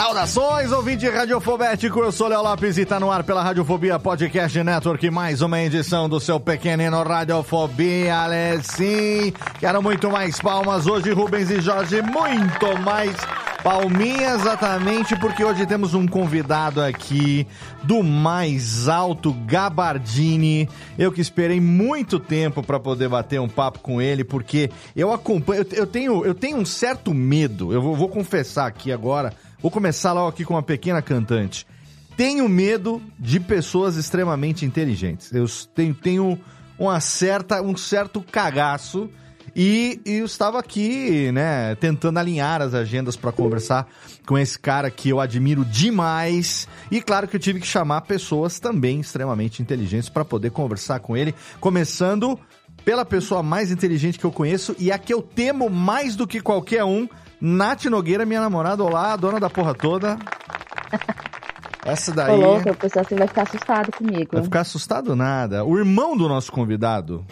Saudações, ouvinte radiofobético, eu sou Léo Lopes e tá no ar pela Radiofobia Podcast Network, mais uma edição do seu pequenino Radiofobia, sim. Quero muito mais palmas hoje, Rubens e Jorge, muito mais palminhas exatamente, porque hoje temos um convidado aqui do mais alto Gabardini. Eu que esperei muito tempo para poder bater um papo com ele, porque eu acompanho, eu tenho, eu tenho um certo medo, eu vou, vou confessar aqui agora, Vou começar logo aqui com uma pequena cantante. Tenho medo de pessoas extremamente inteligentes. Eu tenho, tenho uma certa, um certo cagaço e, e eu estava aqui, né, tentando alinhar as agendas para conversar com esse cara que eu admiro demais. E claro que eu tive que chamar pessoas também extremamente inteligentes para poder conversar com ele, começando pela pessoa mais inteligente que eu conheço e a que eu temo mais do que qualquer um, Nath Nogueira, minha namorada, olá, dona da porra toda. Essa daí. Ô, louco, o pessoal assim vai ficar assustado comigo. Vai ficar assustado nada. O irmão do nosso convidado,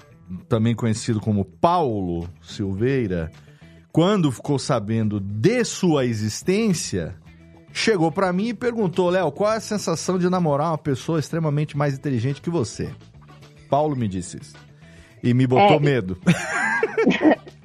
também conhecido como Paulo Silveira, quando ficou sabendo de sua existência, chegou para mim e perguntou: Léo, qual é a sensação de namorar uma pessoa extremamente mais inteligente que você? Paulo me disse isso. E me botou É, medo.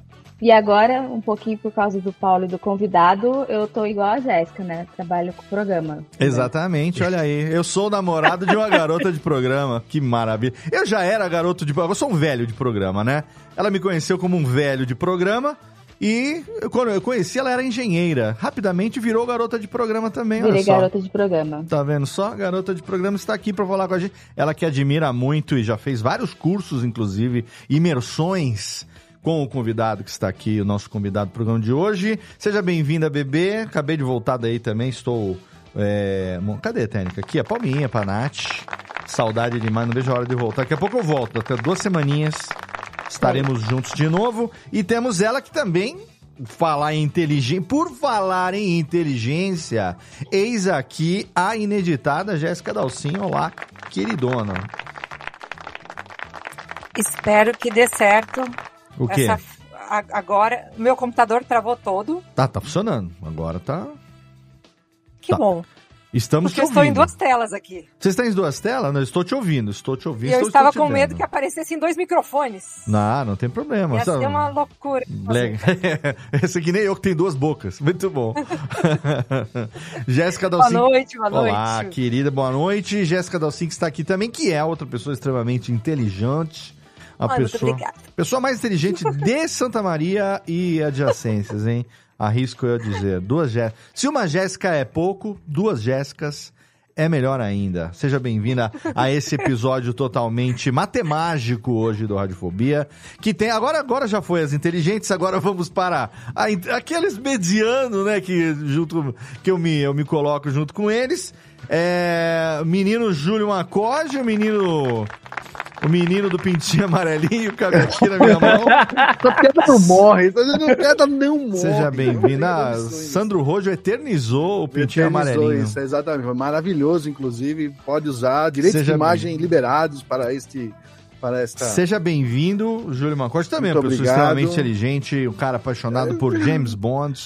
E agora, um pouquinho por causa do Paulo e do convidado, eu tô igual a Jéssica, né? Trabalho com o programa. Exatamente, olha aí. Eu sou o namorado de uma garota de programa. Que maravilha. Eu já era garoto de programa. Eu sou um velho de programa, né? Ela me conheceu como um velho de programa. E quando eu conheci, ela era engenheira. Rapidamente virou garota de programa também, olha Virei só. garota de programa. Tá vendo só? Garota de programa está aqui para falar com a gente. Ela que admira muito e já fez vários cursos, inclusive, imersões com o convidado que está aqui, o nosso convidado do programa de hoje. Seja bem-vinda, bebê. Acabei de voltar daí também, estou... é, Cadê a técnica? Aqui, a palminha pra Nath. Saudade demais, não vejo a hora de voltar. Daqui a pouco eu volto, até duas semaninhas estaremos juntos de novo. E temos ela que também falar em inteligência. Por falar em inteligência, eis aqui a ineditada Jéssica Dalcin. Olá, queridona. Espero que dê certo. O quê? Essa, a- agora, meu computador travou todo. Tá, tá funcionando. Agora tá. Que Tá. bom. Estamos Porque te eu estou em ouvindo. duas telas aqui. Você está em duas telas? Não, eu estou te ouvindo. Estou te ouvindo. e eu estou- estava estou com medo que aparecessem dois microfones. Não, não tem problema. Ia ser uma loucura. Black. Esse aqui nem eu que tenho duas bocas. Muito bom. Jéssica Boa Dalcin. noite, boa noite. Olá, querida, boa noite. Jéssica Dalcin que está aqui também, que é outra pessoa extremamente inteligente. A Ai, pessoa, pessoa mais inteligente de Santa Maria e adjacências, hein? Arrisco eu dizer. Duas Jéssicas. Se uma Jéssica é pouco, duas Jéssicas é melhor ainda. Seja bem-vinda a esse episódio totalmente matemático hoje do Radiofobia, que tem agora agora já foi as inteligentes, agora vamos para a aqueles medianos, né, que junto que eu me eu me coloco junto com eles. É, menino Júlio Macode, o menino o menino do pintinho amarelinho, com a aqui na minha mão. Essa piada não morre. Essa piada não morre. Seja bem-vindo. Sandro Rojo eternizou o pintinho Eternizou amarelinho. Isso, exatamente. Foi maravilhoso, inclusive. Pode usar. Direitos Seja de imagem liberados para este tá. Seja bem-vindo, Júlio Mancote, também é uma Muito pessoa obrigado. extremamente inteligente, um cara apaixonado por James Bond.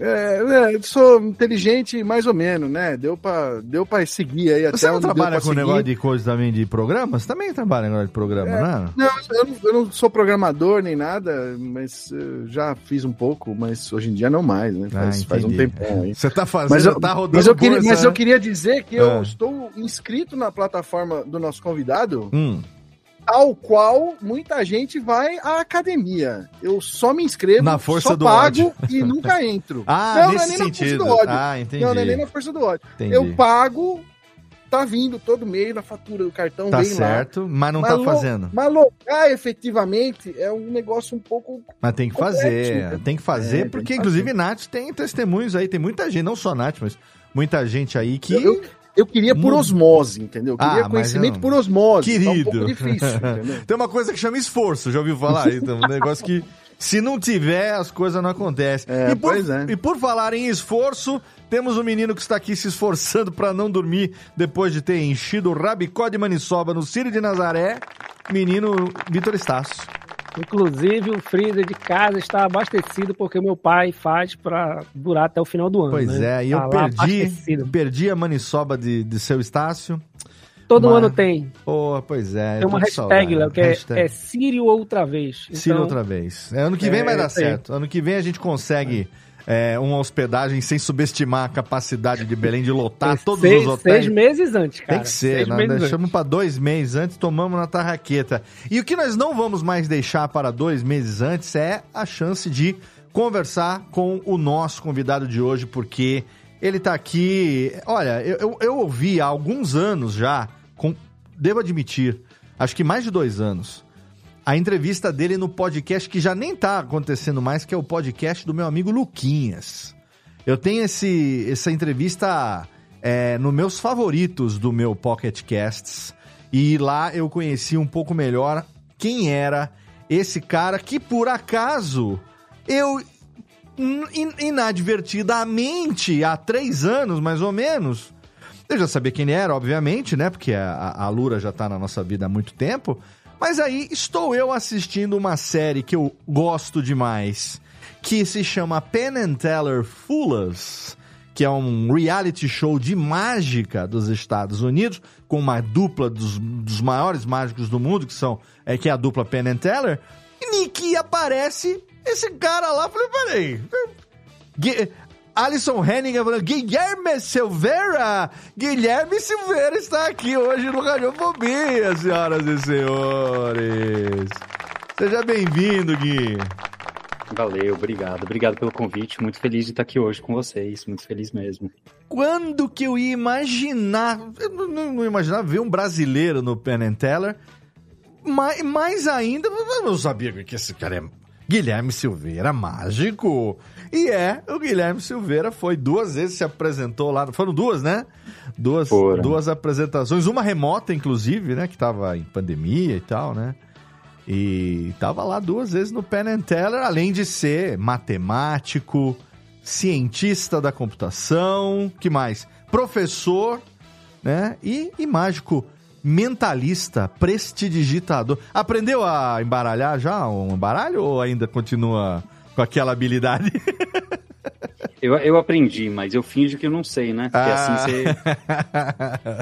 É, é, sou inteligente mais ou menos, né? Deu pra, deu pra seguir aí até Você não onde trabalha com seguir. negócio de coisa também de programas? Também trabalha com negócio de programa, né? Não, eu não, eu não sou programador nem nada, mas eh, já fiz um pouco, mas hoje em dia não mais, né? Faz, Ah, faz um tempão aí. Você tá fazendo, Mas eu, tá rodando mas eu queria, bolsa, mas né? eu queria dizer que eu Ah. estou inscrito na plataforma do nosso convidado, Hum, ao qual muita gente vai à academia. Eu só me inscrevo, Na força só do pago e nunca entro. Ah, não, não é nesse nem na sentido. força do ódio. Ah, entendi. Não, não é nem na força do ódio. entendi. Eu pago, tá vindo todo mês na fatura do cartão, Tá bem lá. certo, mas não Mas tá lo- fazendo. Mas logar efetivamente é um negócio um pouco. Mas tem que complexo, fazer, né? tem que fazer, É, porque que inclusive Nath tem testemunhos aí, tem muita gente, não só Nath, mas muita gente aí que... Eu, eu queria por osmose, entendeu? Eu Ah, queria mas conhecimento por osmose. Tá um Querido. difícil, entendeu? Tem uma coisa que chama esforço, já ouviu falar? Então, um negócio que se não tiver, as coisas não acontecem. É, e, por, pois é. e por falar em esforço, temos um menino que está aqui se esforçando para não dormir depois de ter enchido o rabicó de maniçoba no Círio de Nazaré. Menino Vitor Estácio. Inclusive, o freezer de casa está abastecido porque o meu pai faz para durar até o final do ano. Pois né? é, e Tá eu perdi, abastecido. perdi a maniçoba de, de seu Estácio. Todo Mas- ano tem. Oh, pois é. Tem uma hashtag. Léo, que é, Hashtag é Sírio outra vez. Então, outra vez. É, ano que vem É, vai dar certo. Ano que vem a gente consegue é, uma hospedagem sem subestimar a capacidade de Belém de lotar todos seis, os hotéis. Seis meses antes, cara. Tem que ser, nós meses deixamos para dois meses antes, tomamos na tarraqueta. E o que nós não vamos mais deixar para dois meses antes é a chance de conversar com o nosso convidado de hoje, porque ele tá aqui. Olha, eu, eu, eu ouvi há alguns anos já, com- devo admitir, acho que mais de dois anos, a entrevista dele no podcast que já nem tá acontecendo mais, que é o podcast do meu amigo Luquinhas. Eu tenho esse, essa entrevista é, nos meus favoritos do meu Pocket Casts. E lá eu conheci um pouco melhor quem era esse cara que, por acaso, eu in- inadvertidamente, há três anos mais ou menos, eu já sabia quem ele era, obviamente, né? Porque a, a Lura já tá na nossa vida há muito tempo. Mas aí estou eu assistindo uma série que eu gosto demais, que se chama Penn and Teller Fullers, que é um reality show de mágica dos Estados Unidos, com uma dupla dos, dos maiores mágicos do mundo, que são é, que é a dupla Penn and Teller, e que aparece esse cara lá. Falei, peraí. Alisson Hennigan falando, Guilherme Silveira! Guilherme Silveira está aqui hoje no Radiofobia, senhoras e senhores! Seja bem-vindo, Gui! Valeu, obrigado. Obrigado pelo convite. Muito feliz de estar aqui hoje com vocês. Muito feliz mesmo. Quando que eu ia imaginar, eu não, não, imaginava ver um brasileiro no Penn and Teller, mais, mais ainda, eu não sabia que esse cara é Guilherme Silveira, mágico. E é, o Guilherme Silveira foi duas vezes, se apresentou lá, foram duas, né? Duas, duas apresentações, uma remota, inclusive, né? Que tava em pandemia e tal, né? E tava lá duas vezes no Penn and Teller, além de ser matemático, cientista da computação, que mais? Professor, né? E, e mágico, mentalista, prestidigitador. Aprendeu a embaralhar já um baralho ou ainda continua com aquela habilidade? Eu, eu aprendi, mas eu finjo que eu não sei, né? Porque Ah. assim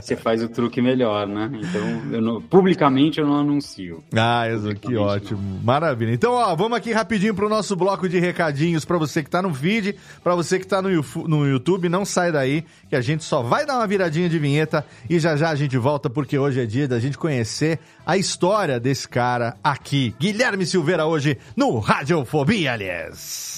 você, faz o truque melhor, né? Então, eu não- publicamente eu não anuncio. Ah, isso, que ótimo. Maravilha. Então, ó, vamos aqui rapidinho pro nosso bloco de recadinhos pra você que tá no feed, pra você que tá no, no YouTube, não sai daí, que a gente só vai dar uma viradinha de vinheta e já já a gente volta, porque hoje é dia da gente conhecer a história desse cara aqui. Guilherme Silveira hoje no Radiofobia, aliás.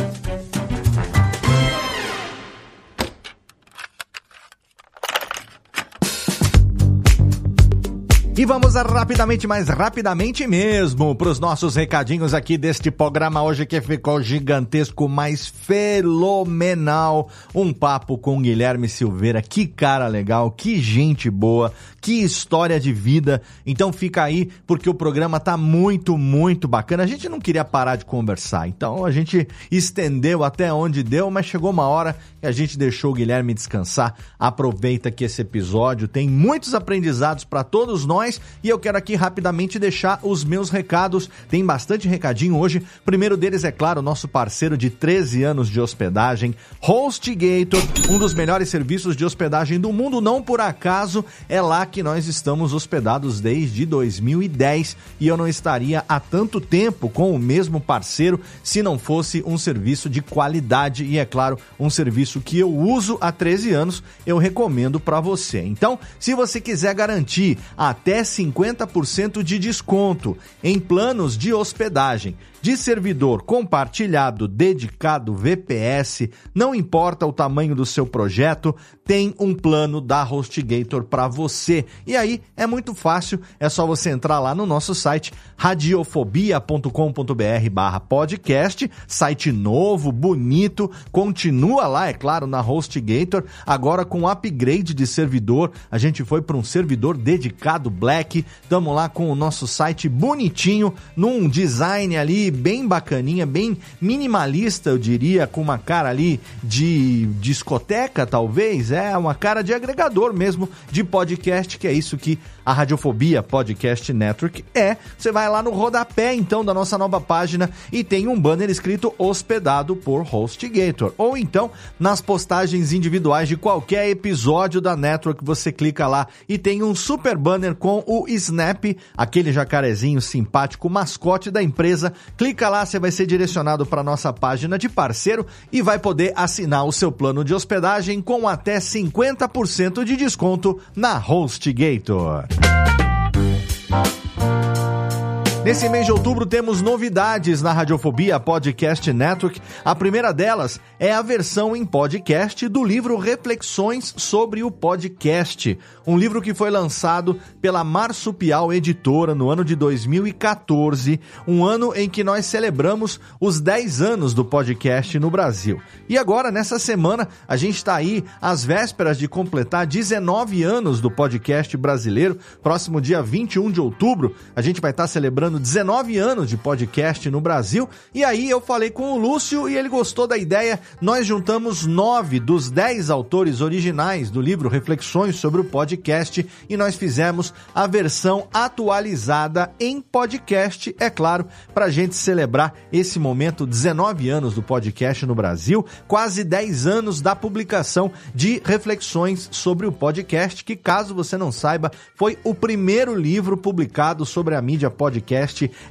E vamos rapidamente, mais rapidamente mesmo, para os nossos recadinhos aqui deste programa hoje que ficou gigantesco, mas fenomenal. Um papo com Guilherme Silveira. Que cara legal, que gente boa, que história de vida. Então fica aí, porque o programa tá muito, muito bacana. A gente não queria parar de conversar, então a gente estendeu até onde deu, mas chegou uma hora que a gente deixou o Guilherme descansar. Aproveita que esse episódio tem muitos aprendizados para todos nós e eu quero aqui rapidamente deixar os meus recados. Tem bastante recadinho hoje. Primeiro deles, é claro, nosso parceiro de 13 anos de hospedagem, HostGator, um dos melhores serviços de hospedagem do mundo. Não por acaso é lá que nós estamos hospedados desde 2010 e eu não estaria há tanto tempo com o mesmo parceiro se não fosse um serviço de qualidade e, é claro, um serviço que eu uso há 13 anos, eu recomendo para você. Então, se você quiser garantir até 50% de desconto em planos de hospedagem de servidor compartilhado, dedicado, VPS, não importa o tamanho do seu projeto, tem um plano da HostGator para você. E aí é muito fácil, é só você entrar lá no nosso site radiofobia.com.br/podcast, site novo, bonito, continua lá, é claro, na HostGator, agora com upgrade de servidor, a gente foi para um servidor dedicado Black, estamos lá com o nosso site bonitinho, num design ali bem bacaninha, bem minimalista, eu diria, com uma cara ali de discoteca, talvez, é uma cara de agregador mesmo de podcast, que é isso que a Radiofobia Podcast Network é. Você vai lá no rodapé, então, da nossa nova página e tem um banner escrito hospedado por HostGator. Ou então, nas postagens individuais de qualquer episódio da Network, você clica lá e tem um super banner com o Snap, aquele jacarezinho simpático, mascote da empresa. Clica lá, você vai ser direcionado para nossa página de parceiro e vai poder assinar o seu plano de hospedagem com até 50% de desconto na HostGator. Nesse mês de outubro temos novidades na Radiofobia Podcast Network. A primeira delas é a versão em podcast do livro Reflexões sobre o Podcast, um livro que foi lançado pela Marsupial Editora no ano de 2014, um ano em que nós celebramos os 10 anos do podcast no Brasil. E agora, nessa semana, a gente está aí às vésperas de completar 19 anos do podcast brasileiro. Próximo dia 21 de outubro, a gente vai estar celebrando 19 anos de podcast no Brasil. E aí eu falei com o Lúcio e ele gostou da ideia. Nós juntamos nove dos 10 autores originais do livro Reflexões sobre o Podcast e nós fizemos a versão atualizada em podcast, é claro, para a gente celebrar esse momento, 19 anos do podcast no Brasil, quase 10 anos da publicação de Reflexões sobre o Podcast, que caso você não saiba, foi o primeiro livro publicado sobre a mídia podcast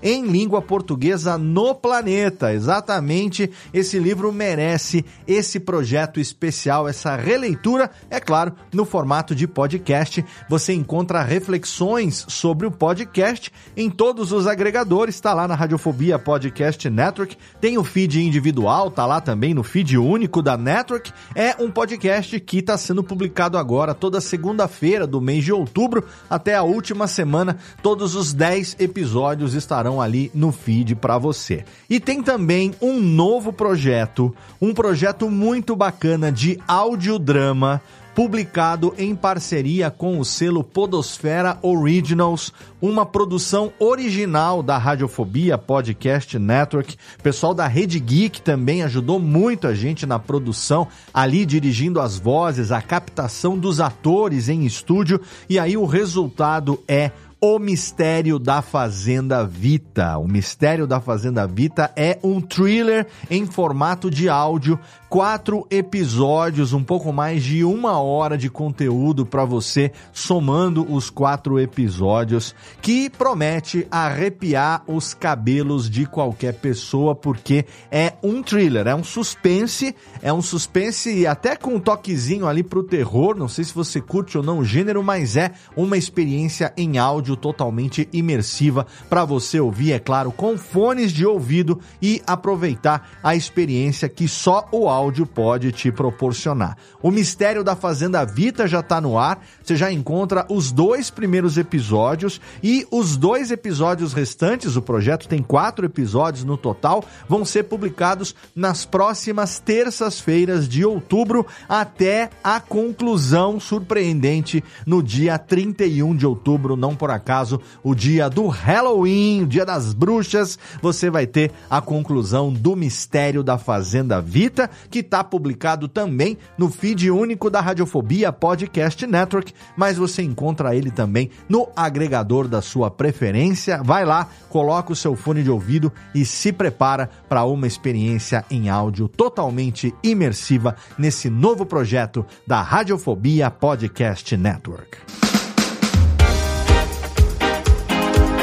em língua portuguesa no planeta. Exatamente, esse livro merece esse projeto especial, essa releitura, é claro, no formato de podcast. Você encontra reflexões sobre o podcast em todos os agregadores, está lá na Radiofobia Podcast Network, tem o feed individual, tá lá também no feed único da Network. É um podcast que está sendo publicado agora toda segunda-feira do mês de outubro até a última semana, todos os 10 episódios estarão ali no feed para você. E tem também um novo projeto, um projeto muito bacana de audiodrama publicado em parceria com o selo Podosfera Originals, uma produção original da Radiofobia Podcast Network. O pessoal da Rede Geek também ajudou muito a gente na produção, ali dirigindo as vozes, a captação dos atores em estúdio, e aí o resultado é o Mistério da Fazenda Vita. O Mistério da Fazenda Vita é um thriller em formato de áudio, quatro episódios, um pouco mais de uma hora de conteúdo para você, somando os quatro episódios, que promete arrepiar os cabelos de qualquer pessoa, porque é um thriller, é um suspense, é um suspense até com um toquezinho ali pro terror. Não sei se você curte ou não o gênero, mas é uma experiência em áudio áudio totalmente imersiva para você ouvir, é claro, com fones de ouvido e aproveitar a experiência que só o áudio pode te proporcionar. O Mistério da Fazenda Vita já está no ar, você já encontra os dois primeiros episódios e os dois episódios restantes, o projeto tem quatro episódios no total, vão ser publicados nas próximas terças-feiras de outubro até a conclusão surpreendente no dia 31 de outubro, não por acaso, o dia do Halloween, o dia das bruxas, você vai ter a conclusão do Mistério da Fazenda Vita, que está publicado também no feed único da Radiofobia Podcast Network, mas você encontra ele também no agregador da sua preferência. Vai lá, coloca o seu fone de ouvido e se prepara para uma experiência em áudio totalmente imersiva nesse novo projeto da Radiofobia Podcast Network.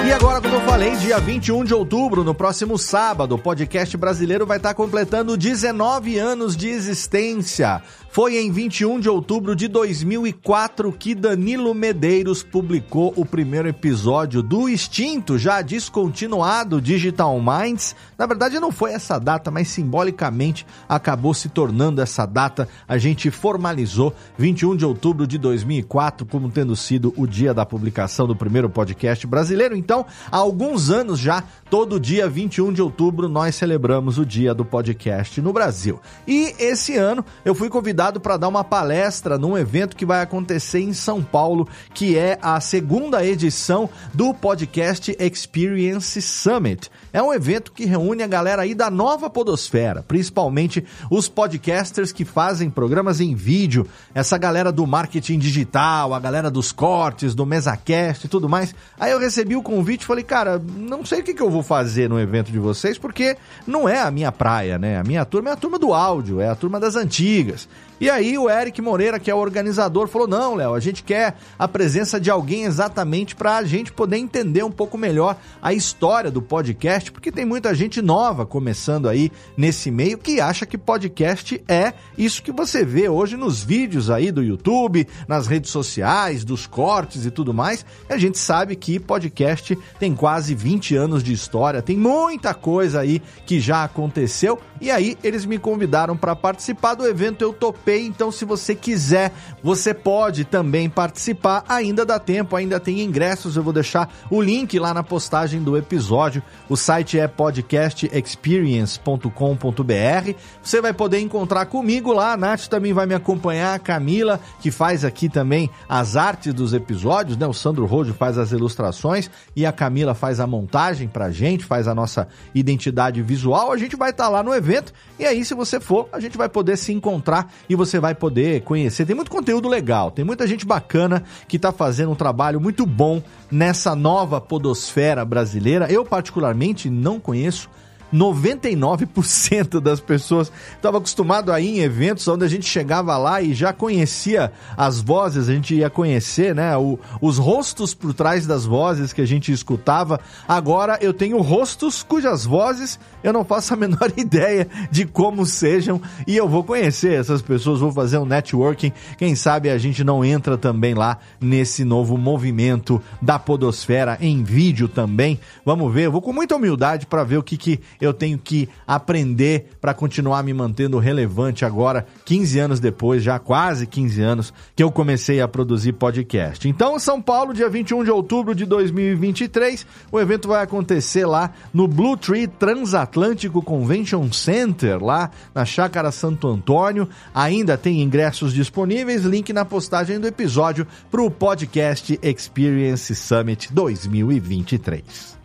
E agora, como eu falei, dia 21 de outubro, no próximo sábado, o podcast brasileiro vai estar completando 19 anos de existência. Foi em 21 de outubro de 2004 que Danilo Medeiros publicou o primeiro episódio do extinto, já descontinuado Digital Minds. Na verdade, não foi essa data, mas simbolicamente acabou se tornando essa data. A gente formalizou 21 de outubro de 2004 como tendo sido o dia da publicação do primeiro podcast brasileiro. Então, há alguns anos já, todo dia 21 de outubro, nós celebramos o dia do podcast no Brasil. E esse ano eu fui convidado para dar uma palestra num evento que vai acontecer em São Paulo, que é a segunda edição do Podcast Experience Summit. É um evento que reúne a galera aí da nova podosfera, principalmente os podcasters que fazem programas em vídeo, essa galera do marketing digital, a galera dos cortes, do MesaCast e tudo mais. Aí eu recebi o convite e falei, cara, não sei o que, que eu vou fazer no evento de vocês, porque não é a minha praia, né? A minha turma é a turma do áudio, é a turma das antigas. E aí o Eric Moreira, que é o organizador, falou: "Não, Léo, a gente quer a presença de alguém exatamente para a gente poder entender um pouco melhor a história do podcast, porque tem muita gente nova começando aí nesse meio que acha que podcast é isso que você vê hoje nos vídeos aí do YouTube, nas redes sociais, dos cortes e tudo mais. E a gente sabe que podcast tem quase 20 anos de história, tem muita coisa aí que já aconteceu. E aí eles me convidaram para participar do evento, eu topei então se você quiser, você pode também participar. Ainda dá tempo, ainda tem ingressos. Eu vou deixar o link lá na postagem do episódio. O site é podcastexperience.com.br. Você vai poder encontrar comigo lá. A Nath também vai me acompanhar, a Camila, que faz aqui também as artes dos episódios, né? O Sandro Rojo faz as ilustrações e a Camila faz a montagem pra gente, faz a nossa identidade visual. A gente vai estar tá lá no evento e aí, se você for, a gente vai poder se encontrar e você vai poder conhecer. Tem muito conteúdo legal, tem muita gente bacana que está fazendo um trabalho muito bom nessa nova podosfera brasileira. Eu, particularmente, não conheço 99% das pessoas estava acostumado a ir em eventos onde a gente chegava lá e já conhecia as vozes, a gente ia conhecer, né, o, os rostos por trás das vozes que a gente escutava. Agora eu tenho rostos cujas vozes eu não faço a menor ideia de como sejam e eu vou conhecer essas pessoas, vou fazer um networking. Quem sabe a gente não entra também lá nesse novo movimento da podosfera em vídeo também. Vamos ver, eu vou com muita humildade para ver o que, que eu tenho que aprender para continuar me mantendo relevante agora, 15 anos depois, já quase 15 anos que eu comecei a produzir podcast. Então, São Paulo, dia 21 de outubro de 2023, o evento vai acontecer lá no Blue Tree Transatlântico Convention Center, lá na Chácara Santo Antônio. Ainda tem ingressos disponíveis, link na postagem do episódio para o Podcast Experience Summit 2023.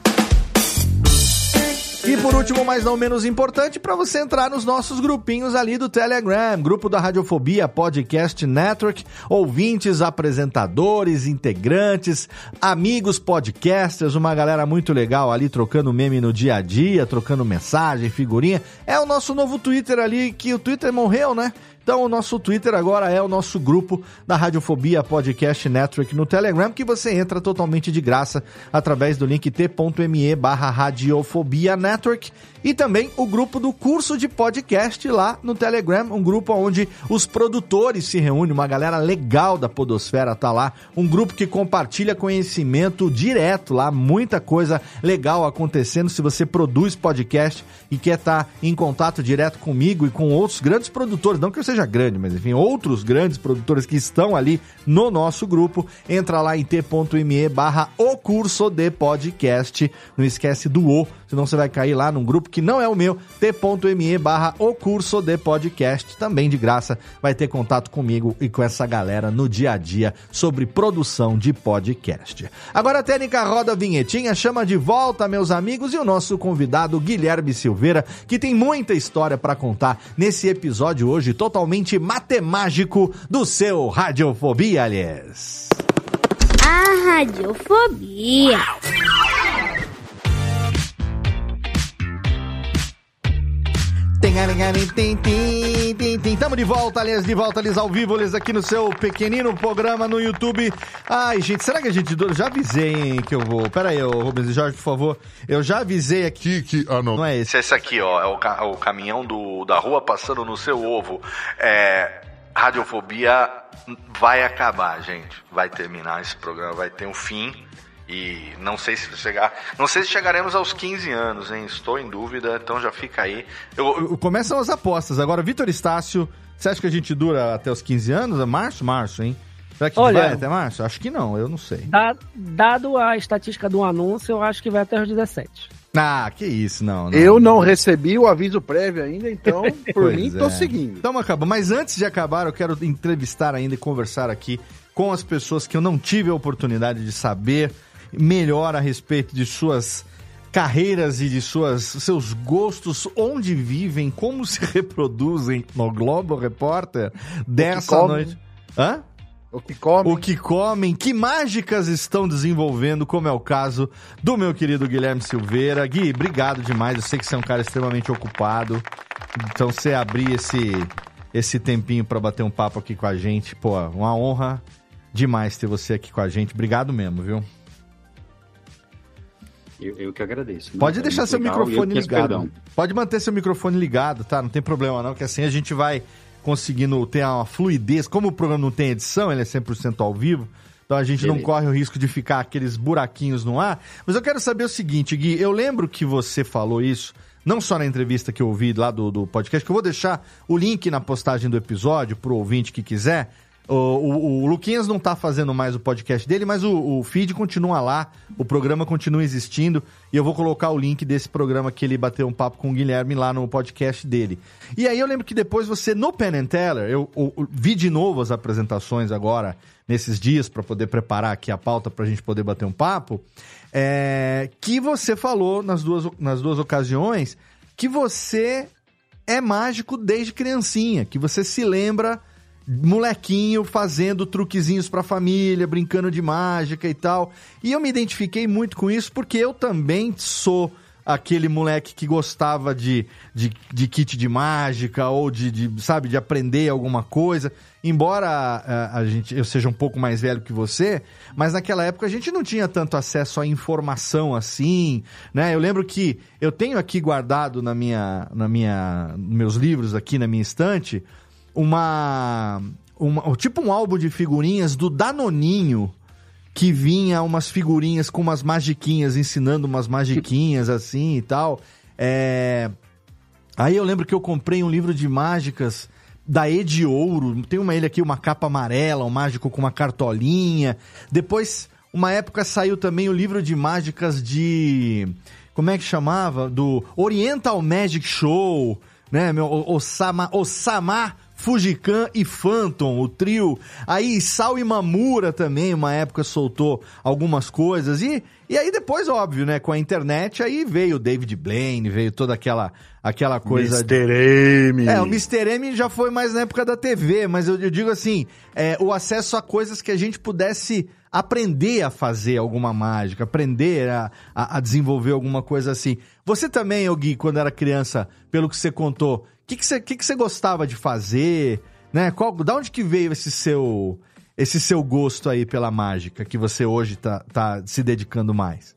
E por último, mas não menos importante, para você entrar nos nossos grupinhos ali do Telegram, grupo da Radiofobia Podcast Network, ouvintes, apresentadores, integrantes, amigos podcasters, uma galera muito legal ali trocando meme no dia a dia, trocando mensagem, figurinha. É o nosso novo Twitter ali, que o Twitter morreu, né? Então o nosso Twitter agora é o nosso grupo da Radiofobia Podcast Network no Telegram, que você entra totalmente de graça através do link t.me barra Radiofobia Network e também o grupo do curso de podcast lá no Telegram, um grupo onde os produtores se reúnem, uma galera legal da podosfera tá lá, um grupo que compartilha conhecimento direto lá, muita coisa legal acontecendo. Se você produz podcast e quer estar tá em contato direto comigo e com outros grandes produtores, não que eu seja grande, mas enfim, outros grandes produtores que estão ali no nosso grupo, entra lá em t.me barra o curso de podcast, não esquece do O, senão você vai cair lá num grupo que não é o meu, t.me barra o curso de podcast, também de graça, vai ter contato comigo e com essa galera no dia a dia sobre produção de podcast. Agora a técnica roda a vinhetinha, chama de volta meus amigos e o nosso convidado Guilherme Silveira, que tem muita história para contar nesse episódio hoje totalmente matemágico do seu Radiofobia, aliás. A Radiofobia. Estamos de volta, aliás, de volta, aliás, ao vivo, aliás, aqui no seu pequenino programa no YouTube. Ai, gente, será que a gente... Já avisei, hein, que eu vou... Pera aí, ô, Rubens e Jorge, por favor. Eu já avisei aqui que... Ah, não. Não é esse. Esse aqui, ó, é o, ca- o caminhão do, da rua passando no seu ovo. É... Radiofobia vai acabar, gente. Vai terminar esse programa, vai ter um fim. E não sei se chegar. Não sei se chegaremos aos 15 anos, hein? Estou em dúvida, então já fica aí. Eu, Começam as apostas. Agora, Vitor Estácio, você acha que a gente dura até os 15 anos? É março? Março, hein? Será que Olha- vai até março? Acho que não, eu não sei. Da- dado a estatística do anúncio, eu acho que vai até os 17. Ah, que isso, não. não. Eu não recebi o aviso prévio ainda, então, por mim, tô é. seguindo. Então acaba. Mas antes de acabar, eu quero entrevistar ainda e conversar aqui com as pessoas que eu não tive a oportunidade de saber melhor a respeito de suas carreiras e de suas seus gostos, onde vivem, como se reproduzem no Globo Repórter dessa noite. Hã? O que comem. O que comem, que mágicas estão desenvolvendo, como é o caso do meu querido Guilherme Silveira. Gui, obrigado demais. Eu sei que você é um cara extremamente ocupado. Então, você abrir esse, esse tempinho para bater um papo aqui com a gente, pô, uma honra demais ter você aqui com a gente. Obrigado mesmo, viu? Eu, eu que agradeço. né? Pode É deixar seu legal, microfone ligado. perdão. Pode manter seu microfone ligado, tá? Não tem problema não, que assim a gente vai conseguindo ter uma fluidez. Como o programa não tem edição, ele é 100% ao vivo, então a gente não Beleza. corre o risco de ficar aqueles buraquinhos no ar. Mas eu quero saber o seguinte, Gui, eu lembro que você falou isso, não só na entrevista que eu ouvi lá do, do podcast, que eu vou deixar o link na postagem do episódio pro ouvinte que quiser. O, o, o Luquinhas não tá fazendo mais o podcast dele, mas o, o feed continua lá, o programa continua existindo, e eu vou colocar o link desse programa que ele bateu um papo com o Guilherme lá no podcast dele. E aí eu lembro que depois você, no Penn and Teller, eu, eu- eu vi de novo as apresentações agora, nesses dias, para poder preparar aqui a pauta pra gente poder bater um papo, é, que você falou nas duas, nas duas ocasiões que você é mágico desde criancinha, que você se lembra molequinho fazendo truquezinhos pra família, brincando de mágica e tal. E eu me identifiquei muito com isso porque eu também sou aquele moleque que gostava de, de, de kit de mágica ou de, de, sabe, de aprender alguma coisa. Embora a, a gente, eu seja um pouco mais velho que você, mas naquela época a gente não tinha tanto acesso à informação assim, né? Eu lembro que eu tenho aqui guardado na minha, na minha, meus livros aqui na minha estante, uma, uma tipo um álbum de figurinhas do Danoninho que vinha umas figurinhas com umas magiquinhas, ensinando umas magiquinhas assim e tal. É... Aí eu lembro que eu comprei um livro de mágicas da E de Ouro. Tem uma ele aqui, uma capa amarela, um mágico com uma cartolinha. Depois, uma época saiu também o livro de mágicas de. Como é que chamava? Do Oriental Magic Show, né? Meu, Osama, Osama Fujikan e Phantom, o trio. Aí Sal e Mamura também, uma época soltou algumas coisas. E, e aí depois, óbvio, né, com a internet, aí veio o David Blaine, veio toda aquela, aquela coisa... Mr. M. É, o Mr. M já foi mais na época da TV, mas eu, eu digo assim, é, o acesso a coisas que a gente pudesse aprender a fazer alguma mágica, aprender a, a, a desenvolver alguma coisa assim. Você também, Gui, quando era criança, pelo que você contou, o que, você, que, que gostava de fazer? né? Qual, da onde que veio esse seu esse seu gosto aí pela mágica que você hoje tá, tá se dedicando mais?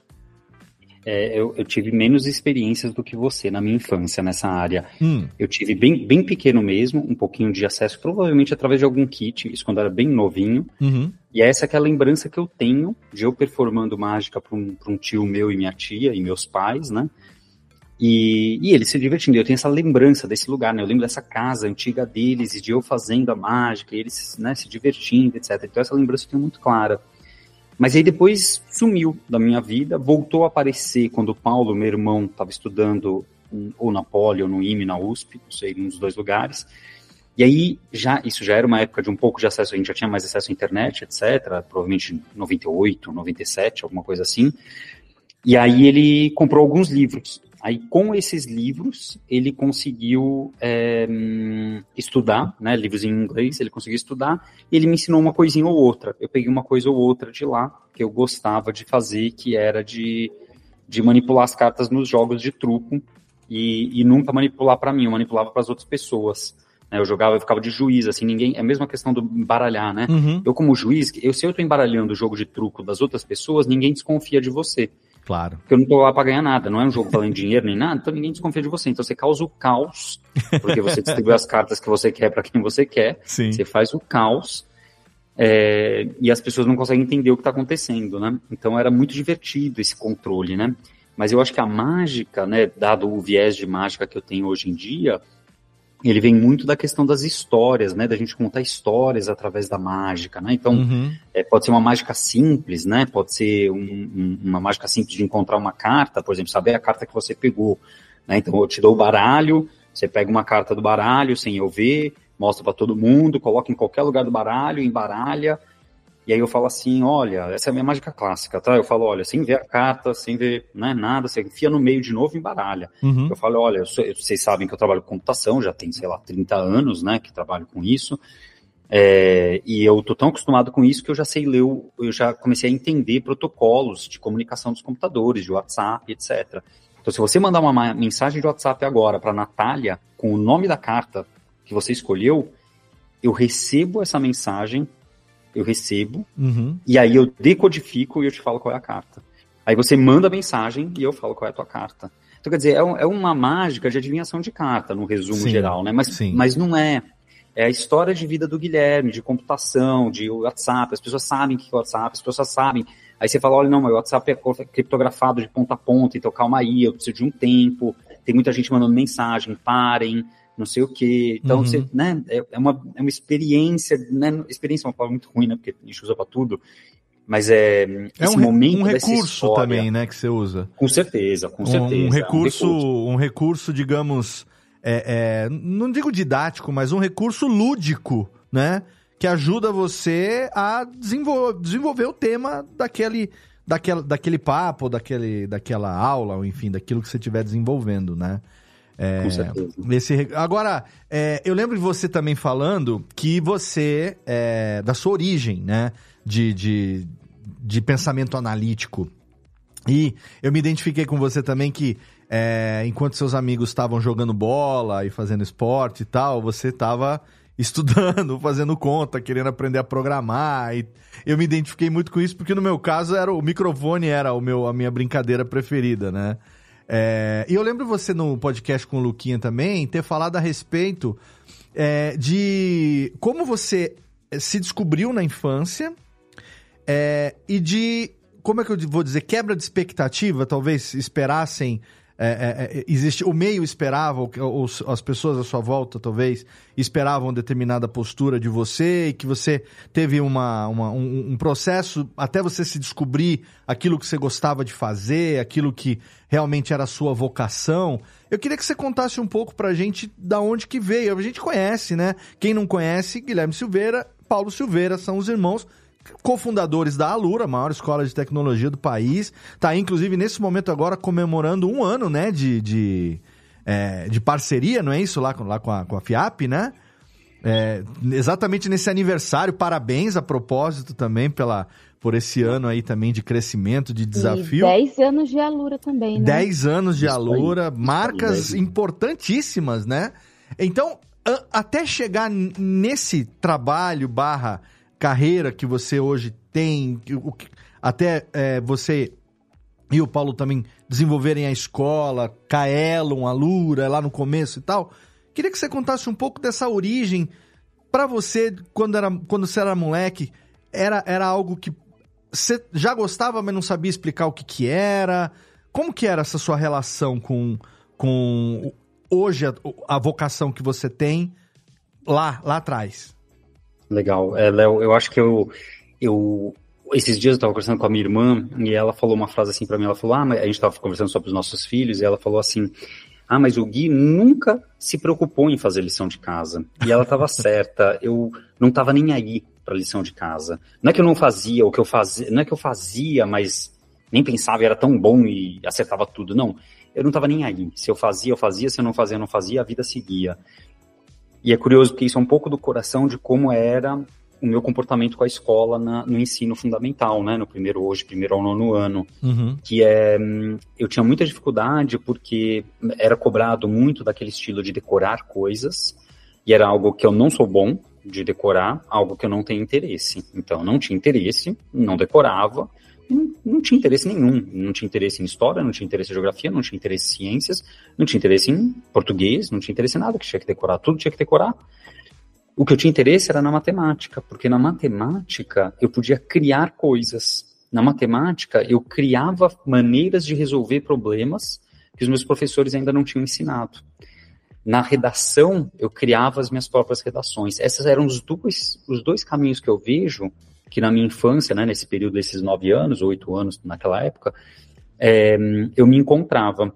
É, eu, eu, tive menos experiências do que você na minha infância nessa área. Hum. Eu tive bem, bem pequeno mesmo, um pouquinho de acesso, provavelmente através de algum kit, isso quando eu era bem novinho. Uhum. E essa é a lembrança que eu tenho de eu performando mágica para um, um tio meu e minha tia e meus pais, né? E, e eles se divertindo. Eu tenho essa lembrança desse lugar, né? Eu lembro dessa casa antiga deles e de eu fazendo a mágica, e eles né, se divertindo, etc. Então essa lembrança eu tenho muito clara. Mas aí depois sumiu da minha vida, voltou a aparecer quando o Paulo, meu irmão, estava estudando ou na Poli ou no IME, na USP, não sei, num dos dois lugares. E aí, já, isso já era uma época de um pouco de acesso, a gente já tinha mais acesso à internet, etc. Provavelmente 98, 97, alguma coisa assim. E aí ele comprou alguns livros. Aí, com esses livros, ele conseguiu é, estudar, né, livros em inglês, ele conseguiu estudar, e ele me ensinou uma coisinha ou outra. Eu peguei uma coisa ou outra de lá, que eu gostava de fazer, que era de, de manipular as cartas nos jogos de truco, e, e nunca manipular para mim, eu manipulava para as outras pessoas. Né, eu jogava, eu ficava de juiz, assim, ninguém. É a mesma questão do embaralhar, né? Uhum. Eu, como juiz, eu, se eu tô embaralhando o jogo de truco das outras pessoas, ninguém desconfia de você. Claro. Porque eu não tô lá para ganhar nada, não é um jogo valendo dinheiro nem nada, então ninguém desconfia de você. Então você causa o caos, porque você distribui as cartas que você quer para quem você quer. Sim. Você faz o caos é, e as pessoas não conseguem entender o que está acontecendo, né? Então era muito divertido esse controle, né? Mas eu acho que a mágica, né, dado o viés de mágica que eu tenho hoje em dia, ele vem muito da questão das histórias, né? Da gente contar histórias através da mágica, né? Então, uhum. é, pode ser uma mágica simples, né? Pode ser um, um, uma mágica simples de encontrar uma carta, por exemplo, saber a carta que você pegou, né? Então, eu te dou o baralho, você pega uma carta do baralho sem eu ver, mostra para todo mundo, coloca em qualquer lugar do baralho, embaralha, e aí eu falo assim, olha, essa é a minha mágica clássica, tá? Eu falo, olha, sem ver a carta, sem ver né, nada, você enfia no meio de novo e embaralha. Uhum. Eu falo, olha, eu sou, vocês sabem que eu trabalho com computação, já tem, sei lá, 30 anos, né, que trabalho com isso. É, e eu tô tão acostumado com isso que eu já sei ler, eu já comecei a entender protocolos de comunicação dos computadores, de WhatsApp, etc. Então, se você mandar uma mensagem de WhatsApp agora para Natália com o nome da carta que você escolheu, eu recebo essa mensagem eu recebo, uhum. e aí eu decodifico e eu te falo qual é a carta. Aí você manda a mensagem e eu falo qual é a tua carta. Então, quer dizer, é, é uma mágica de adivinhação de carta, no resumo Sim, geral, né? Mas, sim. mas não é. É a história de vida do Guilherme, de computação, de WhatsApp. As pessoas sabem o que é WhatsApp, as pessoas sabem. Aí você fala, olha, não, meu WhatsApp é criptografado de ponta a ponta, então calma aí, eu preciso de um tempo. Tem muita gente mandando mensagem, parem não sei o quê. Então, Uhum. você, né, é, é uma, é uma experiência, né, experiência é uma palavra muito ruim, né, porque a gente usa para tudo, mas é, É um, momento um recurso história- também, né, que você usa. Com certeza, com Um- certeza. Um, é recurso, um recurso, digamos, é, é, não digo didático, mas um recurso lúdico, né? Que ajuda você a desenvol- desenvolver o tema daquele, daquela, daquele papo, daquele, daquela aula, ou enfim, daquilo que você estiver desenvolvendo, né? É, Com certeza. esse agora, é, eu lembro de você também falando que você, é, da sua origem, né, de, de, de pensamento analítico, e eu me identifiquei com você também que, é, enquanto seus amigos estavam jogando bola e fazendo esporte e tal, você estava estudando, fazendo conta, querendo aprender a programar. E eu me identifiquei muito com isso, porque no meu caso era o microfone era o meu, a minha brincadeira preferida, né? É, e eu lembro você no podcast com o Luquinha também ter falado a respeito é, de como você se descobriu na infância é, e de como é que eu vou dizer quebra de expectativa talvez esperassem é, é, é, existe o meio esperava ou, ou as pessoas à sua volta talvez esperavam determinada postura de você e que você teve uma, uma- um, um processo até você se descobrir aquilo que você gostava de fazer aquilo que realmente era a sua vocação. Eu queria que você contasse um pouco pra gente da onde que veio. A gente conhece né? Quem não conhece Guilherme Silveira Paulo Silveira são os irmãos cofundadores da Alura, a maior escola de tecnologia do país. Tá, inclusive, nesse momento agora comemorando um ano, né, de, de, é, de parceria, não é isso? Lá, com- lá com, a, com a FIAP, né? É, exatamente nesse aniversário, parabéns a propósito também pela, por esse ano aí também de crescimento, de desafio. E 10 anos de Alura também, né? 10 anos de Alura, marcas 10 anos. importantíssimas, né? Então, a- até chegar nesse trabalho barra carreira que você hoje tem, o até é, você e o Paulo também desenvolverem a escola, Kaelon, a Lura, lá no começo e tal, queria que você contasse um pouco dessa origem pra você, quando, era, quando você era moleque, era, era algo que você já gostava, mas não sabia explicar o que que era? Como que era essa sua relação com, com hoje a, a vocação que você tem lá, lá atrás? Legal. É, Léo, eu acho que eu, eu. Esses dias eu estava conversando com a minha irmã e ela falou uma frase assim para mim. Ela falou: Ah, mas a gente estava conversando sobre os nossos filhos e ela falou assim: Ah, mas o Gui nunca se preocupou em fazer lição de casa. E ela estava certa. Eu não estava nem aí para lição de casa. Não é que eu não fazia, o que eu fazia, não é que eu fazia, mas nem pensava e era tão bom e acertava tudo. Não. Eu não estava nem aí. Se eu fazia, eu fazia. Se eu não fazia, eu não fazia. A vida seguia. E é curioso porque isso é um pouco do coração de como era o meu comportamento com a escola na- no ensino fundamental, né? No primeiro hoje, primeiro ao nono ano. Uhum. Que é. Eu tinha muita dificuldade porque era cobrado muito daquele estilo de decorar coisas. E era algo que eu não sou bom de decorar, algo que eu não tenho interesse. Então, não tinha interesse, não decorava. Não, não tinha interesse nenhum. Não tinha interesse em história, não tinha interesse em geografia, não tinha interesse em ciências, não tinha interesse em português, não tinha interesse em nada que tinha que decorar. Tudo tinha que decorar. O que eu tinha interesse era na matemática, porque na matemática eu podia criar coisas. Na matemática eu criava maneiras de resolver problemas que os meus professores ainda não tinham ensinado. Na redação eu criava as minhas próprias redações. Esses eram os dois, os dois caminhos que eu vejo que na minha infância, né, nesse período desses nove anos, oito anos naquela época, é, eu me encontrava.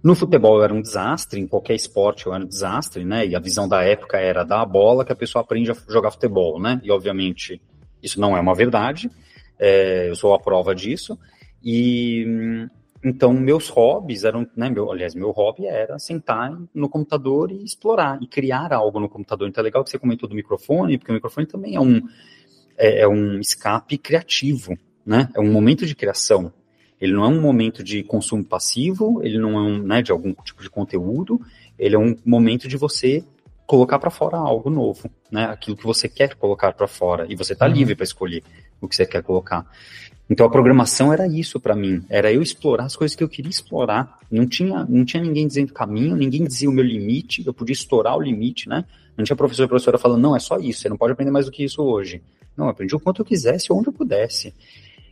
No futebol eu era um desastre, em qualquer esporte eu era um desastre, né? E a visão da época era dar a bola que a pessoa aprende a jogar futebol, né? E obviamente isso não é uma verdade, é, eu sou a prova disso. E então meus hobbies eram, né? Meu, aliás, meu hobby era sentar no computador e explorar e criar algo no computador. Então é legal que você comentou do microfone, porque o microfone também é um é, é um escape criativo, né? É um momento de criação. Ele não é um momento de consumo passivo, ele não é um, né, de algum tipo de conteúdo, ele é um momento de você colocar para fora algo novo, né? Aquilo que você quer colocar para fora e você está Uhum. livre para escolher o que você quer colocar. Então a programação era isso para mim, era eu explorar as coisas que eu queria explorar. Não tinha, não tinha ninguém dizendo caminho, ninguém dizia o meu limite, eu podia estourar o limite, né? Não tinha professor e professora falando, não, é só isso, você não pode aprender mais do que isso hoje. Não, eu aprendi o quanto eu quisesse, onde eu pudesse.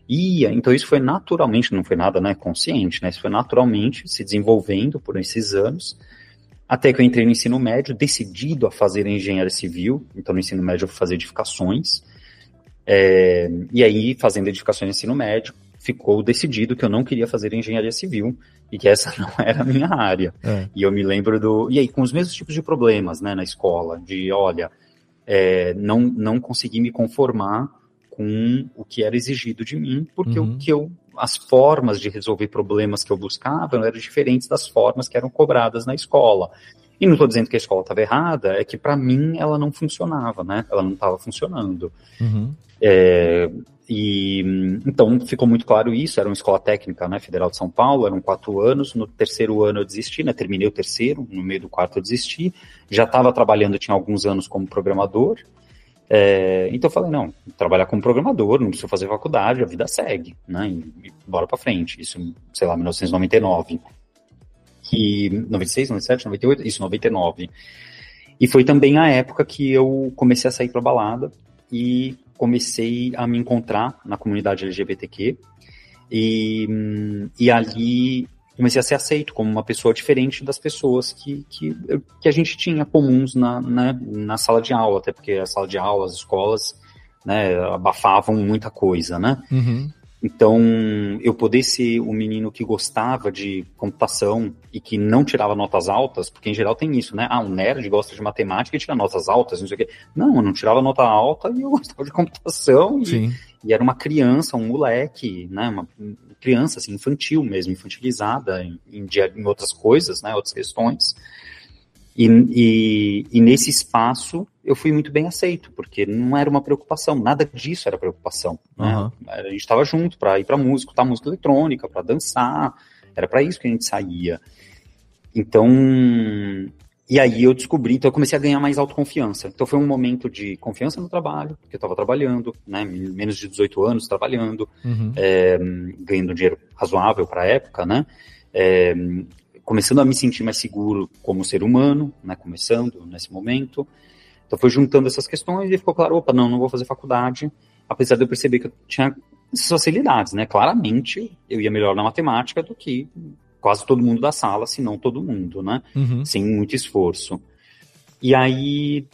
Ia, então isso foi naturalmente, não foi nada né, consciente, né? Isso foi naturalmente se desenvolvendo por esses anos, até que eu entrei no ensino médio, decidido a fazer engenharia civil, então no ensino médio eu fui fazer edificações, é, e aí, fazendo edificações no ensino médio, ficou decidido que eu não queria fazer engenharia civil e que essa não era a minha área. É. E eu me lembro do. E aí, com os mesmos tipos de problemas, né, na escola, de olha, é, não, não consegui me conformar com o que era exigido de mim, porque Uhum. o que eu. As formas de resolver problemas que eu buscava eram diferentes das formas que eram cobradas na escola. E não estou dizendo que a escola estava errada, é que para mim ela não funcionava, né? Ela não estava funcionando. Uhum. É, e então ficou muito claro isso. Era uma escola técnica, né, Federal de São Paulo. Eram quatro anos. No terceiro ano eu desisti, né? Terminei o terceiro. No meio do quarto eu desisti. Já estava trabalhando, tinha alguns anos como programador. É, então eu falei não, trabalhar como programador, não preciso fazer faculdade, a vida segue, né? E, e bora para frente. Isso, sei lá, 1999. E 96, 97, 98, isso 99. E foi também a época que eu comecei a sair para balada e comecei a me encontrar na comunidade LGBTQ e, e ali comecei a ser aceito como uma pessoa diferente das pessoas que, que, que a gente tinha comuns na, na, na sala de aula, até porque a sala de aula, as escolas, né, abafavam muita coisa, né? Uhum. Então, eu poder ser o menino que gostava de computação e que não tirava notas altas, porque em geral tem isso, né? Ah, um nerd gosta de matemática e tira notas altas, não sei o quê. Não, eu não tirava nota alta e eu gostava de computação e, e era uma criança, um moleque, né? Uma criança, assim, infantil mesmo, infantilizada em, em, em outras coisas, né? Outras questões. E, e, e nesse espaço eu fui muito bem aceito, porque não era uma preocupação, nada disso era preocupação. Né? Aham. A gente estava junto para ir para música, escutar música eletrônica, para dançar, era para isso que a gente saía. Então, E aí eu descobri, então eu comecei a ganhar mais autoconfiança. Então foi um momento de confiança no trabalho, porque eu estava trabalhando, né, menos de 18 anos trabalhando, Uhum. é, ganhando dinheiro razoável para a época, né, é, começando a me sentir mais seguro como ser humano, né, começando nesse momento. Então foi juntando essas questões e ficou claro, opa, não, não vou fazer faculdade, apesar de eu perceber que eu tinha essas facilidades, né, claramente eu ia melhor na matemática do que quase todo mundo da sala, se não todo mundo, né? Uhum. Sem muito esforço. E aí,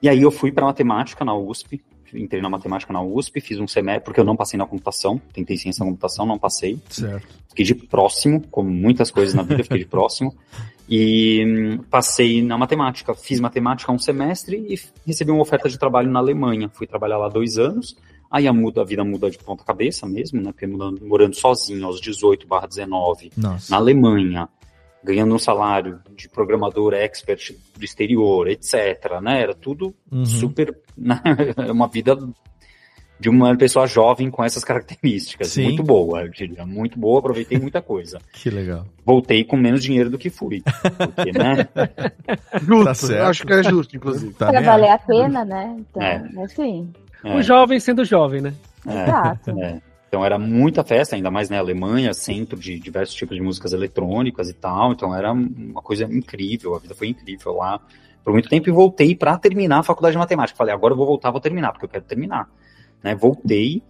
e aí eu fui para matemática na USP, entrei na matemática na USP, fiz um semestre, porque eu não passei na computação, tentei ciência da computação, não passei. Certo. Fiquei de próximo, como muitas coisas na vida, fiquei de próximo. E hum, passei na matemática, fiz matemática um semestre e recebi uma oferta de trabalho na Alemanha. Fui trabalhar lá dois anos. Aí a, muda, a vida muda de ponta cabeça mesmo, né? Porque mudando, morando sozinho aos 18 barra 19 Nossa. na Alemanha, ganhando um salário de programador expert do exterior, etc. Né? Era tudo Uhum. super. Né? uma vida de uma pessoa jovem com essas características. Sim. Muito boa, eu diria. Muito boa, aproveitei muita coisa. Que legal. Voltei com menos dinheiro do que fui. Porque, né? Justo, Tá certo. acho que é justo, inclusive. Tá vendo? valer a pena, né? Então, É. assim. É, O jovem sendo jovem, né? é, Exato. é. Então era muita festa, ainda mais na Alemanha, centro de diversos tipos de músicas eletrônicas e tal. Então era uma coisa incrível, a vida foi incrível lá por muito tempo e voltei para terminar a faculdade de matemática. Falei, agora eu vou voltar, vou terminar, porque eu quero terminar. Né? Voltei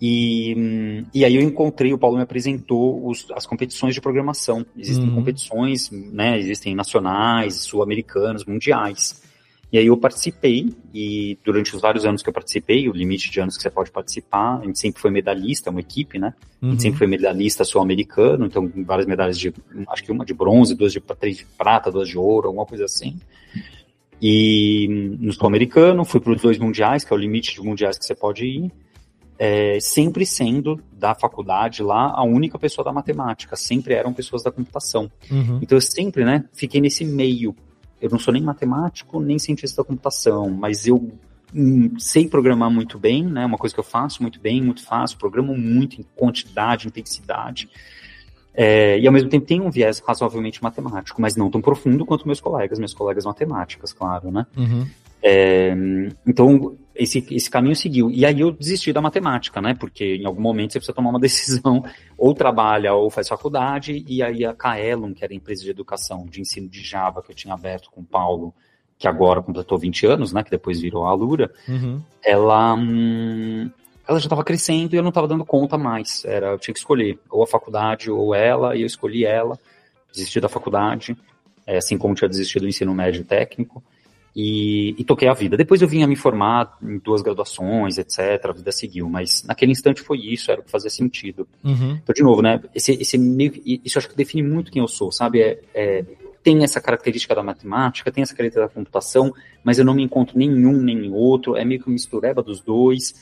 e, e aí eu encontrei, o Paulo me apresentou os- as competições de programação. Existem Uhum. competições, né? Existem nacionais, sul-americanas, mundiais. E aí eu participei, e durante os vários anos que eu participei, o limite de anos que você pode participar, a gente sempre foi medalhista, uma equipe, né? A Uhum. gente sempre foi medalhista sul-americano, então várias medalhas de, acho que uma de bronze, duas de três de prata, duas de ouro, alguma coisa assim. E no sul-americano, fui para os dois mundiais, que é o limite de mundiais que você pode ir, é, sempre sendo da faculdade lá a única pessoa da matemática, sempre eram pessoas da computação. Uhum. Então eu sempre, né, fiquei nesse meio. Eu não sou nem matemático, nem cientista da computação, mas eu hum, sei programar muito bem, né, uma coisa que eu faço muito bem, muito fácil, programo muito em quantidade, intensidade. É, e ao mesmo tempo tem um viés razoavelmente matemático, mas não tão profundo quanto meus colegas, meus colegas matemáticas, claro, né? Uhum. É, então, esse, esse caminho seguiu. E aí eu desisti da matemática, né? Porque em algum momento você precisa tomar uma decisão, ou trabalha ou faz faculdade, e aí a Kaelon, que era a empresa de educação, de ensino de Java que eu tinha aberto com o Paulo, que agora completou 20 anos, né? Que depois virou a Alura, Uhum. ela, hum, ela já estava crescendo e eu não estava dando conta mais. Era, eu tinha que escolher ou a faculdade ou ela, e eu escolhi ela, desisti da faculdade, é, assim como tinha desistido do ensino médio técnico, e, e toquei a vida. Depois eu vim a me formar em duas graduações, etc. A vida seguiu, mas naquele instante foi isso, era o que fazia sentido. Uhum. Então, de novo, né? Esse, esse meio, isso acho que define muito quem eu sou, sabe? É, é, tem essa característica da matemática, tem essa característica da computação, mas eu não me encontro nenhum nem outro, é meio que uma mistureba dos dois.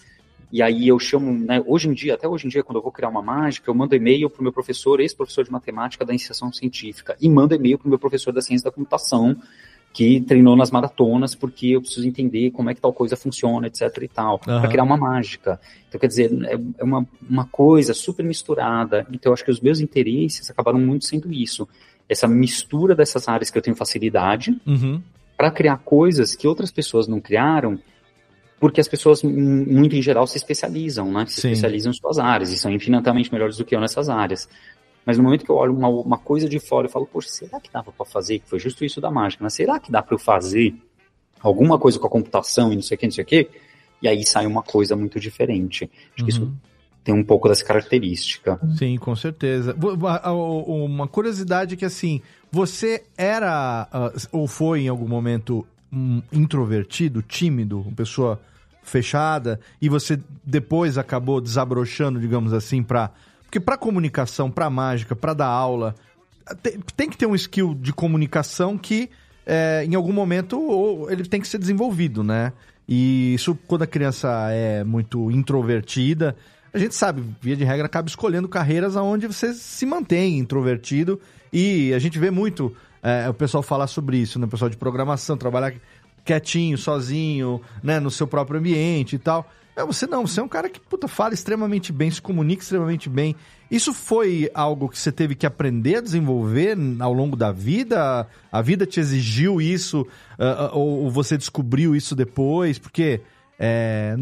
E aí eu chamo, né, hoje em dia, até hoje em dia, quando eu vou criar uma mágica, eu mando e-mail para o meu professor, ex-professor de matemática da iniciação científica, e mando e-mail para o meu professor da ciência da computação, que treinou nas maratonas, porque eu preciso entender como é que tal coisa funciona, etc e tal, Aham. para criar uma mágica. Então, quer dizer, é é uma, uma coisa super misturada. Então, eu acho que os meus interesses acabaram muito sendo isso. Essa mistura dessas áreas que eu tenho facilidade, Uhum. para criar coisas que outras pessoas não criaram, porque as pessoas, muito em geral, se especializam, né? Se Sim. especializam em suas áreas e são infinitamente melhores do que eu nessas áreas. Mas no momento que eu olho uma, uma coisa de fora, eu falo, poxa, será que dava para fazer? Que foi justo isso da mágica, né? Será que dá para eu fazer alguma coisa com a computação e não sei o que, não sei o que? E aí sai uma coisa muito diferente. Acho que isso Uhum. tem um pouco dessa característica. Sim, com certeza. Uma curiosidade que, assim, você era ah, ou foi em algum momento um introvertido, tímido, uma pessoa fechada, e você depois acabou desabrochando, digamos assim, pra. Porque pra comunicação, pra mágica, pra dar aula, tem, tem que ter um skill de comunicação que é, em algum momento ele tem que ser desenvolvido, né? E isso quando a criança é muito introvertida, a gente sabe, via de regra, acaba escolhendo carreiras onde você se mantém introvertido e a gente vê muito é, o pessoal falar sobre isso, né? O pessoal de programação, trabalhar quietinho, sozinho, né? No seu próprio ambiente e tal. É, você não, você é um cara que, puta, fala extremamente bem, se comunica extremamente bem. Isso foi algo que você teve que aprender a desenvolver ao longo da vida? A vida te exigiu isso? Uh, ou você descobriu isso depois? Porque é,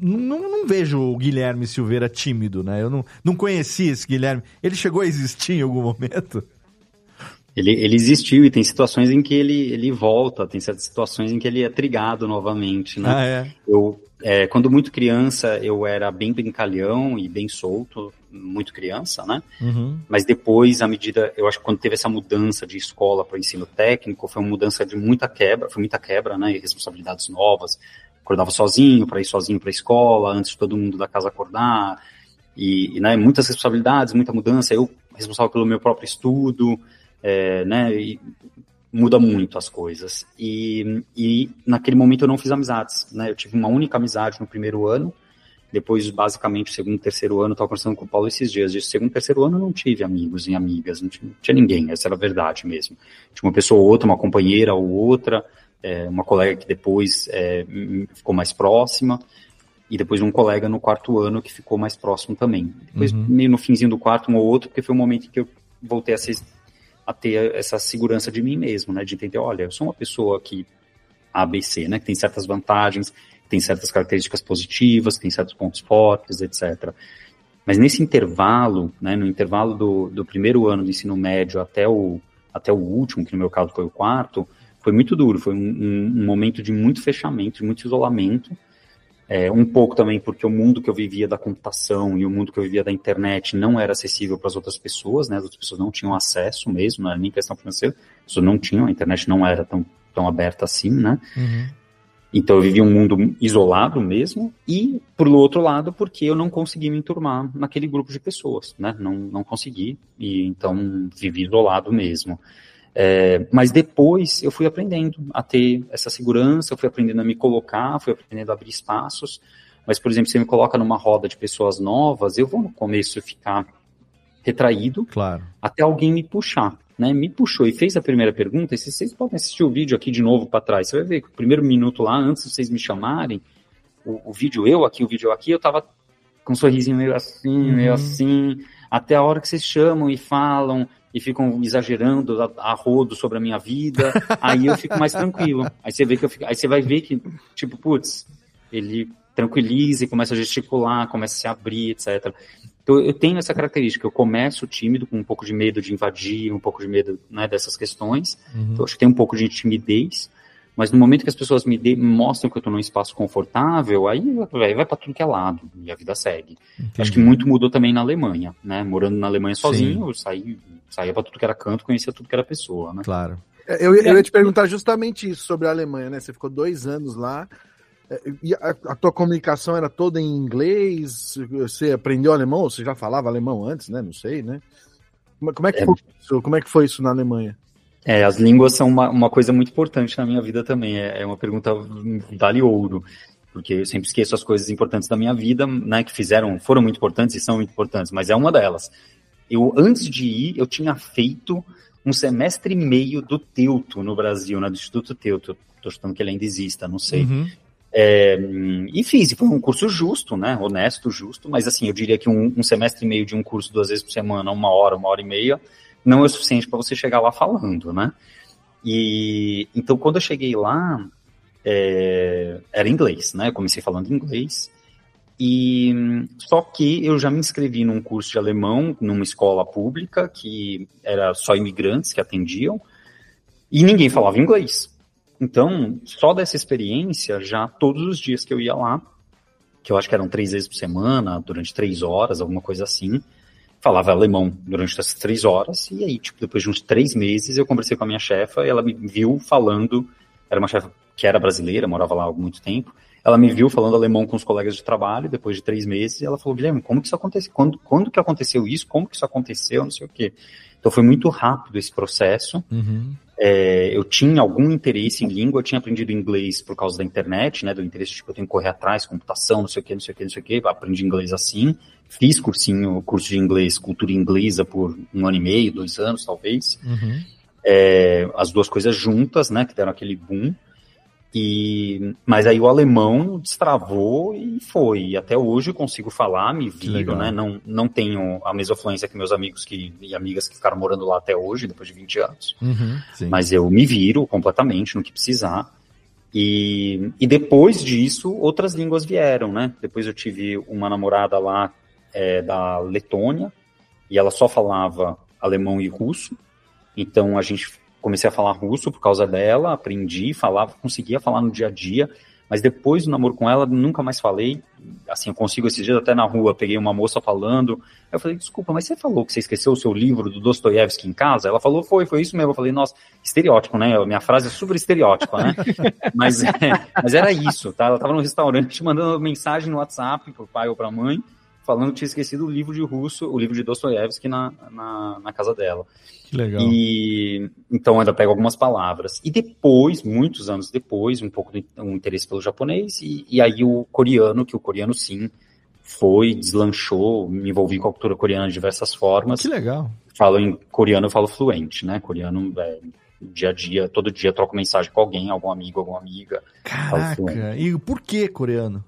não, não vejo o Guilherme Silveira tímido, né? Eu não, não conheci esse Guilherme. Ele chegou a existir em algum momento? Ele, ele existiu e tem situações em que ele, ele volta, tem certas situações em que ele é trigado novamente, né? Ah, é? Eu, é, quando muito criança, eu era bem brincalhão e bem solto, muito criança, né? Uhum. Mas depois, à medida, eu acho que quando teve essa mudança de escola para ensino técnico, foi uma mudança de muita quebra, foi muita quebra, né? E responsabilidades novas. Acordava sozinho, para ir sozinho para a escola, antes de todo mundo da casa acordar. E, e né, muitas responsabilidades, muita mudança. Eu responsável pelo meu próprio estudo, é, né? E muda muito as coisas. E, e naquele momento eu não fiz amizades, né? Eu tive uma única amizade no primeiro ano. Depois, basicamente, segundo terceiro ano, estava conversando com o Paulo esses dias. De segundo terceiro ano, eu não tive amigos e amigas, não tinha, não tinha, ninguém, essa era a verdade mesmo. Tinha uma pessoa ou outra, uma companheira ou outra, é, uma colega que depois é, ficou mais próxima, e depois um colega no quarto ano que ficou mais próximo também. Depois, uhum. meio no finzinho do quarto, um ou outro, porque foi o momento em que eu voltei a ser a ter essa segurança de mim mesmo, né? De entender, olha, eu sou uma pessoa que ABC, né? Que tem certas vantagens, tem certas características positivas, tem certos pontos fortes, etc. Mas nesse intervalo, né? No intervalo do, do primeiro ano do ensino médio até o, até o último, que no meu caso foi o quarto, foi muito duro. Foi um, um, um momento de muito fechamento, de muito isolamento. É, um pouco também porque o mundo que eu vivia da computação e o mundo que eu vivia da internet não era acessível para as outras pessoas, né? As outras pessoas não tinham acesso mesmo, não era nem questão financeira, as pessoas não tinham, a internet não era tão, tão aberta assim, né? Uhum. Então eu vivia um mundo isolado mesmo, e por outro lado, porque eu não consegui me enturmar naquele grupo de pessoas, né? Não, não consegui, e então vivi isolado mesmo. É, mas depois eu fui aprendendo a ter essa segurança, eu fui aprendendo a me colocar, fui aprendendo a abrir espaços. Mas, por exemplo, se você me coloca numa roda de pessoas novas, eu vou no começo ficar retraído, claro. até alguém me puxar. Né, me puxou e fez a primeira pergunta, e se vocês podem assistir o vídeo aqui de novo para trás, você vai ver que o primeiro minuto lá, antes de vocês me chamarem, o, o vídeo eu aqui, o vídeo aqui, eu tava com um sorrisinho meio assim, uhum. meio assim, até a hora que vocês chamam e falam, e ficam exagerando a, a rodo sobre a minha vida, aí eu fico mais tranquilo. Aí você vê que eu fico, aí você vai ver que, tipo, putz, ele tranquiliza e começa a gesticular, começa a se abrir, etc. Então eu tenho essa característica, eu começo tímido, com um pouco de medo de invadir, um pouco de medo né, dessas questões. Uhum. Então acho que tem um pouco de timidez. Mas no momento que as pessoas me, de, mostram que eu estou num espaço confortável, aí vai, vai para tudo que é lado e a vida segue. Entendi. Acho que muito mudou também na Alemanha, né? Morando na Alemanha sozinho, Sim. eu saí, saía para tudo que era canto, conhecia tudo que era pessoa, né? Claro. Eu, eu ia te perguntar justamente isso sobre a Alemanha, né? Você ficou dois anos lá. E a, a, tua comunicação era toda em inglês? Você aprendeu alemão? Você já falava alemão antes, né? Não sei, né? Como é que, é. Foi, isso? Como é que foi isso na Alemanha? É, as línguas são uma, uma coisa muito importante na minha vida também. É, é uma pergunta vale ouro, porque eu sempre esqueço as coisas importantes da minha vida, né, que fizeram, foram muito importantes e são muito importantes, mas é uma delas. Eu, antes de ir, eu tinha feito um semestre e meio do Teuto no Brasil, né, do Instituto Teuto. Estou chutando que ele ainda exista, não sei. Uhum. É, e fiz, foi um curso justo, né, honesto, justo, mas assim, eu diria que um, um semestre e meio de um curso duas vezes por semana, uma hora, uma hora e meia, não é o suficiente para você chegar lá falando, né? E então quando eu cheguei lá, é, era inglês, né? Eu comecei falando inglês. E só que eu já me inscrevi num curso de alemão numa escola pública que era só imigrantes que atendiam e ninguém falava inglês. Então, só dessa experiência, já todos os dias que eu ia lá, que eu acho que eram três vezes por semana, durante três horas, alguma coisa assim, falava alemão durante essas três horas, e aí, tipo, depois de uns três meses, eu conversei com a minha chefa, e ela me viu falando, era uma chefa que era brasileira, morava lá há muito tempo, ela me viu falando alemão com os colegas de trabalho, depois de três meses, e ela falou, Guilherme, como que isso aconteceu? Quando, quando que aconteceu isso? Como que isso aconteceu? Não sei o quê. Então foi muito rápido esse processo. Uhum. É, eu tinha algum interesse em língua, eu tinha aprendido inglês por causa da internet, né, do interesse, tipo, eu tenho que correr atrás, computação, não sei o que, não sei o que, não sei o que, aprendi inglês assim, fiz cursinho, curso de inglês, cultura inglesa por um ano e meio, dois anos, talvez, uhum. é, as duas coisas juntas, né, que deram aquele boom, E, mas aí o alemão destravou e foi. E até hoje eu consigo falar, me viro, né? Não, não tenho a mesma fluência que meus amigos que, e amigas que ficaram morando lá até hoje, depois de 20 anos. Uhum. Mas eu me viro completamente no que precisar. E, e depois disso, outras línguas vieram, né? Depois eu tive uma namorada lá é, da Letônia, e ela só falava alemão e russo. Então a gente comecei a falar russo por causa dela, aprendi, falava, conseguia falar no dia a dia. Mas depois do namoro com ela, nunca mais falei. Assim, eu consigo esses dias até na rua, peguei uma moça falando. Eu falei, desculpa, mas você falou que você esqueceu o seu livro do Dostoiévski em casa? Ela falou, foi, foi isso mesmo. Eu falei, nossa, estereótipo, né? Minha frase é super estereótipa, né? mas, é, mas era isso, tá? Ela tava no restaurante mandando mensagem no WhatsApp pro pai ou pra mãe, falando que tinha esquecido o livro de russo, o livro de Dostoiévski na, na, na casa dela. Que legal. E então ainda pego algumas palavras. E depois, muitos anos depois, um pouco de um interesse pelo japonês, e, e aí o coreano, que o coreano sim foi, deslanchou, me envolvi com a cultura coreana de diversas formas. Que legal. Falo em coreano, eu falo fluente, né? Coreano, é, dia a dia, todo dia troco mensagem com alguém, algum amigo, alguma amiga. Caraca, e por que coreano?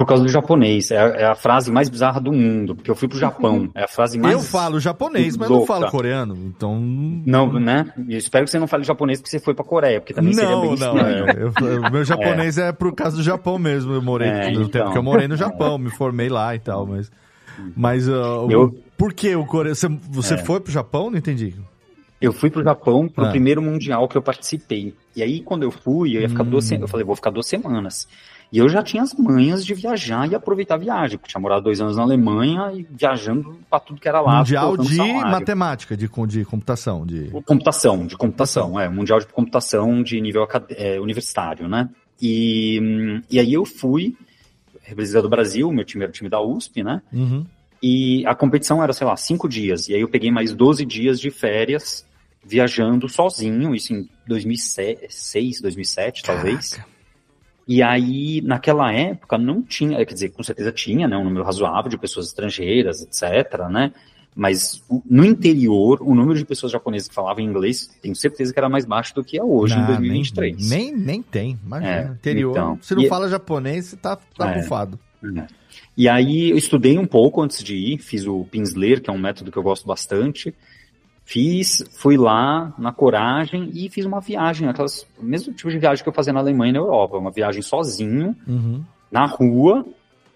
Por causa do japonês. É a, é a frase mais bizarra do mundo, porque eu fui pro Japão. É a frase mais. Eu falo japonês, mas não louca. falo coreano, então... Não, né? Eu espero que você não fale japonês porque você foi pra Coreia, porque também seria Não, bem não, estranho. é, meu japonês é. por causa do Japão mesmo, eu morei, É, no então. tempo que eu morei no Japão, me formei lá e tal, mas... Mas uh, o- Eu- por que o coreano? Você, você É. foi pro Japão? Não entendi. Eu fui pro Japão pro Ah. primeiro mundial que eu participei. E aí, quando eu fui, eu ia ficar Hum. duas semanas. Eu falei, vou ficar duas semanas. E eu já tinha as manhas de viajar e aproveitar a viagem, porque tinha morado dois anos na Alemanha e viajando pra tudo que era lá. Mundial de salário. matemática, de, de computação, de... Computação, de computação, é, mundial de computação de nível é, universitário, né? E, e aí eu fui, representando o Brasil, meu time era o time da USP, né? Uhum. E a competição era, sei lá, cinco dias. E aí eu peguei mais 12 dias de férias viajando sozinho, isso em 2006, 2007, talvez. E aí, naquela época, não tinha, quer dizer, com certeza tinha, né, um número razoável de pessoas estrangeiras, etc, né? Mas no interior, o número de pessoas japonesas que falavam inglês, tenho certeza que era mais baixo do que é hoje, em Ah, 2023. Nem, nem, nem tem, imagina. É, Interior, então. se não E- fala japonês, você tá, tá É. bufado. É. E aí eu estudei um pouco antes de ir, fiz o Pinsler, que é um método que eu gosto bastante. Fiz, fui lá na coragem e fiz uma viagem, aquelas o mesmo tipo de viagem que eu fazia na Alemanha e na Europa, uma viagem sozinho, Uhum. na rua,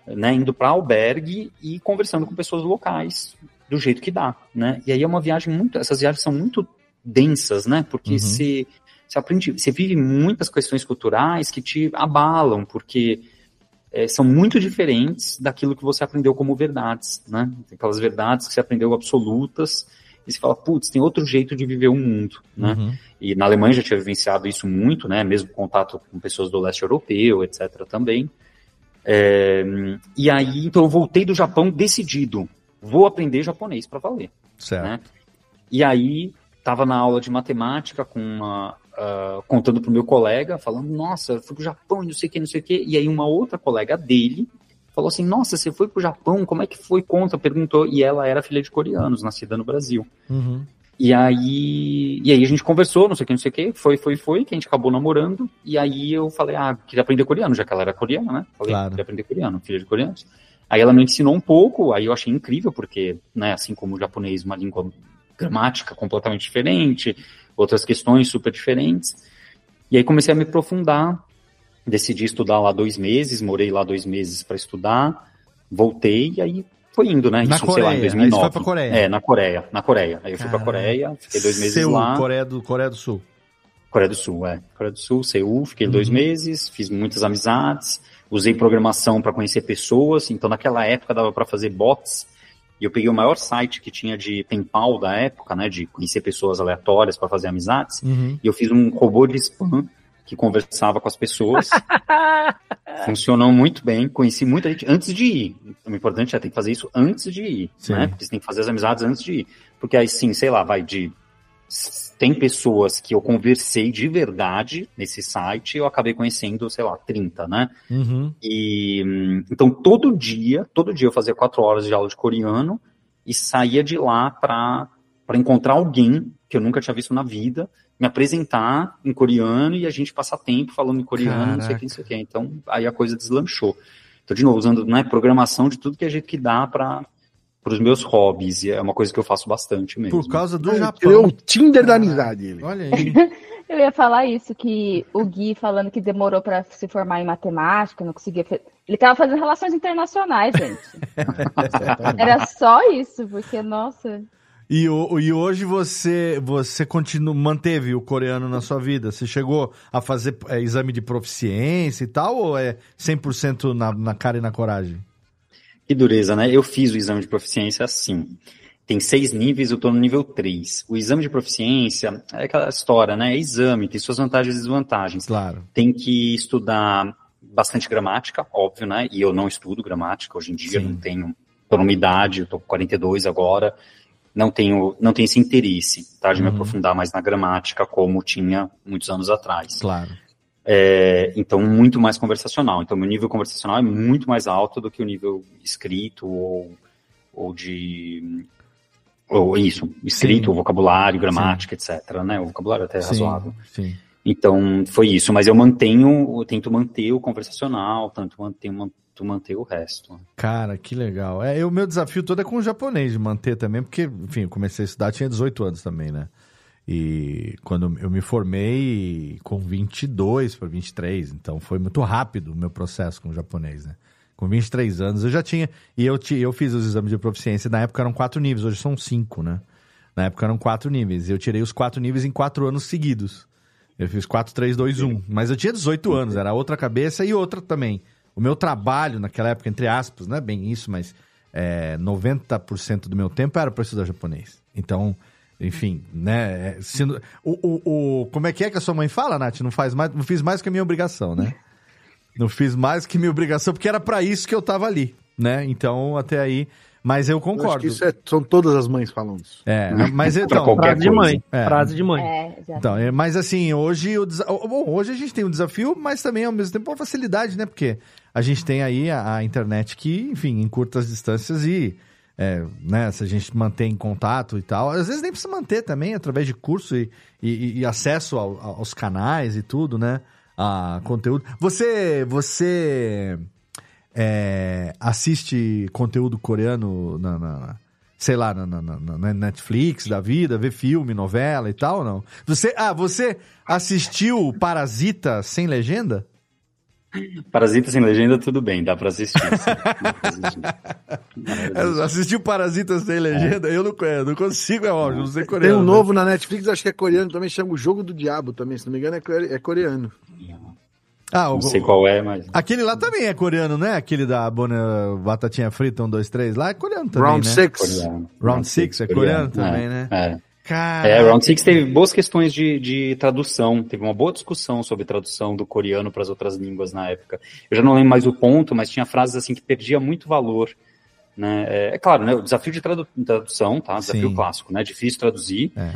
né, indo para albergue e conversando com pessoas locais do jeito que dá, né? E aí é uma viagem muito, essas viagens são muito densas, né? Porque Uhum. você você aprende, você vive muitas questões culturais que te abalam, porque é, são muito diferentes daquilo que você aprendeu como verdades, né? Tem aquelas verdades que você aprendeu absolutas e você fala, putz, tem outro jeito de viver o mundo, né? Uhum. E na Alemanha já tinha vivenciado isso muito, né? Mesmo contato com pessoas do leste europeu, etc. também. É, e aí, então eu voltei do Japão decidido, vou aprender japonês para valer. Certo. Né? E aí, estava na aula de matemática com uma, ah, contando pro meu colega, falando, nossa, eu fui pro Japão e não sei o que, não sei o que. E aí uma outra colega dele falou assim, nossa, você foi pro Japão, como é que foi? Conta, perguntou. E ela era filha de coreanos, nascida no Brasil. Uhum. E aí, e aí a gente conversou, não sei o que, não sei o que, foi, foi, foi, que a gente acabou namorando. E aí eu falei, ah, queria aprender coreano, já que ela era coreana, né? Falei, Claro. queria aprender coreano, filha de coreanos. Aí ela me ensinou um pouco, aí eu achei incrível, porque, né, assim como o japonês, uma língua gramática completamente diferente, outras questões super diferentes. E aí comecei a me aprofundar, decidi estudar lá dois meses, morei lá dois meses para estudar, voltei e aí foi indo, né? Na Isso, sei lá, Coreia, em aí você 2009. foi pra Coreia. É, na Coreia, na Coreia. Aí eu fui pra Caramba. Coreia, fiquei dois meses Seul, lá. Coreia do, Coreia do Sul. Coreia do Sul, é. Coreia do Sul, Seul, fiquei dois Uhum. meses, fiz muitas amizades, usei programação para conhecer pessoas, então naquela época dava para fazer bots, e eu peguei o maior site que tinha de PayPal da época, né, de conhecer pessoas aleatórias para fazer amizades, Uhum. e eu fiz um robô de spam que conversava com as pessoas. Funcionou muito bem, conheci muita gente antes de ir. O importante é ter que fazer isso antes de ir, Sim. né? Porque você tem que fazer as amizades antes de ir. Porque aí sim, sei lá, vai de tem pessoas que eu conversei de verdade nesse site, eu acabei conhecendo, sei lá, 30, né? Uhum. E então todo dia, todo dia eu fazia quatro horas de aula de coreano e saía de lá para para encontrar alguém que eu nunca tinha visto na vida me apresentar em coreano e a gente passar tempo falando em coreano, não sei o Caraca. que, não sei o que. Então, aí a coisa deslanchou. Então, de novo, usando né, programação de tudo que a gente que dá para os meus hobbies. E é uma coisa que eu faço bastante mesmo. Por causa do Ele Japão. criou o Tinder da amizade, ele. Olha aí. Eu ia falar isso, que o Gui falando que demorou para se formar em matemática, não conseguia. fe- Ele tava fazendo relações internacionais, gente. Era só isso, porque, nossa. E, o- e hoje você você continua, manteve o coreano na sua vida? Você chegou a fazer é, exame de proficiência e tal? Ou é 100% na, na cara e na coragem? Que dureza, né? Eu fiz o exame de proficiência assim. Tem seis níveis, eu tô no nível 3. O exame de proficiência é aquela história, né? É exame, tem suas vantagens e desvantagens. Claro. Tem que estudar bastante gramática, óbvio, né? E eu não estudo gramática hoje em dia, Sim. não tenho. Tô numa idade, eu tô com 42 agora. Não tenho, não tenho esse interesse, tá? De me Uhum. aprofundar mais na gramática, como tinha muitos anos atrás. Claro. É, então, muito mais conversacional. Então, meu nível conversacional é muito mais alto do que o nível escrito ou, ou de. Ou isso, escrito, Sim. vocabulário, gramática, etc. Né? O vocabulário até é Sim, razoável. sim. Então, foi isso. Mas eu mantenho, eu tento manter o conversacional, tanto mantenho, tento manter o resto. Cara, que legal. É, o meu desafio todo é com o japonês, de manter também, porque, enfim, eu comecei a estudar, tinha 18 anos também, né? E quando eu me formei com 22 para 23, então foi muito rápido o meu processo com o japonês, né? Com 23 anos eu já tinha, e eu, eu fiz os exames de proficiência, na época eram quatro níveis, hoje são cinco, né? Na época eram quatro níveis, eu tirei os quatro níveis em quatro anos seguidos. Eu fiz 4, 3, 2, 1. Mas eu tinha 18 anos, era outra cabeça e outra também. O meu trabalho naquela época, entre aspas, não é bem isso, mas é, 90% do meu tempo era para estudar japonês. Então, enfim, né? é, se o, o, o- como é que é que a sua mãe fala, Nath? Não, faz mais, não fiz mais que a minha obrigação, né? Não fiz mais que minha obrigação, porque era para isso que eu tava ali, né? Então, até aí. Mas eu Eu acho concordo. que isso é, são todas as mães falando isso. É, mas Pra então. qualquer Frase de mãe. É. Frase de mãe. É. Então, é, mas assim, hoje o desa- bom, hoje a gente tem um desafio, mas também ao mesmo tempo uma facilidade, né? Porque a gente tem aí a, a internet que, enfim, encurta as distâncias e, é, né, se a gente mantém contato e tal, às vezes nem precisa manter também através de curso e, e- e acesso ao- aos canais e tudo, né? A conteúdo. Você, você é, assiste conteúdo coreano na, na- sei lá, na, na- na- na Netflix da vida, vê filme, novela e tal, não? Você, ah, você assistiu Parasita sem legenda? Parasita sem legenda, tudo bem, dá pra assistir. Assistiu Parasita sem legenda? Eu não, eu não consigo, é óbvio, não sei Tem coreano. um né? novo na Netflix, acho que é coreano também, chama O Jogo do Diabo também, se não me engano, é é coreano. Ah, o, Não sei qual é, mas. Aquele lá também é coreano, né? Aquele da Bona Batatinha Frita, um, dois, três, lá é coreano também, Round né? Six. Coreano. Round Six é coreano também, é, né? É. Cara, É, Round Six teve boas questões de, de tradução, teve uma boa discussão sobre tradução do coreano para as outras línguas na época. Eu já não lembro mais o ponto, mas tinha frases assim que perdia muito valor. Né? É, é claro, né, o desafio de tradu- tradução, tá? Desafio Sim. clássico, né? Difícil traduzir. É.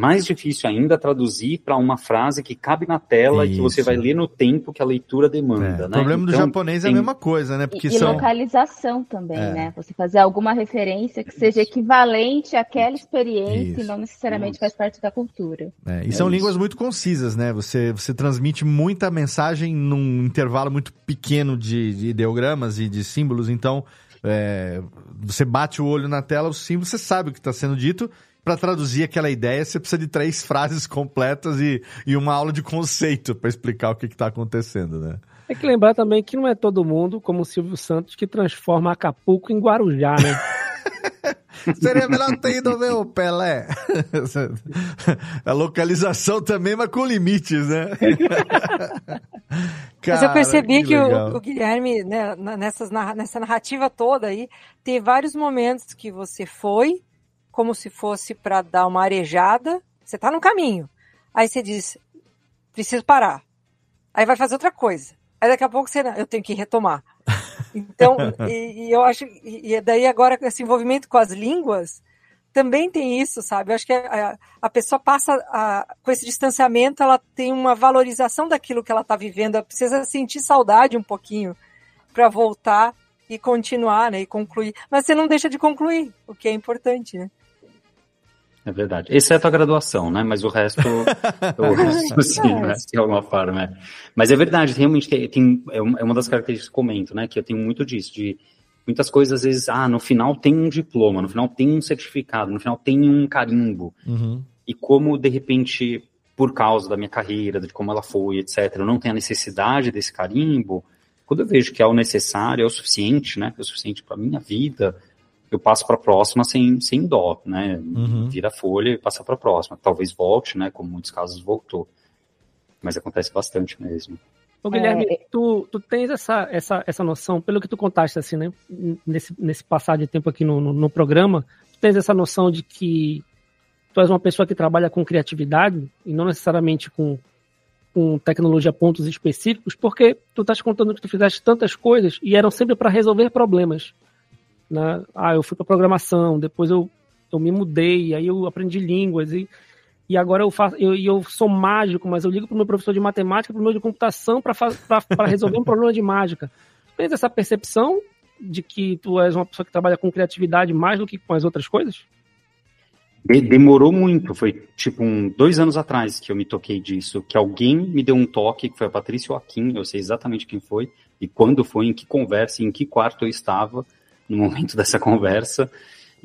Mais difícil ainda traduzir para uma frase que cabe na tela e que você Isso. vai ler no tempo que a leitura demanda. É, né? O problema do Então, japonês é a tem- mesma coisa, né? Porque E, e são. localização também, É. né? Você fazer alguma referência que seja equivalente àquela experiência Isso. e não necessariamente faz parte da cultura. É, e são isso. línguas muito concisas, né? Você, você transmite muita mensagem num intervalo muito pequeno de, de ideogramas e de símbolos, então é, você bate o olho na tela, o símbolo, você sabe o que está sendo dito. Para traduzir aquela ideia, você precisa de três frases completas e, e uma aula de conceito para explicar o que está acontecendo, né? Tem que lembrar também que não é todo mundo, como o Silvio Santos, que transforma Acapulco em Guarujá, né? Seria melhor ter ido ver o Pelé. A localização também, mas com limites, né? Mas eu Cara, percebi que, legal. o, o Guilherme, né, nessas nessa narrativa toda aí, tem vários momentos que você foi, como se fosse para dar uma arejada, você tá no caminho. Aí você diz, preciso parar. Aí vai fazer outra coisa. Aí daqui a pouco você, eu tenho que retomar. Então, e, e eu acho, e, e daí agora esse envolvimento com as línguas também tem isso, sabe? Eu acho que a, a pessoa passa, a- com esse distanciamento, ela tem uma valorização daquilo que ela está vivendo, ela precisa sentir saudade um pouquinho para voltar e continuar, né? E concluir. Mas você não deixa de concluir, o que é importante, né? É verdade. Exceto a graduação, né? Mas o resto, o resto sim, né? De alguma forma. É. Mas é verdade, realmente tem, tem, é uma das características que eu comento, né? Que eu tenho muito disso, de muitas coisas, às vezes, ah, no final tem um diploma, no final tem um certificado, no final tem um carimbo. Uhum. E como, de repente, por causa da minha carreira, de como ela foi, etc., eu não tenho a necessidade desse carimbo, quando eu vejo que é o necessário, é o suficiente, né? É o suficiente para minha vida, eu passo para a próxima sem, sem dó, né? Uhum. Vira a folha e passa para a próxima. Talvez volte, né? Como muitos casos voltou. Mas acontece bastante mesmo. Ô, Guilherme, É. tu, tu tens essa, essa, essa noção, pelo que tu contaste, assim, né? Nesse, nesse passar de tempo aqui no, no, no programa, tu tens essa noção de que tu és uma pessoa que trabalha com criatividade e não necessariamente com, com tecnologia pontos específicos, porque tu estás contando que tu fizeste tantas coisas e eram sempre para resolver problemas. Né? Ah, eu fui para programação, depois eu, eu me mudei, aí eu aprendi línguas e e agora eu faço, eu, eu sou mágico, mas eu ligo para o meu professor de matemática, para o meu de computação, para resolver um problema de mágica. Tens essa percepção de que tu és uma pessoa que trabalha com criatividade mais do que com as outras coisas? De- demorou muito, foi tipo um, dois anos atrás que eu me toquei disso, que alguém me deu um toque, que foi a Patrícia Joaquim, eu sei exatamente quem foi, e quando foi, em que conversa, em que quarto eu estava no momento dessa conversa.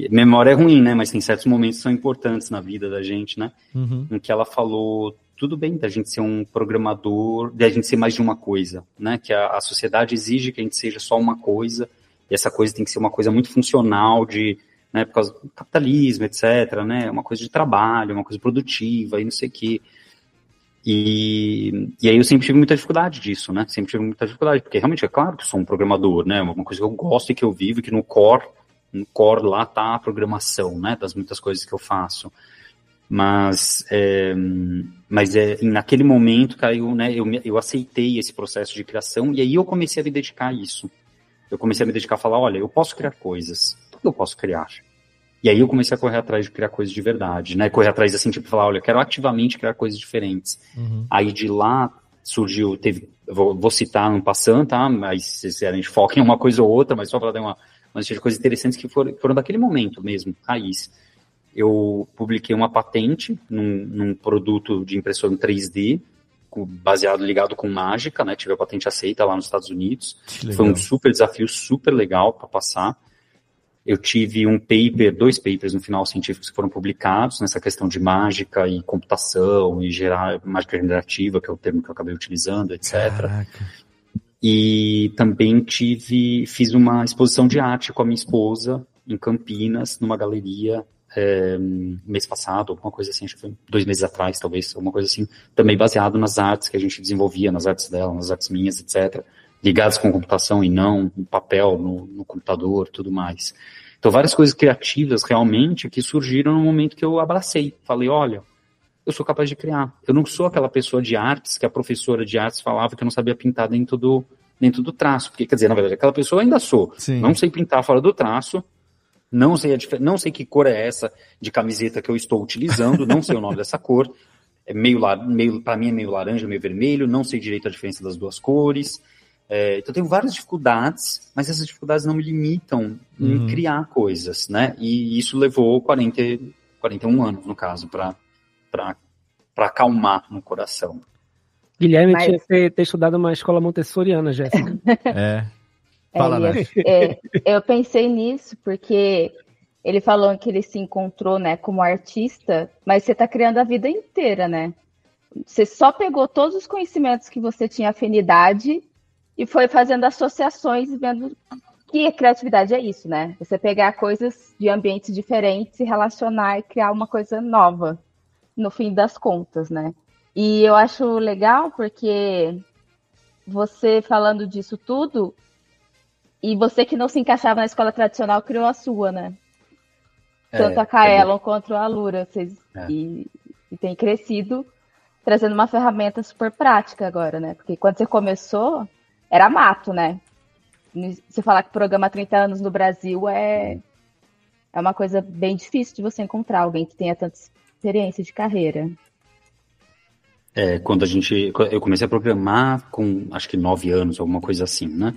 Memória é ruim, né? Mas tem certos momentos que são importantes na vida da gente, né? Uhum. em que ela falou tudo bem da gente ser um programador, da gente ser mais de uma coisa, né? Que a, a sociedade exige que a gente seja só uma coisa, e essa coisa tem que ser uma coisa muito funcional de, né, por causa do capitalismo, etc, né? Uma coisa de trabalho, uma coisa produtiva e não sei o quê. E, e aí eu sempre tive muita dificuldade disso, né? Sempre tive muita dificuldade, porque realmente é claro que eu sou um programador, né? Uma coisa que eu gosto e que eu vivo, e que no core, no core lá tá a programação, né? Das muitas coisas que eu faço. Mas, é, mas é, naquele momento, cara, eu, né, eu, eu aceitei esse processo de criação e aí eu comecei a me dedicar a isso. Eu comecei a me dedicar a falar, olha, eu posso criar coisas, tudo eu posso criar. E aí eu comecei a correr atrás de criar coisas de verdade, né? Correr atrás, assim, tipo, falar, olha, eu quero ativamente criar coisas diferentes. Uhum. Aí de lá surgiu, teve, vou, vou citar um passando, tá? Mas se gente foca em uma coisa ou outra, mas só para dar uma, uma de coisas interessantes que foram, foram daquele momento mesmo, raiz. Eu publiquei uma patente num, num produto de impressora em 3D, com- baseado, ligado com mágica, né? Tive a patente aceita lá nos Estados Unidos. Que Foi um super desafio, super legal para passar. Eu tive um paper, dois papers no final científicos que foram publicados nessa questão de mágica e computação e gerar mágica generativa, que é o termo que eu acabei utilizando, etc. Caraca. E também tive, fiz uma exposição de arte com a minha esposa em Campinas, numa galeria é, mês passado, alguma coisa assim, acho que foi dois meses atrás, talvez, alguma coisa assim, também baseado nas artes que a gente desenvolvia, nas artes dela, nas artes minhas, etc., ligadas com computação e não no papel, no, no computador, tudo mais. Então, várias coisas criativas, realmente, que surgiram no momento que eu abracei. Falei, olha, eu sou capaz de criar. Eu não sou aquela pessoa de artes que a professora de artes falava que eu não sabia pintar dentro do, dentro do traço. Porque, quer dizer, na verdade, aquela pessoa eu ainda sou. Sim. Não sei pintar fora do traço, não sei, a não sei que cor é essa de camiseta que eu estou utilizando, não sei o nome dessa cor. É meio, meio para mim é meio laranja, meio vermelho, não sei direito a diferença das duas cores. É, então eu tenho várias dificuldades, mas essas dificuldades não me limitam em Uhum. criar coisas, né? E isso levou 40, 41 anos, no caso, para para acalmar no coração. Guilherme Mas- tinha que ter, ter estudado uma escola montessoriana, Jéssica. É. Fala, É, Nath. é, eu pensei nisso porque ele falou que ele se encontrou, né, como artista, mas você está criando a vida inteira, né? Você só pegou todos os conhecimentos que você tinha afinidade e foi fazendo associações e vendo que a criatividade é isso, né? Você pegar coisas de ambientes diferentes e relacionar e criar uma coisa nova, no fim das contas, né? E eu acho legal porque você falando disso tudo, e você que não se encaixava na escola tradicional criou a sua, né? Tanto É, a Kaelon quanto a Lura. Vocês, É. e, e tem crescido trazendo uma ferramenta super prática agora, né? Porque quando você começou, era mato, né? Se falar que programa há 30 anos no Brasil é, é uma coisa bem difícil de você encontrar alguém que tenha tanta experiência de carreira. É, quando a gente, eu comecei a programar com, acho que nove anos, alguma coisa assim, né?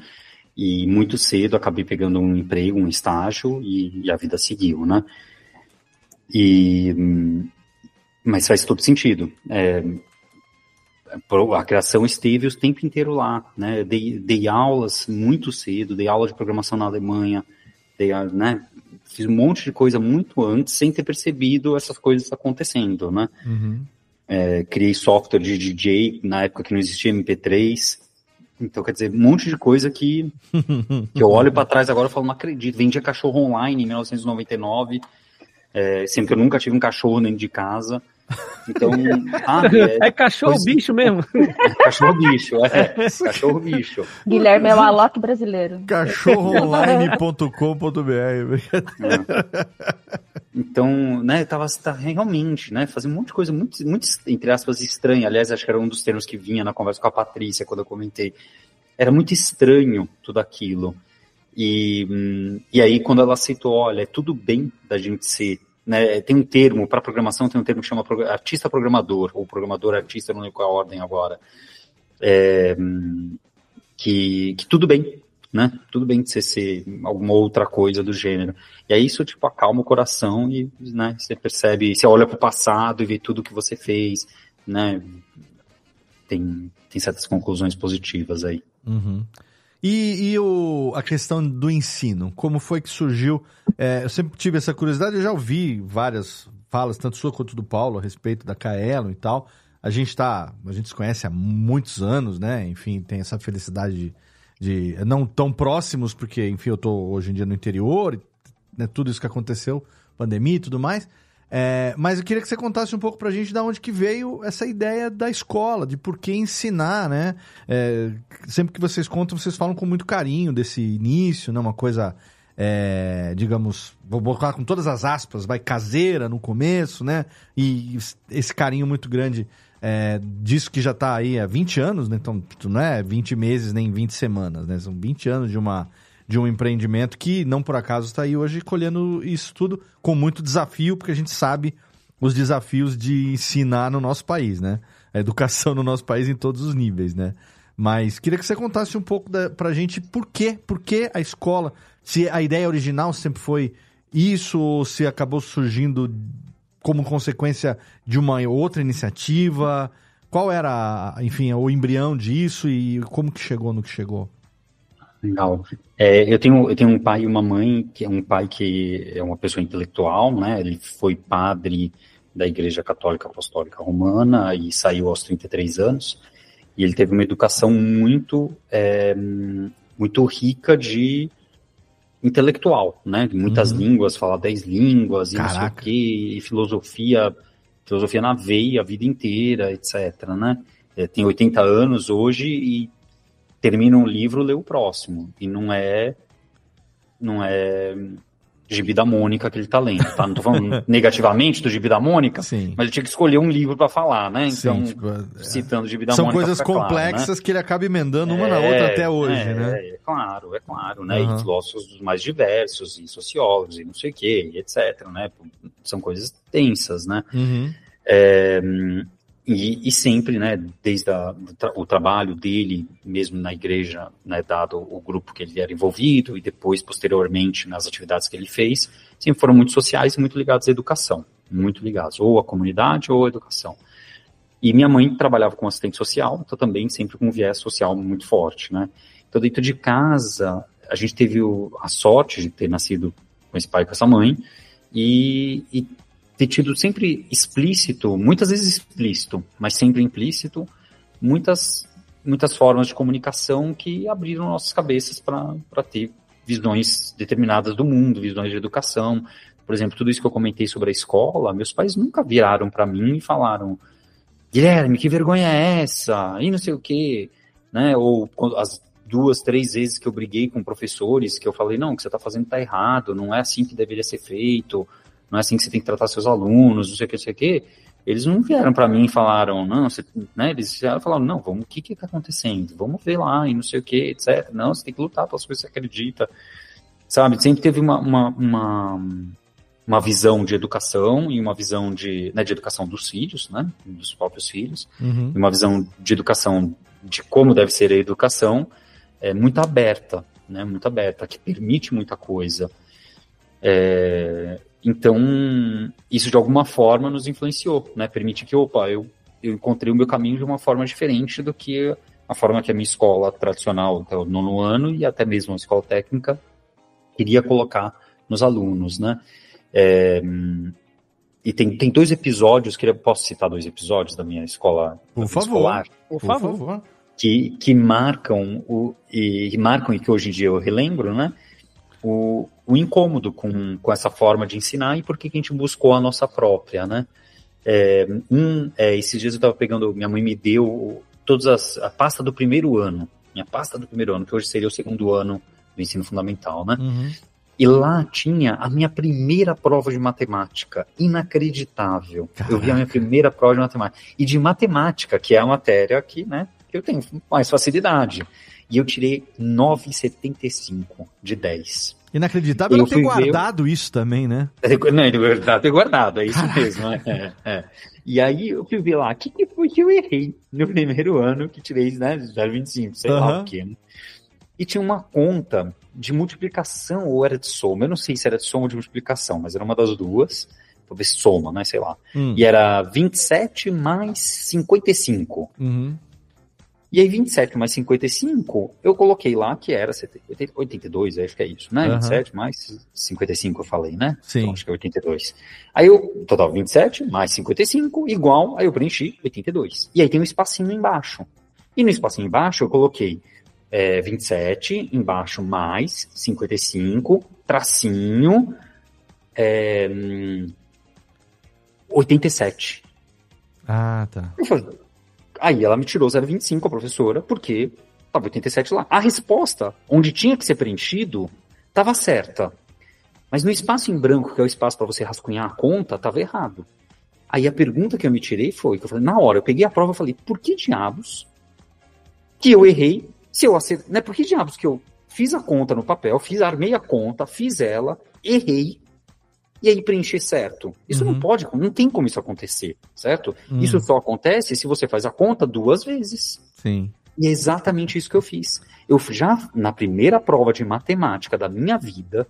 E muito cedo acabei pegando um emprego, um estágio e, e a vida seguiu, né? E, hum, mas faz todo sentido. É, a criação esteve o tempo inteiro lá, né? Dei, dei aulas muito cedo, dei aula de programação na Alemanha, dei, né? Fiz um monte de coisa muito antes, sem ter percebido essas coisas acontecendo, né? Uhum. É, criei software de DJ na época que não existia MP3. Então, quer dizer, um monte de coisa que, que eu olho para trás agora e falo, não acredito. Vendia cachorro online em 1999, é, sendo que eu nunca tive um cachorro dentro de casa. Então, sabe, É cachorro coisa- bicho mesmo. Cachorro bicho, é. Cachorro bicho. Guilherme é o Alok brasileiro. Cachorroonline.com.br. Então, né, tava, tá, realmente, né, fazendo um monte de coisa muito, muito, entre aspas, estranha. Aliás, acho que era um dos termos que vinha na conversa com a Patrícia, quando eu comentei. Era muito estranho tudo aquilo. E, hum, e aí, quando ela aceitou, olha, é tudo bem da gente ser, né, tem um termo, para programação tem um termo que chama artista programador, ou programador artista, não lembro qual é a ordem agora. É, que, que tudo bem, né? Tudo bem de você ser alguma outra coisa do gênero. E aí isso, tipo, acalma o coração e, né, você percebe, você olha pro passado e vê tudo que você fez, né? Tem, tem certas conclusões positivas aí. Uhum. E, e o, a questão do ensino, como foi que surgiu? É, eu sempre tive essa curiosidade, eu já ouvi várias falas, tanto sua quanto do Paulo, a respeito da Kaelo e tal. A gente tá, a gente se conhece há muitos anos, né? Enfim, tem essa felicidade de, de não tão próximos, porque, enfim, eu tô hoje em dia no interior, né, tudo isso que aconteceu, pandemia e tudo mais. É, mas eu queria que você contasse um pouco pra gente de onde que veio essa ideia da escola, de por que ensinar, né? É, sempre que vocês contam, vocês falam com muito carinho desse início, né? Uma coisa, é, digamos, vou botar com todas as aspas, vai caseira no começo, né? E esse carinho muito grande é, disso que já tá aí há 20 anos, né? Então, não é 20 meses nem 20 semanas, né? São 20 anos de uma de um empreendimento que não por acaso está aí hoje colhendo isso tudo com muito desafio, porque a gente sabe os desafios de ensinar no nosso país, né? A educação no nosso país em todos os níveis, né? Mas queria que você contasse um pouco da, pra gente por quê, por que a escola, se a ideia original sempre foi isso, ou se acabou surgindo como consequência de uma outra iniciativa, qual era, enfim, o embrião disso e como que chegou no que chegou? Legal. É, eu, tenho, eu tenho um pai e uma mãe, que é um pai que é uma pessoa intelectual, né? Ele foi padre da Igreja Católica Apostólica Romana e saiu aos 33 anos. E ele teve uma educação muito, é, muito rica de intelectual, né? De muitas Uhum. línguas, falar 10 línguas e não sei o Caraca. quê, e filosofia, filosofia na veia a vida inteira, etc, né? É, tem 80 anos hoje e termina um livro, lê o próximo. E não é não é Gibi da Mônica que ele tá lendo, tá? Não tô falando negativamente do Gibi da Mônica, Sim. mas ele tinha que escolher um livro para falar, né? Sim, Então, tipo, é- citando o Gibi da São Mônica. coisas fica claro, né? complexas que ele acaba emendando uma na É, outra até hoje, é, né? É, claro, é claro, né? Aham. E filósofos dos mais diversos, e sociólogos, e não sei o quê, e etc, né? São coisas tensas, né? Uhum. É, e, e sempre, né, desde a, o, tra- o trabalho dele, mesmo na igreja, né, dado o grupo que ele era envolvido, e depois, posteriormente, nas atividades que ele fez, sempre foram muito sociais e muito ligados à educação, muito ligados, ou à comunidade ou à educação. E minha mãe trabalhava como assistente social, então também sempre com um viés social muito forte, né. Então, dentro de casa, a gente teve o- a sorte de ter nascido com esse pai e com essa mãe, e, e ter tido sempre explícito, muitas vezes explícito, mas sempre implícito, muitas, muitas formas de comunicação que abriram nossas cabeças para ter visões determinadas do mundo, visões de educação. Por exemplo, tudo isso que eu comentei sobre a escola, meus pais nunca viraram para mim e falaram: Guilherme, que vergonha é essa? E não sei o quê. Né? Ou as duas, três vezes que eu briguei com professores, que eu falei: não, o que você está fazendo está errado, não é assim que deveria ser feito, não é assim que você tem que tratar seus alunos, não sei o que, não sei o que. Eles não vieram para mim e falaram, não, você, né? Eles falaram, não, vamos, o que que tá acontecendo? Vamos ver lá e não sei o que, etc. Não, você tem que lutar pelas coisas que você acredita. Sabe? Sempre teve uma, uma, uma, uma visão de educação e uma visão de, né, de educação dos filhos, né? Dos próprios filhos. Uhum. E uma visão de educação, de como deve ser a educação, é muito aberta, né? Muito aberta, que permite muita coisa. É, Então, isso de alguma forma nos influenciou, né? Permite que, opa, eu, eu encontrei o meu caminho de uma forma diferente do que a forma que a minha escola tradicional, até o nono ano, e até mesmo a escola técnica, queria colocar nos alunos, né? É, e tem, tem dois episódios, que eu posso citar dois episódios da minha escola Por minha favor. escolar, Por favor. que, que marcam o e, e marcam e que hoje em dia eu relembro, né? O, o incômodo com, com essa forma de ensinar e por que a gente buscou a nossa própria, né? É, um, é, esses dias eu estava pegando, minha mãe me deu todas as, a pasta do primeiro ano, minha pasta do primeiro ano, que hoje seria o segundo ano do ensino fundamental, né? Uhum. E lá tinha a minha primeira prova de matemática. Inacreditável. Eu vi a minha primeira prova de matemática. E de matemática, que é a matéria que, né, que eu tenho mais facilidade. E eu tirei 9,75 de 10. Inacreditável Eu ter fui ver- guardado isso também, né? Não, é guardado, é guardado, é isso mesmo. É, é. E aí eu fui ver lá, o que, que foi que eu errei no primeiro ano que tirei, né, 0,25, sei lá Aham. o quê. né? E tinha uma conta de multiplicação ou era de soma, eu não sei se era de soma ou de multiplicação, mas era uma das duas, talvez soma, né, sei lá. Hum. E era 27 mais 55. Uhum. E aí 27 mais 55, eu coloquei lá que era 70, 80, 82, acho que é isso, né? Aham. 27 mais 55 eu falei, né? Sim. Então, acho que é 82. Aí eu, total 27 mais 55 igual, aí eu preenchi 82. E aí tem um espacinho embaixo. E no espacinho embaixo eu coloquei é, 27, embaixo mais 55, tracinho, é, hum, 87. Ah, tá. Eu falei, Aí ela me tirou 0,25, a professora, porque estava 87 lá. A resposta, onde tinha que ser preenchido, estava certa. Mas no espaço em branco, que é o espaço para você rascunhar a conta, estava errado. Aí a pergunta que eu me tirei foi, que eu falei, na hora, eu peguei a prova e falei, por que diabos que eu errei? Se eu acertei, né? Por que diabos que eu fiz a conta no papel, fiz, armei a conta, fiz ela, errei, e aí preencher certo. Isso não pode, não tem como isso acontecer, certo? Uhum. Isso só acontece se você faz a conta duas vezes. Sim. E é exatamente isso que eu fiz. Eu já, na primeira prova de matemática da minha vida,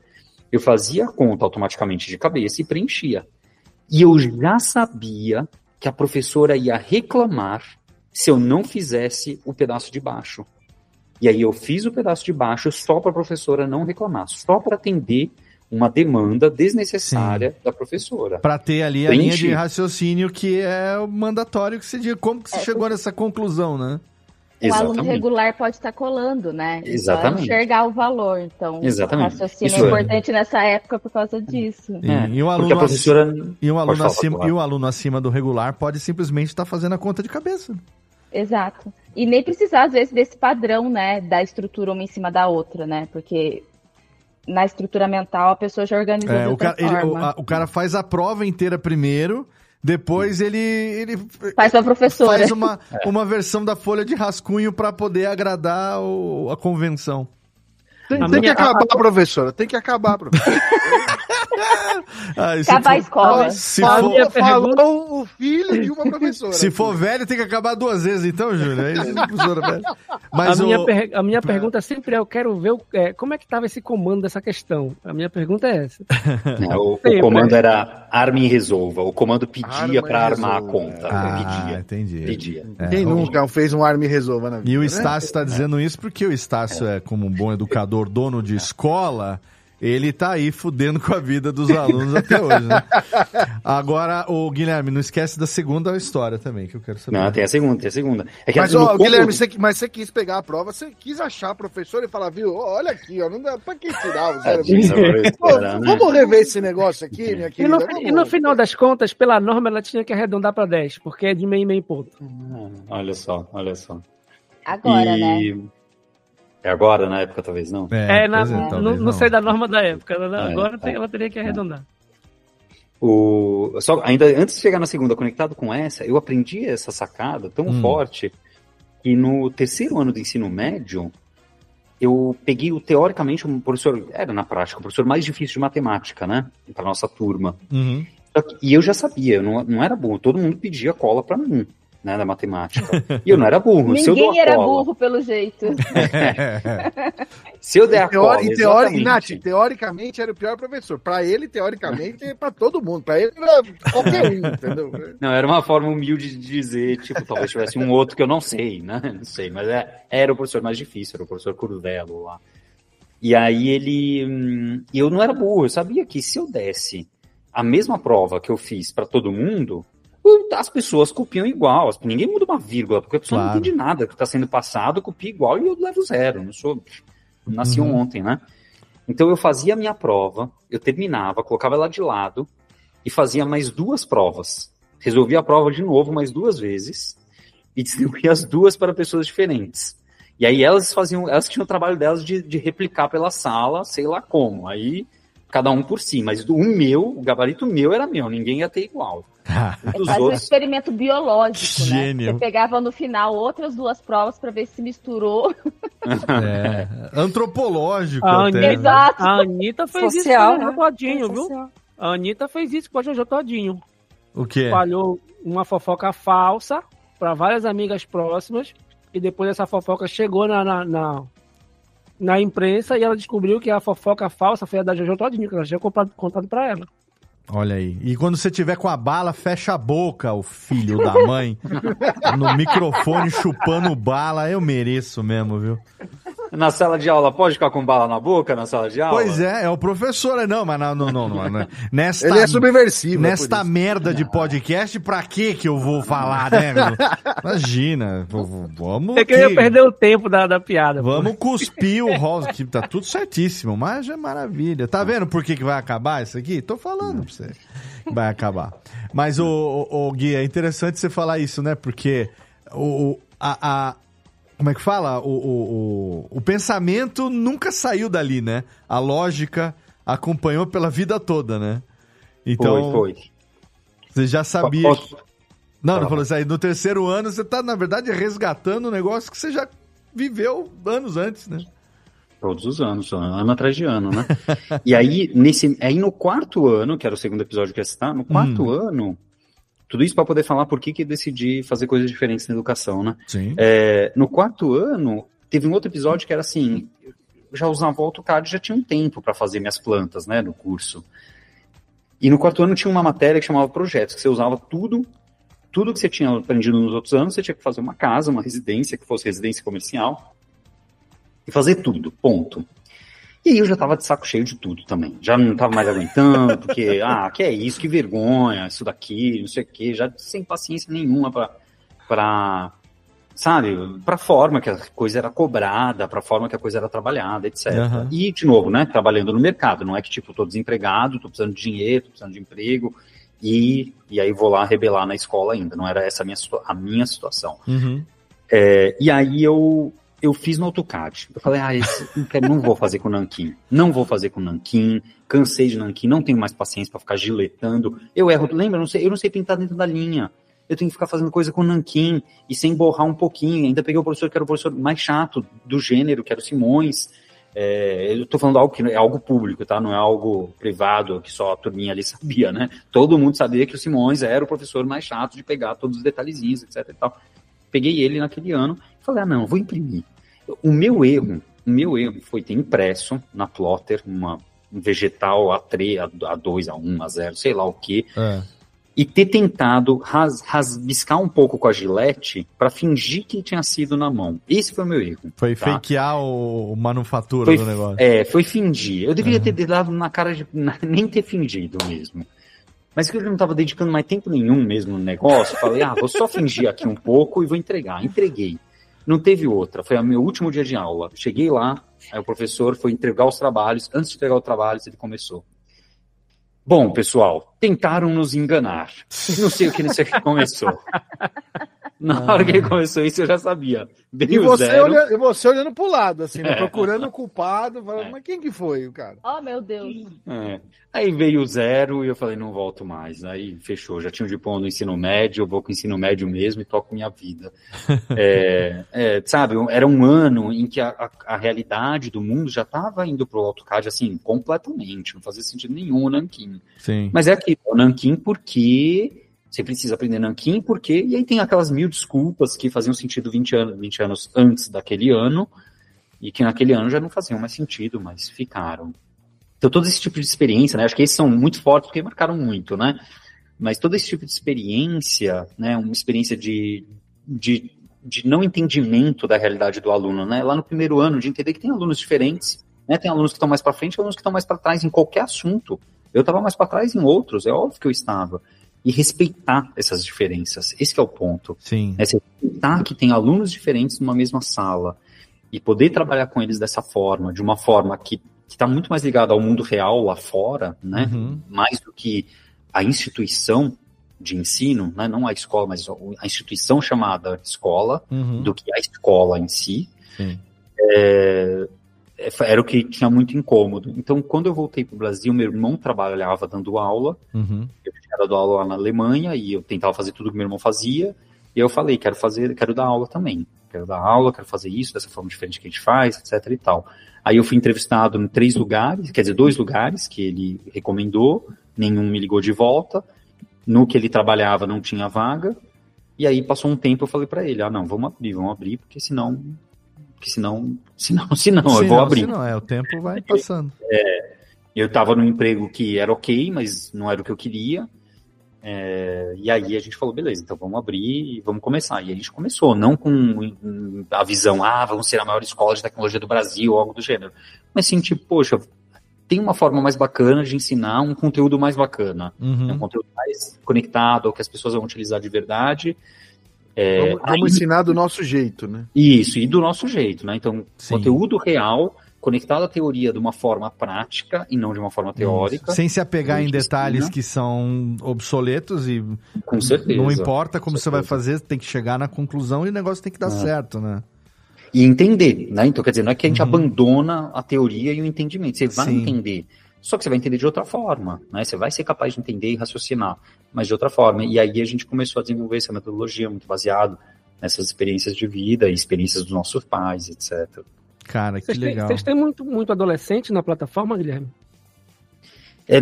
eu fazia a conta automaticamente de cabeça e preenchia. E eu já sabia que a professora ia reclamar se eu não fizesse o pedaço de baixo. E aí eu fiz o pedaço de baixo só para a professora não reclamar, só para atender uma demanda desnecessária da professora. Pra ter ali a Preenchi. linha de raciocínio que é o mandatório que você diga. Como que você chegou nessa conclusão, né? O aluno regular pode estar colando, né? E só Exatamente. enxergar o valor. Então, Exatamente. o raciocínio Isso é é. importante nessa época por causa disso. E, e o porque aluno, a professora- e o aluno acima, e o aluno acima do regular pode simplesmente estar fazendo a conta de cabeça. Exato. E nem precisar, às vezes, desse padrão, né? Da estrutura uma em cima da outra, né? Porque na estrutura mental a pessoa já organiza É, de o, cara, ele- o, a- o cara faz a prova inteira primeiro, depois ele, ele Faz pra professora. faz uma, É. uma versão da folha de rascunho para poder agradar o- a convenção. Tem, A tem que minha- acabar, a- professora. Tem que acabar, professora. Se Acabar a for- escola. Se Falou, for, falou o filho de uma professora. se for velho, tem que acabar duas vezes, então, Júnior. É isso, professora. Mas a, minha o- per- a minha pergunta sempre é: eu quero ver o- é, como é que estava esse comando dessa questão. A minha pergunta é essa. Né, o, o comando era arme e resolva. O comando pedia Arma para armar a conta. Ah, pedia. entendi. Pedia. É. Quem nunca fez um arme e resolva na vida? E o né? Estácio está dizendo isso porque o Estácio é, como um bom educador, dono de escola, ele tá aí fudendo com a vida dos alunos até hoje, né? Agora, o Guilherme, não esquece da segunda história também, que eu quero saber. Não, tem a segunda, tem a segunda. É que Mas, no ó, combo- Guilherme, você, mas você quis pegar a prova, você quis achar a professora e falar, viu, olha aqui, ó, não dá pra que tirar o zero. Tadinha da professora, Pô, né? Vamos rever esse negócio aqui, minha E querida. no, Vamos- e no final das contas, pela norma, ela tinha que arredondar para 10, porque é de meio e meio ponto. Olha só, olha só. Agora, né? É agora, na época, talvez não? É, na- pois é, não, talvez não sei da norma da época. né? É, Agora é. tem- ela teria que arredondar. O, só, ainda antes de chegar na segunda, conectado com essa, eu aprendi essa sacada tão Hum. forte que no terceiro ano do ensino médio, eu peguei o, teoricamente, um professor, era na prática, o professor mais difícil de matemática, né? Para nossa turma. Uhum. E eu já sabia, eu não, não era bom, todo mundo pedia cola para mim. Né, da matemática. E eu não era burro. se eu dou Ninguém a era cola- burro pelo jeito. Se eu der a cola, e teori-. Nath, teoricamente era o pior professor. Pra ele, teoricamente, é pra todo mundo. Pra ele era qualquer um, entendeu? Não, era uma forma humilde de dizer, tipo, talvez tivesse um outro que eu não sei, né? Não sei, mas é, era o professor mais difícil, era o professor Curvelo lá. E aí ele. hum, e eu não era burro, eu sabia que se eu desse a mesma prova que eu fiz pra todo mundo, as pessoas copiam igual. Ninguém muda uma vírgula, porque a pessoa Claro. não entende nada que está sendo passado, copia igual e eu levo zero. Não sou. Nasci Uhum. ontem, né? Então eu fazia a minha prova, eu terminava, colocava ela de lado e fazia mais duas provas. Resolvia a prova de novo mais duas vezes e distribuía as duas para pessoas diferentes. E aí elas faziam, elas tinham o trabalho delas de, de replicar pela sala, sei lá como. Aí cada um por si, mas o meu, o gabarito meu era meu, ninguém ia ter igual. Faz um outros experimento biológico, Gênio. né? Você pegava no final outras duas provas pra ver se misturou. É, antropológico A até. Anitta, Exato. a Anitta fez Social, isso com o né? Jojo todinho, É viu? social. A Anitta fez isso com o Jojo todinho. O quê? Espalhou uma fofoca falsa para várias amigas próximas e depois essa fofoca chegou na, na, na, na imprensa e ela descobriu que a fofoca falsa foi a da Jojo todinho, que ela tinha comprado, contado para ela. Olha aí. E quando você tiver com a bala, fecha a boca, o filho da mãe. no microfone chupando bala. Eu mereço mesmo, viu? Na sala de aula, pode ficar com bala na boca na sala de aula? Pois é, é o professor, é não, mas não, não, não, não, não. Nesta, Ele é subversivo. é Nesta merda de podcast, pra que que eu vou falar, né? meu? Imagina, vamos É que eu ia perder o tempo da, da piada. pô. Vamos cuspir o rosa, que tá tudo certíssimo, mas é maravilha. Tá vendo por que, que vai acabar isso aqui? Tô falando pra você. Vai acabar. Mas, o, o, Gui, é interessante você falar isso, né? Porque o, o- a, a- Como é que fala? O, o, o, o pensamento nunca saiu dali, né? A lógica acompanhou pela vida toda, né? Então, Foi, foi. você já sabia. Posso- Não, Fala. não falou isso aí. No terceiro ano, você tá, na verdade, resgatando um negócio que você já viveu anos antes, né? Todos os anos, ano atrás de ano, né? e aí, nesse, aí no quarto ano, que era o segundo episódio que ia citar, no quarto Hum. ano, tudo isso para poder falar por que que decidi fazer coisas diferentes na educação, né? Sim. É, no quarto ano, teve um outro episódio que era assim, eu já usava o AutoCAD já tinha um tempo para fazer minhas plantas, né, no curso. E no quarto ano tinha uma matéria que chamava projetos, que você usava tudo, tudo que você tinha aprendido nos outros anos, você tinha que fazer uma casa, uma residência, que fosse residência comercial, e fazer tudo, ponto. E aí eu já tava de saco cheio de tudo também. Já não tava mais aguentando, porque, ah, que é isso, que vergonha, isso daqui, não sei o quê, já sem paciência nenhuma pra, pra sabe, pra forma que a coisa era cobrada, pra forma que a coisa era trabalhada, etc. Aham. E, de novo, né, trabalhando no mercado, não é que, tipo, tô desempregado, tô precisando de dinheiro, tô precisando de emprego, e, e aí vou lá rebelar na escola ainda, não era essa a minha, a minha situação. Uhum. É, e aí eu, eu fiz no AutoCAD. Eu falei, ah, esse, não, vou fazer com Nanquim. Não vou fazer com Nanquim. Cansei de Nanquim, não tenho mais paciência para ficar giletando. Eu erro, lembra? Eu não sei, eu não sei pintar dentro da linha. Eu tenho que ficar fazendo coisa com Nanquim e sem borrar um pouquinho. Ainda peguei o professor que era o professor mais chato do gênero, que era o Simões. É, eu tô falando algo que é algo público, tá? Não é algo privado que só a turminha ali sabia, né? Todo mundo sabia que o Simões era o professor mais chato de pegar todos os detalhezinhos, etc e tal. Peguei ele naquele ano falei, ah, não, vou imprimir. O meu erro, o meu erro foi ter impresso na plotter uma, um vegetal A3, A, A2, A1, A0, sei lá o que, É. e ter tentado ras, rasbiscar um pouco com a gilete para fingir que tinha sido na mão. Esse foi o meu erro. Foi tá? fakear o, o manufatura Foi, do negócio. é, foi fingir. Eu deveria ter dado na cara de. na- nem ter fingido mesmo. Mas que eu não estava dedicando mais tempo nenhum mesmo no negócio, falei, ah, vou só fingir aqui um pouco e vou entregar. Entreguei. Não teve outra. Foi o meu último dia de aula. Cheguei lá, aí o professor foi entregar os trabalhos. Antes de entregar os trabalhos, ele começou. Bom, pessoal, tentaram nos enganar. Não sei o que, sei o que começou. Na hora que ele começou isso, eu já sabia. E Veio você, zero. olha, e você olhando pro lado, assim, né, É. procurando o culpado, falando, mas quem que foi o cara? Oh, meu Deus. É. Aí veio o zero e eu falei, não volto mais. Aí fechou, já tinha um diploma do ensino médio, eu vou com o ensino médio mesmo e toco minha vida. É, é, sabe, era um ano em que a, a- a realidade do mundo já estava indo pro AutoCAD, assim, completamente, não fazia sentido nenhum o Nanquim. Sim. Mas é aqui, o Nanquim porque Você precisa aprender Nanquim, por quê? E aí tem aquelas mil desculpas que faziam sentido 20 anos, 20 anos antes daquele ano, e que naquele ano já não faziam mais sentido, mas ficaram. Então, todo esse tipo de experiência, né? Acho que esses são muito fortes porque marcaram muito, né? Mas todo esse tipo de experiência, né? Uma experiência de, de, de não entendimento da realidade do aluno, né? Lá no primeiro ano, de entender que tem alunos diferentes, né? Tem alunos que estão mais para frente alunos que estão mais para trás em qualquer assunto. Eu estava mais para trás em outros, é óbvio que eu estava. E respeitar essas diferenças, esse é o ponto. Sim. É respeitar que tem alunos diferentes numa mesma sala e poder trabalhar com eles dessa forma, de uma forma que está muito mais ligada ao mundo real lá fora, né? Uhum. Mais do que a instituição de ensino, né? Não a escola, mas a instituição chamada escola, Uhum. do que a escola em si. Sim. É, é, era o que tinha muito incômodo. Então, quando eu voltei para o Brasil, meu irmão trabalhava dando aula. Uhum. Eu tinha dado aula lá na Alemanha e eu tentava fazer tudo que meu irmão fazia. E eu falei, quero fazer, quero dar aula também. Quero dar aula, quero fazer isso dessa forma diferente que a gente faz, etc e tal. Aí eu fui entrevistado em três lugares, quer dizer, dois lugares que ele recomendou, nenhum me ligou de volta. No que ele trabalhava não tinha vaga. E aí passou um tempo, eu falei para ele, ah, não, vamos abrir, vamos abrir, porque senão, porque senão, senão, senão eu Se vou abrir. se não, é, o tempo vai passando. É, eu estava num emprego que era ok, mas não era o que eu queria. É, e aí a gente falou, beleza, então vamos abrir e vamos começar. E a gente começou, não com a visão, ah, vamos ser a maior escola de tecnologia do Brasil ou algo do gênero. Mas sim, tipo, poxa, tem uma forma mais bacana de ensinar um conteúdo mais bacana. Uhum. É um conteúdo mais conectado, ao que as pessoas vão utilizar de verdade. É, Vamos, vamos aí- ensinar do nosso jeito, né? isso, e do nosso jeito, né? Então, Sim. conteúdo real, conectado à teoria de uma forma prática e não de uma forma teórica. Sem se apegar em detalhes ensina. que são obsoletos e Com certeza. não importa como Com você vai fazer, tem que chegar na conclusão e o negócio tem que dar É. certo, né? E entender, né? Então, quer dizer, não é que a gente Uhum. abandona a teoria e o entendimento. Você vai Sim. entender. Só que você vai entender de outra forma, né? Você vai ser capaz de entender e raciocinar, mas de outra forma. E aí a gente começou a desenvolver essa metodologia muito baseado nessas experiências de vida e experiências dos nossos pais, etc. Cara, que Vocês têm, legal. vocês têm muito, muito adolescente na plataforma, Guilherme? É,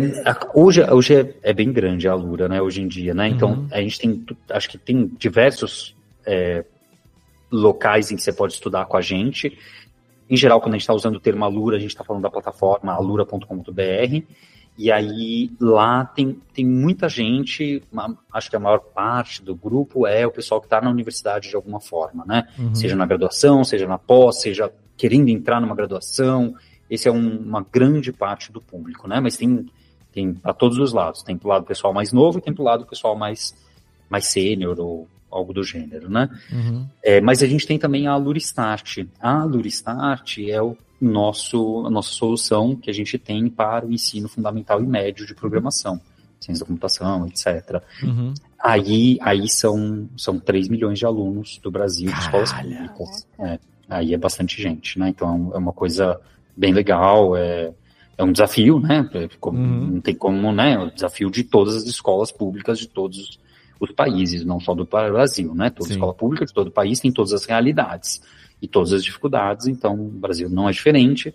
hoje hoje é, é bem grande a Lura, né? Hoje em dia, né? Então Uhum. a gente tem, acho que tem diversos é, locais em que você pode estudar com a gente. Em geral, quando a gente está usando o termo Alura, a gente está falando da plataforma alura.com.br. E aí lá tem, tem muita gente, acho que a maior parte do grupo é o pessoal que está na universidade de alguma forma, né? Uhum. Seja na graduação, seja na pós, seja querendo entrar numa graduação. Esse é um- uma grande parte do público, né? Mas tem, tem para todos os lados. Tem pro lado do pessoal mais novo e tem pro lado do pessoal mais, mais sênior ou algo do gênero, né? Uhum. É, mas a gente tem também a Luristart. A Luristart é o nosso, a nossa solução que a gente tem para o ensino fundamental e médio de programação, ciência da computação, etc. Uhum. Aí, aí são, são 3 milhões de alunos do Brasil, de escolas públicas. É, aí é bastante gente, né? Então é uma coisa bem legal, é, é um desafio, né? É Uhum. Não tem como, né? É o desafio de todas as escolas públicas de todos os, países, não só do Brasil, né? Toda Sim. escola pública de todo o país tem todas as realidades e todas as dificuldades, então o Brasil não é diferente.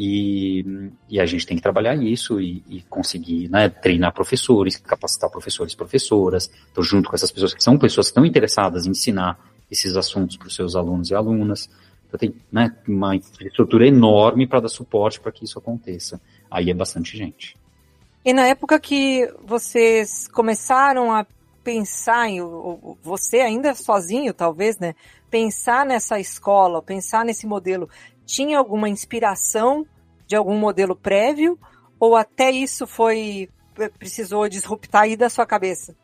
E, e a gente tem que trabalhar isso e, e conseguir né, treinar professores, capacitar professores e professoras. Então, junto com essas pessoas que são pessoas que estão interessadas em ensinar esses assuntos para os seus alunos e alunas. Então, tem né, uma infraestrutura enorme para dar suporte para que isso aconteça. Aí é bastante gente. E na época que vocês começaram a pensar em o- o- você ainda sozinho, talvez, né? Pensar nessa escola, pensar nesse modelo, tinha alguma inspiração de algum modelo prévio ou até isso foi precisou disruptar aí da sua cabeça?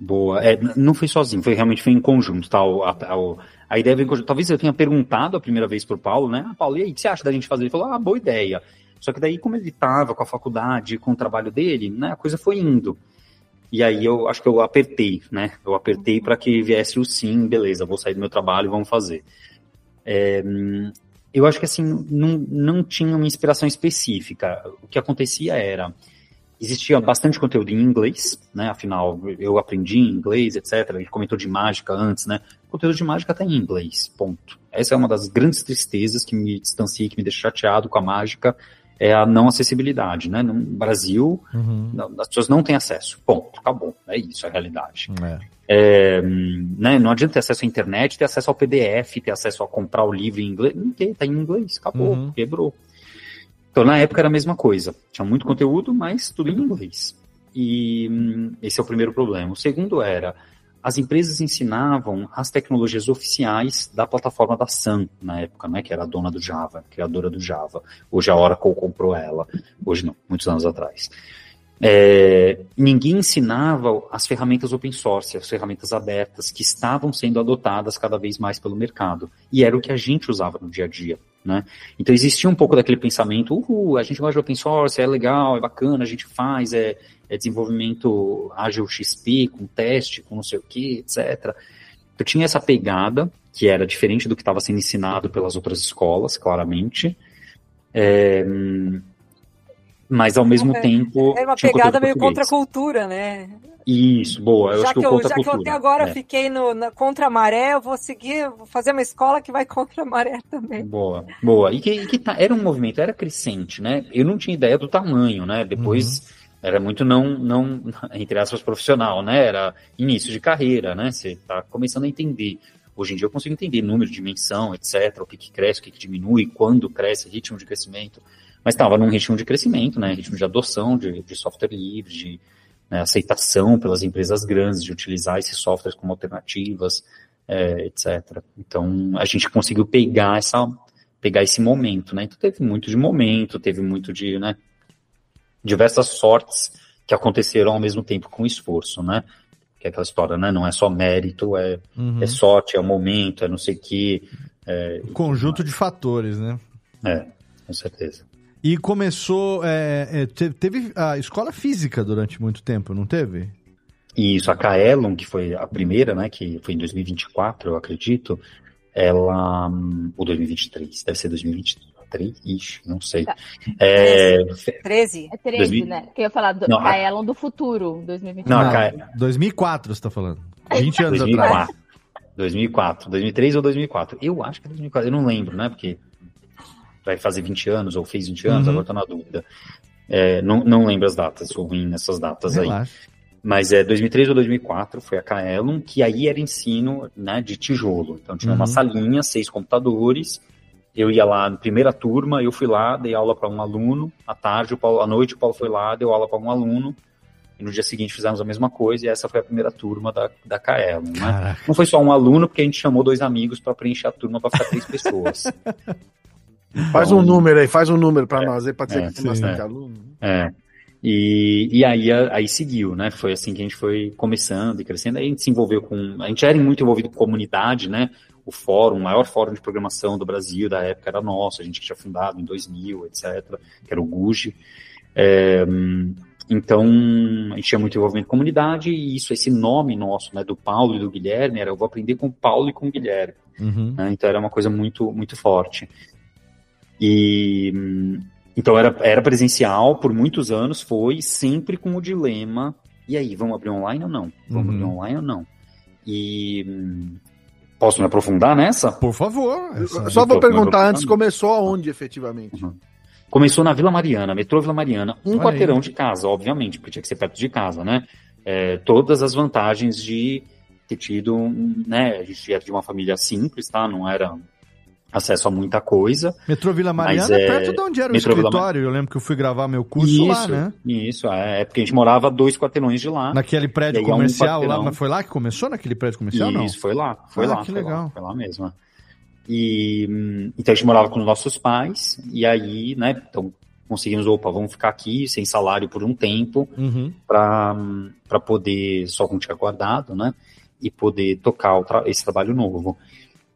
Boa. É, não foi sozinho, foi realmente foi em conjunto, tá? O- a, a- a ideia veio em conjunto. Talvez eu tenha perguntado a primeira vez pro Paulo, né? Ah, Paulo, e aí, o que você acha da gente fazer? Ele falou, ah, boa ideia. Só que daí, como ele estava com a faculdade, com o trabalho dele, né? A coisa foi indo. E aí eu acho que eu apertei, né? Eu apertei para que viesse o sim, beleza, vou sair do meu trabalho e vamos fazer. É, eu acho que assim, não, não tinha uma inspiração específica. O que acontecia era, existia bastante conteúdo em inglês, né? Afinal, eu aprendi inglês, etc. Gente comentou de mágica antes, né? Conteúdo de mágica está em inglês, ponto. Essa é uma das grandes tristezas que me distancia, que me deixa chateado com a mágica, é a não acessibilidade, né? No Brasil, Uhum. não, as pessoas não têm acesso. Ponto, acabou. É isso, é a realidade. É. É, né, não adianta ter acesso à internet, ter acesso ao PDF, ter acesso a comprar o livro em inglês. Não tem, tá em inglês, acabou, Uhum. quebrou. Então, na época era a mesma coisa. Tinha muito conteúdo, mas tudo em inglês. E hum, esse é o primeiro problema. O segundo era, as empresas ensinavam as tecnologias oficiais da plataforma da Sun, na época, né, que era a dona do Java, criadora do Java. Hoje a Oracle comprou ela. Hoje não, muitos anos atrás. É, ninguém ensinava as ferramentas open source, as ferramentas abertas que estavam sendo adotadas cada vez mais pelo mercado. E era o que a gente usava no dia a dia. Né? Então existia um pouco daquele pensamento, a gente gosta de open source, é legal, é bacana, a gente faz, é, é desenvolvimento ágil XP, com teste, com não sei o que, etc. Eu tinha essa pegada, que era diferente do que estava sendo ensinado pelas outras escolas, claramente. É, hum, mas ao mesmo tempo. É uma tinha pegada meio português. contra a cultura, né? Isso, boa. Eu já acho que, eu, contra já a que eu cultura. até agora é. fiquei no, na, contra a maré, eu vou seguir, vou fazer uma escola que vai contra a maré também. Boa, boa. E que, e que tá- era um movimento, era crescente, né? Eu não tinha ideia do tamanho, né? Depois era muito não, não, entre aspas, profissional, né? Era início de carreira, né? Você tá começando a entender. Hoje em dia eu consigo entender número, dimensão, etc., o que, que cresce, o que, que diminui, quando cresce, ritmo de crescimento. Mas estava num ritmo de crescimento, né? Ritmo de adoção de, de software livre, de né, aceitação pelas empresas grandes de utilizar esses softwares como alternativas, é, etc. Então a gente conseguiu pegar essa pegar esse momento, né? Então teve muito de momento, teve muito de, né? Diversas sortes que aconteceram ao mesmo tempo com esforço, né? Que é aquela história, né? Não é só mérito, é, Uhum. é sorte, é momento, é não sei o que. É, Um conjunto de fatores, né? é, com certeza. E começou. é, é, te- teve a escola física durante muito tempo, não teve? E isso, a Kaelon, que foi a primeira, né, que foi em 2024, eu acredito, ela, hum, ou 2023, deve ser 2023, ixi, não sei. Tá. É, 13? É 13, 2000 né? Que eu ia falar do Não, a- Kaelon do futuro, 2021. Não, a Ca- 2004 você tá falando. 20 anos atrás. 2004. 2004, 2003 ou 2004? Eu acho que é 2004, eu não lembro, né, porque vai fazer 20 anos ou fez 20 anos, Uhum. agora tô na dúvida. É, não, não lembro as datas, sou ruim nessas datas aí. Relaxa. Mas é 2003 ou 2004 foi a Kaelon, que aí era ensino né, de tijolo. Então tinha uma Uhum. salinha, seis computadores. Eu ia lá na primeira turma, eu fui lá, dei aula para um aluno. À tarde, o Paulo, à noite, o Paulo foi lá, deu aula para um aluno. E no dia seguinte fizemos a mesma coisa, e essa foi a primeira turma da, da Kaelon. Né? Não foi só um aluno, porque a gente chamou dois amigos para preencher a turma para ficar três pessoas. Faz um número aí, faz um número pra nós aí, pra dizer é, que tem bastante é. aluno. É. E, e aí, aí seguiu, né? Foi assim que a gente foi começando e crescendo. Aí a gente se envolveu com. A gente era muito envolvido com comunidade, né? O fórum, o maior fórum de programação do Brasil da época era nosso, a gente que tinha fundado em 2000, etc., que era o GUGE. É, então, a gente tinha muito envolvimento com comunidade e isso, esse nome nosso, né, do Paulo e do Guilherme, era eu vou aprender com o Paulo e com o Guilherme. Uhum. né? Então era uma coisa muito, muito forte. E então era, era presencial por muitos anos, foi sempre com o dilema: e aí, vamos abrir online ou não? Vamos Uhum. abrir online ou não? E posso me aprofundar nessa? Por favor. Essa- só vou perguntar antes, começou aonde efetivamente? Começou na Vila Mariana, metrô Vila Mariana, um Olha quarteirão aí. de casa, obviamente, porque tinha que ser perto de casa, né? É, todas as vantagens de ter tido, né? A gente era de uma família simples, tá? Não era acesso a muita coisa. Metrô Vila Mariana é é- perto de onde era o Metrô escritório. Eu lembro que eu fui gravar meu curso lá, isso, né? isso, é, é porque a gente morava a dois quarteirões de lá. Naquele prédio é um comercial lá, quarteirão. mas foi lá que começou naquele prédio comercial, não? Isso, foi lá, foi Ah, lá. que foi legal. Lá, foi lá mesmo. E então a gente morava com os nossos pais, e aí, né, então conseguimos, opa, vamos ficar aqui sem salário por um tempo, Uhum. para poder, só com tinha guardado, né, e poder tocar o tra- esse trabalho novo.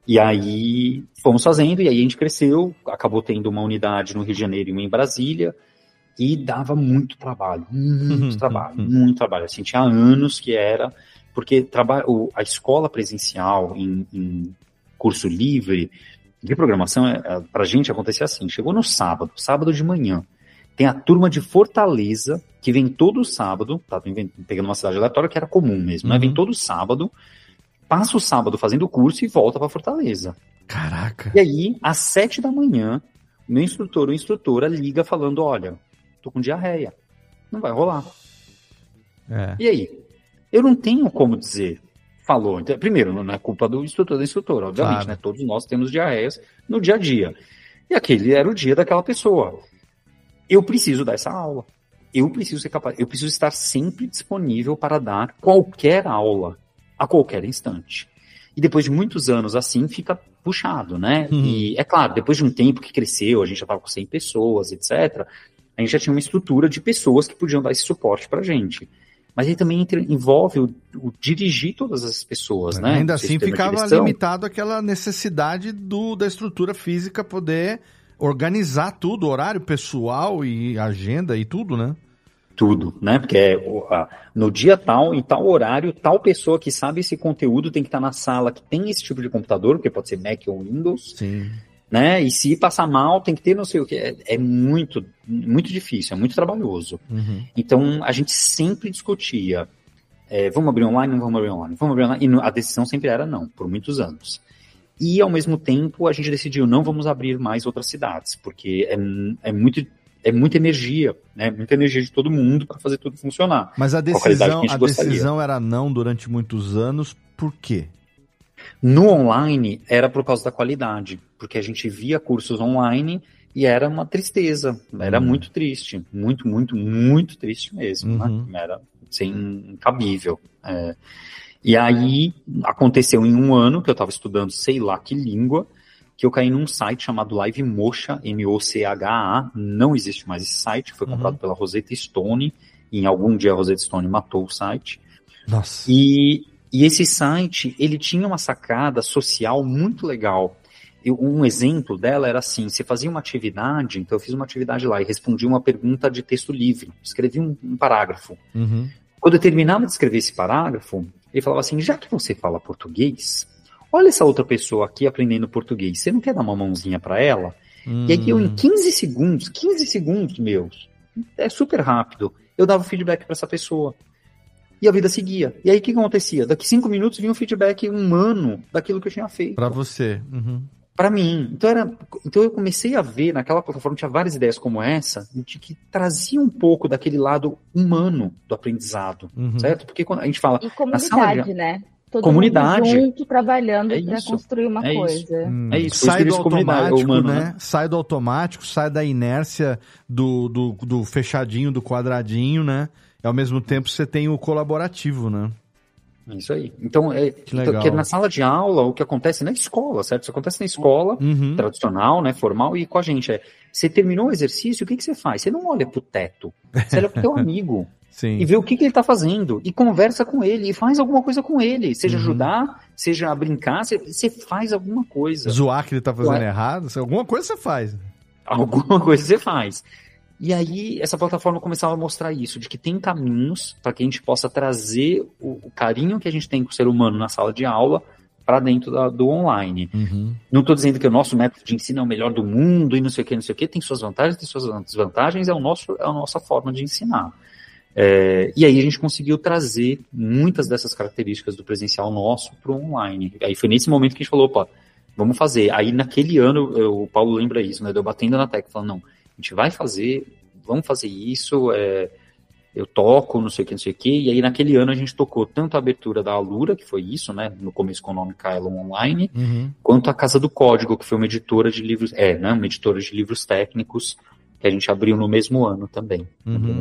E aí fomos fazendo, e aí a gente cresceu, acabou tendo uma unidade no Rio de Janeiro e uma em Brasília, e dava muito trabalho, muito trabalho, muito trabalho. Assim, tinha anos que era, porque traba, o, a escola presencial em, em curso livre de programação, é, é, pra gente acontecia assim, chegou no sábado, sábado de manhã, tem a turma de Fortaleza, que vem todo sábado, tá pegando uma cidade aleatória que era comum mesmo, né? Uhum. Vem todo sábado, passa o sábado fazendo o curso e volta para Fortaleza. Caraca. E aí, às sete da manhã, meu instrutor ou instrutora liga falando, olha, tô com diarreia. Não vai rolar. É. E aí? Eu não tenho como dizer, falou. Então, primeiro, não é culpa do instrutor da instrutora, obviamente, Claro. né? Todos nós temos diarreias no dia a dia. E aquele era o dia daquela pessoa. Eu preciso dar essa aula. Eu preciso ser capaz, eu preciso estar sempre disponível para dar qualquer aula, a qualquer instante. E depois de muitos anos assim, fica puxado, né? Uhum. E é claro, depois de um tempo que cresceu, a gente já estava com 100 pessoas, etc., a gente já tinha uma estrutura de pessoas que podiam dar esse suporte para gente. Mas aí também envolve o, o dirigir todas essas pessoas, né? Ainda assim ficava limitado àquela necessidade do, da estrutura física poder organizar tudo, horário pessoal e agenda e tudo, né? Tudo, né? Porque é, no dia tal, em tal horário, tal pessoa que sabe esse conteúdo tem que estar na sala que tem esse tipo de computador, porque pode ser Mac ou Windows, Sim. né? E se passar mal, tem que ter não sei o que. É, é muito, muito difícil, é muito trabalhoso. Uhum. Então, a gente sempre discutia, é, vamos abrir online, não vamos abrir online, vamos abrir online, e a decisão sempre era não, por muitos anos. E, ao mesmo tempo, a gente decidiu, não vamos abrir mais outras cidades, porque é, é muito... É muita energia, né? Muita energia de todo mundo para fazer tudo funcionar. Mas a decisão, a a decisão era não durante muitos anos, por quê? No online era por causa da qualidade, porque a gente via cursos online e era uma tristeza, era Hum. muito triste, muito, muito, muito triste mesmo, Uhum. né? Era sem incabível. É. E aí aconteceu em um ano que eu estava estudando sei lá que língua, que eu caí num site chamado Live Mocha, M-O-C-H-A, não existe mais esse site, foi Uhum. comprado pela Rosetta Stone, e em algum dia a Rosetta Stone matou o site. Nossa. E, e esse site, ele tinha uma sacada social muito legal. Eu- um exemplo dela era assim, você fazia uma atividade, então eu fiz uma atividade lá e respondi uma pergunta de texto livre, escrevi um, um parágrafo. Uhum. Quando eu terminava de escrever esse parágrafo, ele falava assim, já que você fala português, olha essa outra pessoa aqui aprendendo português, você não quer dar uma mãozinha para ela? E aí eu, em Hum. 15 segundos, 15 segundos, meus, é super rápido, eu dava feedback para essa pessoa. E a vida seguia. E aí o que acontecia? Daqui cinco minutos vinha um feedback humano daquilo que eu tinha feito. Pra você. Uhum. Pra mim. Então, era, então eu comecei a ver naquela plataforma, tinha várias ideias como essa, de que trazia um pouco daquele lado humano do aprendizado, Uhum. certo? Porque quando a gente fala. E na sala de- comunidade, né? Todo Comunidade. mundo junto, trabalhando É para isso, construir uma é isso. coisa. Hum, É isso, sai do isso automático, humano, né? né? Sai do automático, sai da inércia do, do, do fechadinho, do quadradinho, né? E ao mesmo tempo você tem o colaborativo, né? Isso aí. Então, é, Que legal. então, que na sala de aula, o que acontece na escola, certo? Isso acontece na escola, Uhum. tradicional, né, formal, e com a gente é, você terminou o exercício, o que, que você faz? Você não olha pro teto, você olha pro teu amigo Sim. e vê o que, que ele tá fazendo, e conversa com ele, e faz alguma coisa com ele, seja Uhum. ajudar, seja brincar, você, faz alguma coisa. Zoar que ele tá fazendo Ué. errado, alguma coisa você faz. Alguma coisa você faz. E aí, essa plataforma começava a mostrar isso, de que tem caminhos para que a gente possa trazer o, o carinho que a gente tem com o ser humano na sala de aula para dentro da- do online. Uhum. Não estou dizendo que o nosso método de ensino é o melhor do mundo e não sei o que, não sei o que, tem suas vantagens, tem suas desvantagens, é, o nosso, é a nossa forma de ensinar. É, e aí a gente conseguiu trazer muitas dessas características do presencial nosso para o online. Aí foi nesse momento que a gente falou, opa, vamos fazer. Aí naquele ano, eu- o Paulo lembra isso, né? Deu batendo na tecla, falando, não, a gente vai fazer, vamos fazer isso, é, eu toco, não sei o que, não sei o que. E aí naquele ano a gente tocou tanto a abertura da Alura, que foi isso, né? No começo com o nome Kylon Online, Uhum. quanto a Casa do Código, que foi uma editora de livros, é, né, uma editora de livros técnicos, que a gente abriu no mesmo ano também. Uhum.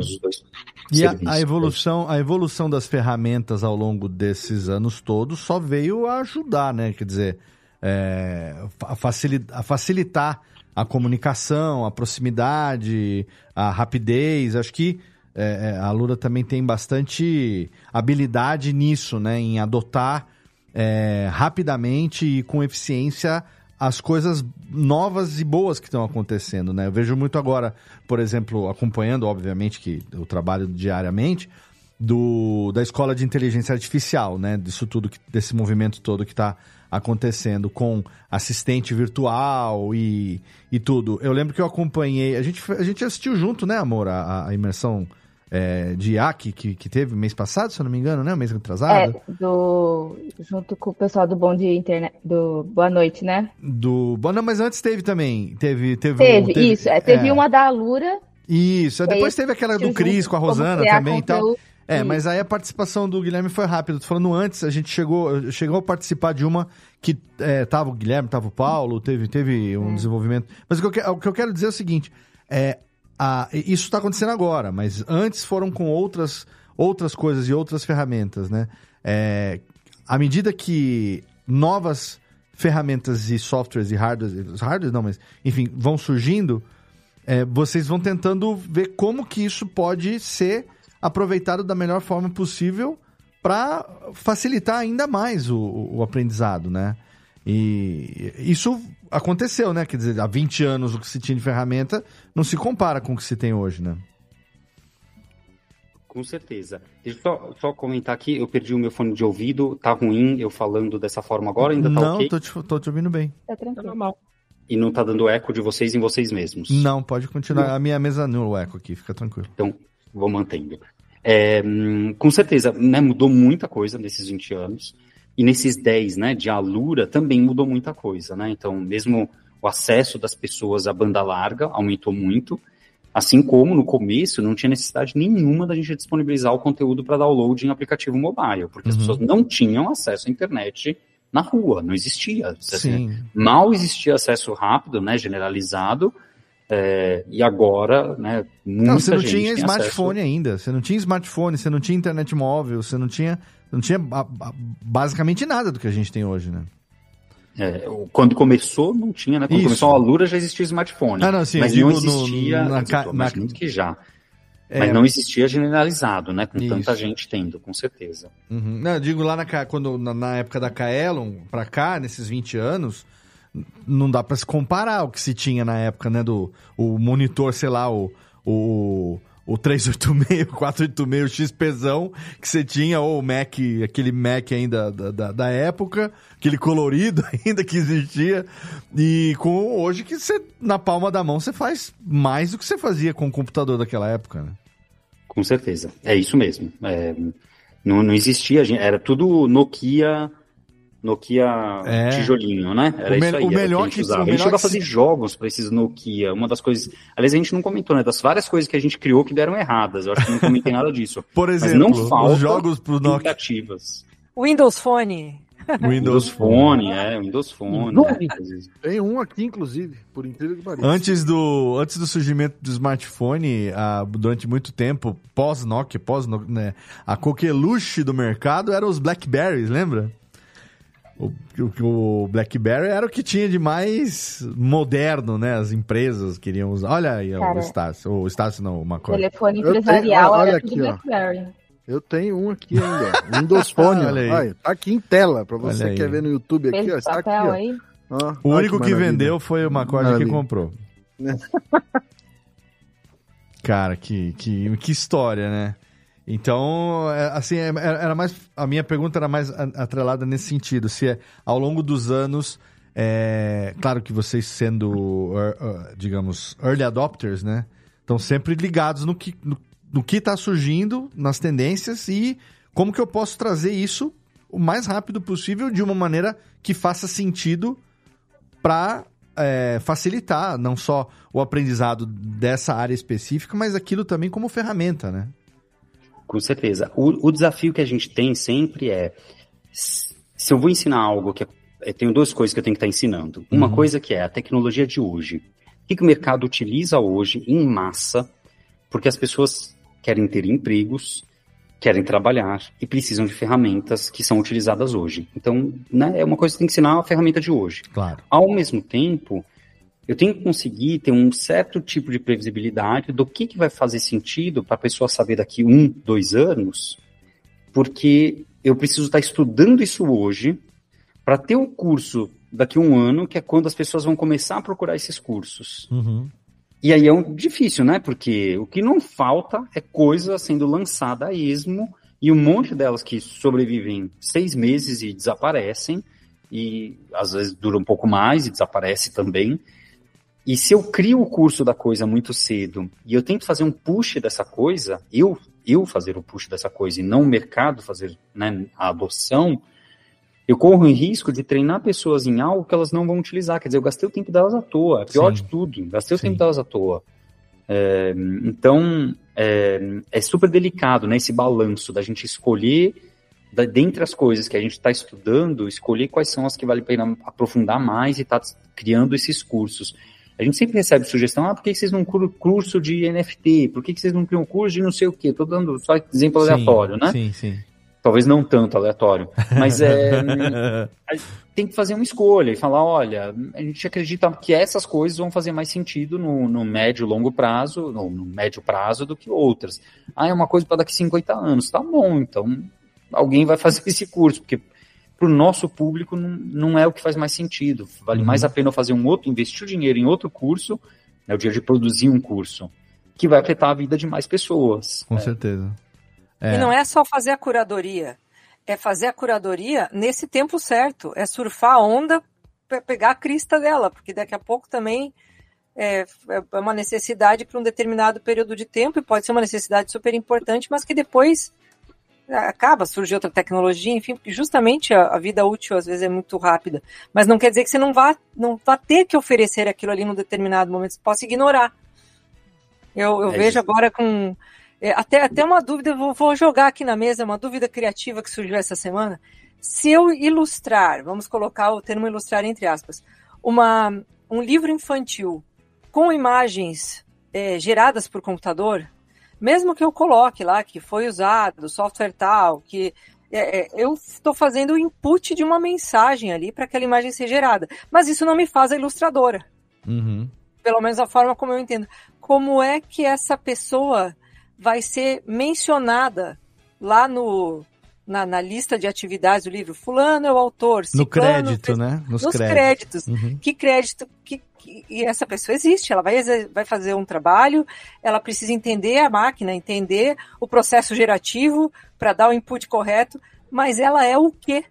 E a, a evolução, a evolução das ferramentas ao longo desses anos todos só veio a ajudar, né? Quer dizer, é, a, facili- a facilitar a comunicação, a proximidade, a rapidez. Acho que é, é, a Lura também tem bastante habilidade nisso, né? Em adotar é, rapidamente e com eficiência as coisas novas e boas que estão acontecendo, né? Eu vejo muito agora, por exemplo, acompanhando, obviamente, que eu trabalho diariamente, do, da escola de inteligência artificial, né? Disso tudo, que- desse movimento todo que está acontecendo com assistente virtual e, e tudo. Eu lembro que eu acompanhei, a gente, a gente assistiu junto, né, amor, a, a imersão é, de IAC que, que teve mês passado, se eu não me engano, né? Mês atrasado. É, do, junto com o pessoal do Bom Dia Internet, do Boa Noite, né? Do. Bom, não, mas antes teve também. Teve, teve, Teve, um- isso. É, teve é. uma da Alura. Isso, aí depois teve aquela do Cris com a Rosana também e tal. É, Isso. mas aí a participação do Guilherme foi rápida. Tô falando antes, a gente chegou, chegou a participar de uma que é, tava o Guilherme, tava o Paulo, teve, teve um desenvolvimento. Mas o que, eu, o que eu quero dizer é o seguinte: é, a- isso está acontecendo agora, mas antes foram com outras, outras coisas e outras ferramentas, né? É, à medida que novas ferramentas e softwares e hardwares, hardwares não, mas enfim, vão surgindo, é, vocês vão tentando ver como que isso pode ser aproveitado da melhor forma possível para facilitar ainda mais o, o aprendizado, né? E isso aconteceu, né? Quer dizer, há 20 anos o que se tinha de ferramenta não se compara com o que se tem hoje, né? Com certeza. Deixa eu só, só comentar aqui, eu perdi o meu fone de ouvido, tá ruim eu falando dessa forma agora, ainda tá não, ok? tô, te, tô te ouvindo bem. Tá tranquilo. normal. E não tá dando eco de vocês em vocês mesmos. Não, pode continuar. A minha mesa anula o eco aqui, fica tranquilo. Então, vou mantendo. É, hum, com certeza, né, mudou muita coisa nesses 20 anos. E nesses 10, né, de Alura também mudou muita coisa, né? Então, mesmo o acesso das pessoas à banda larga aumentou muito, assim como no começo não tinha necessidade nenhuma da gente disponibilizar o conteúdo para download em aplicativo mobile, porque as Uhum. pessoas não tinham acesso à internet na rua, não existia. Assim, Sim. mal existia acesso rápido, né, generalizado, é, e agora, né, muita Não, você não tinha smartphone ainda. Você não tinha smartphone, você não tinha internet móvel, você não tinha, não tinha ba- ba- basicamente nada do que a gente tem hoje, né? É, quando começou, não tinha, né? Quando Isso. começou a Lura já existia smartphone. Ah, não, sim, mas eu não digo no- existia. na ca- na- que já. É. Mas não existia generalizado, né? Com tanta Isso. gente tendo, com certeza. Uhum. Não, eu digo lá na, quando, na, na época da Kaelon, pra cá, nesses 20 anos, não dá pra se comparar o que se tinha na época, né? Do o monitor, sei lá, o, o, o 386, o 486, o XPzão que você tinha, ou o Mac, aquele Mac ainda da, da, da época, aquele colorido ainda que existia. E com hoje que você, na palma da mão, você faz mais do que você fazia com o computador daquela época, né? Com certeza. É isso mesmo. É, não, não existia, era tudo Nokia. Nokia É. tijolinho, né? Era O isso aí. o melhor que a gente que- A chegou a que se- fazer jogos para esses Nokia. Uma das coisas. Aliás, a gente não comentou, né? Das várias coisas que a gente criou que deram erradas. Eu acho que não comentei nada disso. Por Mas exemplo, não os falta jogos pro Nokia. Windows Phone. Windows Phone, é, Windows Phone. né? Tem um aqui, inclusive, por incrível que pareça. Antes do, antes do surgimento do smartphone, ah, durante muito tempo, pós-Nokia, pós né, a coqueluche do mercado eram os Blackberries, lembra? O, o, o Blackberry era o que tinha de mais moderno, né? As empresas queriam usar. Olha aí Cara. o Estácio. O Estácio não, o McCoy. Telefone Eu tenho- empresarial olha era aqui, tudo ó. BlackBerry. Eu tenho um aqui ainda. Windows Phone. Olha olha aí. Olha, tá aqui em tela, pra você Olha que quer ver no YouTube aqui, Fez ó. Está aqui, papel ó. aí? Ó, O olha único que, maravilha. vendeu foi o McCoy que comprou. Cara, que, que, que história, né? Então, é, assim, é- era era mais. A minha pergunta era mais atrelada nesse sentido. Se é, ao longo dos anos. é, claro que vocês sendo, er, er, digamos, early adopters, né? Estão sempre ligados no que, no, no que está surgindo, nas tendências e como que eu posso trazer isso o mais rápido possível de uma maneira que faça sentido para facilitar não só o aprendizado dessa área específica, mas aquilo também como ferramenta, né? Com certeza. O, o desafio que a gente tem sempre é: se eu vou ensinar algo que é, eu tenho duas coisas que eu tenho que estar ensinando. Uma Uhum. coisa que é a tecnologia de hoje. O que, que o mercado utiliza hoje em massa? Porque as pessoas querem ter empregos, querem trabalhar e precisam de ferramentas que são utilizadas hoje. Então, né, é uma coisa que tem que ensinar a ferramenta de hoje. Claro. Ao mesmo tempo, eu tenho que conseguir ter um certo tipo de previsibilidade do que, que vai fazer sentido para a pessoa saber daqui um, dois anos, porque eu preciso estar estudando isso hoje para ter o curso daqui um ano, que é quando as pessoas vão começar a procurar esses cursos. Uhum. E aí é um, difícil, né? Porque o que não falta é coisa sendo lançada a esmo e um monte delas que sobrevivem seis meses e desaparecem, e às vezes dura um pouco mais e desaparece também. E se eu crio o curso da coisa muito cedo e eu tento fazer um push dessa coisa, eu, eu fazer o push dessa coisa e não o mercado fazer né, a adoção, eu corro em risco de treinar pessoas em algo que elas não vão utilizar. Quer dizer, eu gastei o tempo delas à toa. É pior Sim. de tudo, gastei Sim. o tempo delas à toa. É, então, é, é super delicado, né, esse balanço da gente escolher, da, dentre as coisas que a gente está estudando, escolher quais são as que vale a pena aprofundar mais e estar criando esses cursos. A gente sempre recebe sugestão, ah, por que vocês não criam curso de NFT? Por que vocês não criam curso de não sei o quê? Estou dando só exemplo Sim, aleatório, né? Sim, sim. Talvez não tanto aleatório, mas é, tem que fazer uma escolha e falar, olha, a gente acredita que essas coisas vão fazer mais sentido no, no médio e longo prazo, no, no médio prazo do que outras. Ah, é uma coisa para daqui 50 anos, tá bom, então alguém vai fazer esse curso, porque para o nosso público não, não é o que faz mais sentido. Vale Uhum. mais a pena eu fazer um outro, investir o dinheiro em outro curso, né, o dia de produzir um curso, que vai afetar a vida de mais pessoas. Com certeza. E não é só fazer a curadoria, é fazer a curadoria nesse tempo certo, é surfar a onda para pegar a crista dela, porque daqui a pouco também é, é uma necessidade para um determinado período de tempo e pode ser uma necessidade super importante, mas que depois acaba, surge outra tecnologia, enfim, porque justamente a, a vida útil às vezes é muito rápida, mas não quer dizer que você não vá, não vá ter que oferecer aquilo ali num determinado momento, você possa ignorar. Eu, eu É vejo isso. agora com é, até, até uma dúvida, vou, vou jogar aqui na mesa, uma dúvida criativa que surgiu essa semana. Se eu ilustrar, vamos colocar o termo ilustrar entre aspas, uma, um livro infantil com imagens é, geradas por computador, mesmo que eu coloque lá que foi usado software tal, que é, é, eu estou fazendo o input de uma mensagem ali para aquela imagem ser gerada, mas isso não me faz a ilustradora Uhum. pelo menos a forma como eu entendo. Como é que essa pessoa vai ser mencionada lá no na, na lista de atividades do livro? Fulano é o autor. No ciclano crédito, fez- né? Nos Nos, créditos. créditos. Uhum. Que crédito que, que- e essa pessoa existe? Ela vai, vai fazer um trabalho, ela precisa entender a máquina, entender o processo gerativo para dar o input correto, mas ela é o quê?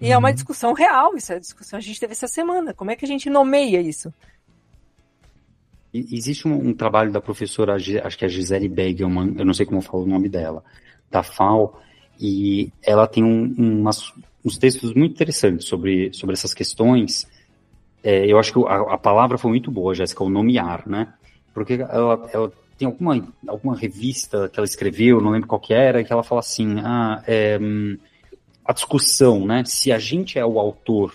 E é uma Uhum. discussão real, isso é a discussão que a gente teve essa semana. Como é que a gente nomeia isso? Existe um, um trabalho da professora, acho que é a Gisele Begelman, eu não sei como eu falo o nome dela, da FAO, e ela tem um- umas- uns textos muito interessantes sobre, sobre essas questões. É, eu acho que a, a palavra foi muito boa, Jéssica, o nomear, né? Porque ela, ela tem alguma, alguma revista que ela escreveu, não lembro qual que era, que ela fala assim, ah, é, a discussão, né? Se a gente é o autor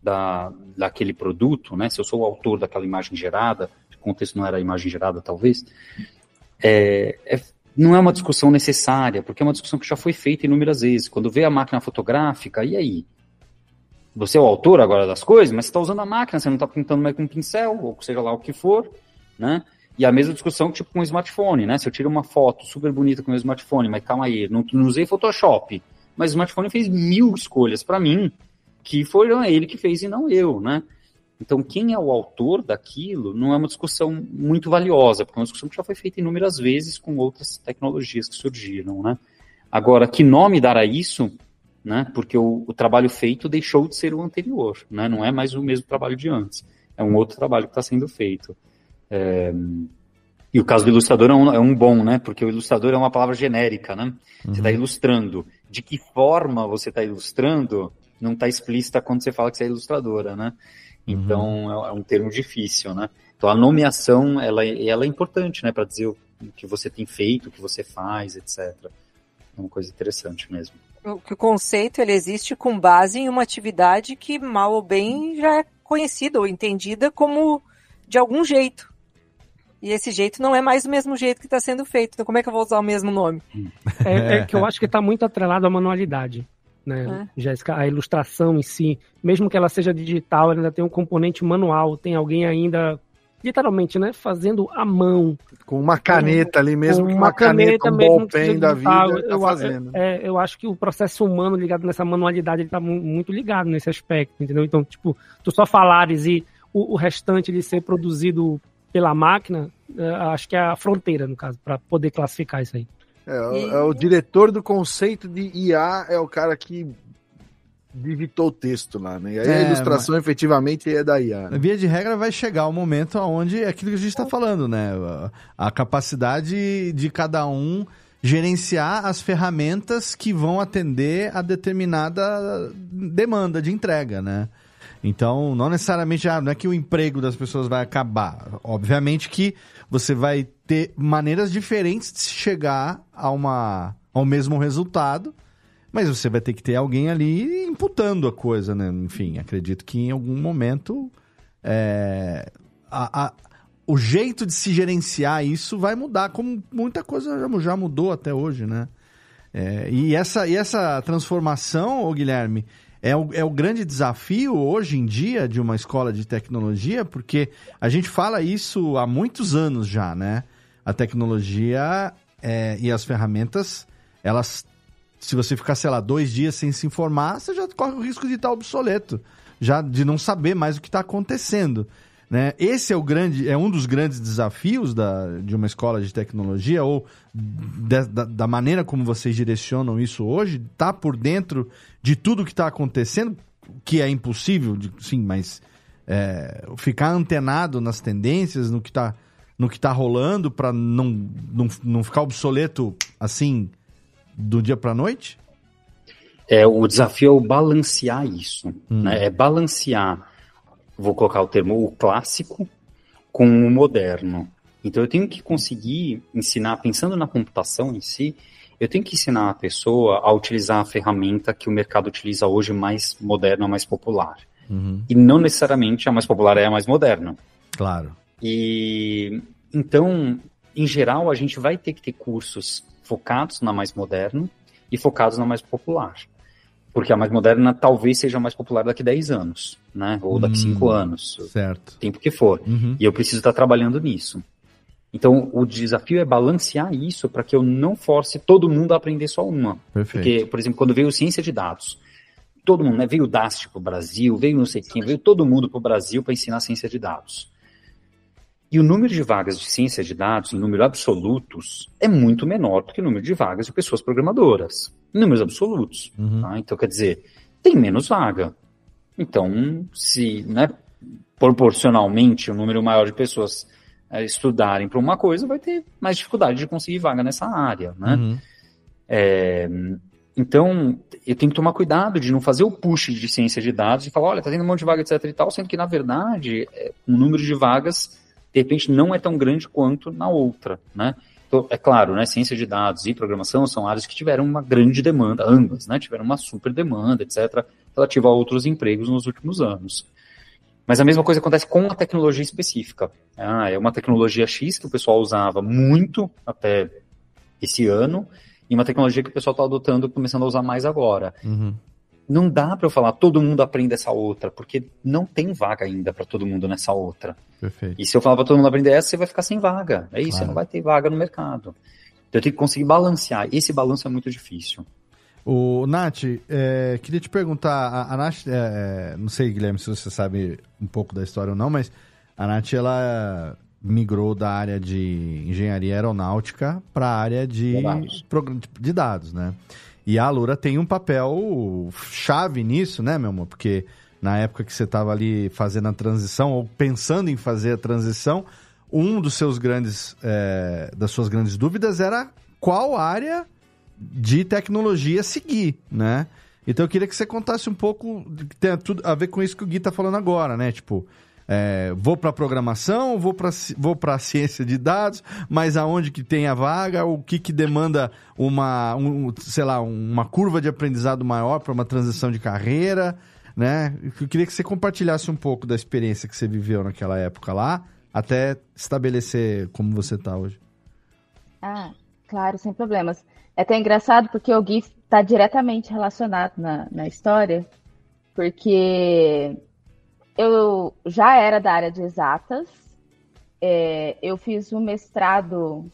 da, daquele produto, né? Se eu sou o autor daquela imagem gerada, o contexto não era a imagem gerada, talvez, é, é- não é uma discussão necessária, porque é uma discussão que já foi feita inúmeras vezes. Quando vê a máquina fotográfica, e aí? Você é o autor agora das coisas, mas você está usando a máquina, você não está pintando mais com um pincel, ou seja lá o que for, né? E a mesma discussão tipo com o smartphone, né? Se eu tiro uma foto super bonita com o meu smartphone, mas calma aí, não, não usei Photoshop, mas o smartphone fez mil escolhas para mim, que foram ele que fez e não eu, né? Então, quem é o autor daquilo não é uma discussão muito valiosa, porque é uma discussão que já foi feita inúmeras vezes com outras tecnologias que surgiram, né? Agora, que nome dar a isso, né? Porque o, o trabalho feito deixou de ser o anterior, né? Não é mais o mesmo trabalho de antes. É um outro trabalho que está sendo feito. É, E o caso do ilustrador é um, é um bom, né? Porque o ilustrador é uma palavra genérica, né? Você está ilustrando. De que forma você está ilustrando não está explícita quando você fala que você é ilustradora, né? Então é, é um termo difícil, né? Então a nomeação ela, é- ela é importante, né? Para dizer o que você tem feito, o que você faz, etc. É uma coisa interessante mesmo. O, que o conceito ele existe com base em uma atividade que mal ou bem já é conhecida ou entendida como de algum jeito. E esse jeito não é mais o mesmo jeito que está sendo feito. Então como é que eu vou usar o mesmo nome? É, é que eu acho que está muito atrelado à manualidade, né, Jéssica? A ilustração em si, mesmo que ela seja digital, ela ainda tem um componente manual. Tem alguém ainda, literalmente, né, fazendo à mão. Com uma caneta ali mesmo, Com uma caneta, um mesmo que ballpen seja da vida, tá eu, fazendo. é, eu acho que o processo humano ligado nessa manualidade, ele tá mu- muito ligado nesse aspecto, entendeu? Então, tipo, tu só falares e o, o restante de ser produzido pela máquina, é, acho que é a fronteira, no caso, para poder classificar isso aí. É, o- é o diretor do conceito de IA, é o cara que digitou o texto lá, né? E aí É, a ilustração efetivamente é da IA. né? Via de regra, vai chegar o momento onde é aquilo que a gente está falando, né? A- capacidade de cada um gerenciar as ferramentas que vão atender a determinada demanda de entrega, né? Então, não necessariamente, ah, não é que o emprego das pessoas vai acabar. Obviamente que você vai ter maneiras diferentes de se chegar a uma, ao mesmo resultado, mas você vai ter que ter alguém ali imputando a coisa, né? Enfim, acredito que em algum momento é, a- a- o jeito de se gerenciar isso vai mudar, como muita coisa já, mudou até hoje, né? É, e, essa, e essa transformação, ô Guilherme, é o, é o grande desafio hoje em dia de uma escola de tecnologia, porque a gente fala isso há muitos anos já, né? A tecnologia é, e as ferramentas, elas, se você ficar, sei lá, dois dias sem se informar, você já corre o risco de estar obsoleto, já de não saber mais o que está acontecendo. Né? Esse é o grande, é um dos grandes desafios da, de uma escola de tecnologia, ou de- da, da maneira como vocês direcionam isso hoje, tá por dentro de tudo que está acontecendo, que é impossível, de- sim, mas é, ficar antenado nas tendências, no que está no que tá rolando, para não, não, não ficar obsoleto assim do dia para noite? É, o desafio é o balancear isso, né? É balancear, vou colocar o termo, o clássico com o moderno. Então eu tenho que conseguir ensinar, pensando na computação em si, eu tenho que ensinar a pessoa a utilizar a ferramenta que o mercado utiliza hoje mais moderna, mais popular. E não necessariamente a mais popular é a mais moderna. Claro. E então, em geral, a gente vai ter que ter cursos focados na mais moderna e focados na mais popular. Porque a mais moderna talvez seja mais popular daqui a 10 anos, né? Ou daqui a Hum, 5 anos, Certo. tempo que for. Uhum. E eu preciso estar trabalhando nisso. Então, o desafio é balancear isso para que eu não force todo mundo a aprender só uma. Perfeito. Porque, por exemplo, quando veio ciência de dados, todo mundo, né? Veio o DAST para o Brasil, veio não sei quem, veio todo mundo para o Brasil para ensinar ciência de dados. E o número de vagas de ciência de dados, em número absolutos, é muito menor do que o número de vagas de pessoas programadoras. Em números absolutos. tá? Então, quer dizer, tem menos vaga. Então, se né, proporcionalmente o número maior de pessoas eh, estudarem para uma coisa, vai ter mais dificuldade de conseguir vaga nessa área. Né? Uhum. É, então, eu tenho que tomar cuidado de não fazer o push de ciência de dados e falar, olha, tá tendo um monte de vaga, etc e tal, sendo que, na verdade, é, o número de vagas, de repente, não é tão grande quanto na outra, né? Então, é claro, né, ciência de dados e programação são áreas que tiveram uma grande demanda, ambas, né, tiveram uma super demanda, etc, relativa a outros empregos nos últimos anos. Mas a mesma coisa acontece com a tecnologia específica. Ah, é uma tecnologia X que o pessoal usava muito até esse ano, e uma tecnologia que o pessoal está adotando, começando a usar mais agora. Uhum. Não dá para eu falar todo mundo aprenda essa outra, porque não tem vaga ainda para todo mundo nessa outra. Perfeito. E se eu falar para todo mundo aprender essa, você vai ficar sem vaga. É isso, Claro. você não vai ter vaga no mercado. Então eu tenho que conseguir balancear. Esse balanço é muito difícil. O Nath, é, queria te perguntar, a, a Nath, é, é, não sei, Guilherme, se você sabe um pouco da história ou não, mas a Nath, ela migrou da área de engenharia aeronáutica para a área de, de dados, né? E a Alura tem um papel chave nisso, né, meu amor? Porque na época que você estava ali fazendo a transição, ou pensando em fazer a transição, um dos seus grandes, é, das suas grandes dúvidas era qual área de tecnologia seguir, né? Então eu queria que você contasse um pouco, tem tudo a ver com isso que o Gui tá falando agora, né? Tipo, é, vou para programação, vou para vou para ciência de dados, mas aonde que tem a vaga, o que que demanda uma, um, sei lá, uma curva de aprendizado maior para uma transição de carreira, né? Eu queria que você compartilhasse um pouco da experiência que você viveu naquela época lá, até estabelecer como você tá hoje. Ah, claro, sem problemas. É até engraçado porque o Gui está diretamente relacionado na, na história, porque eu já era da área de exatas, é, eu fiz um mestrado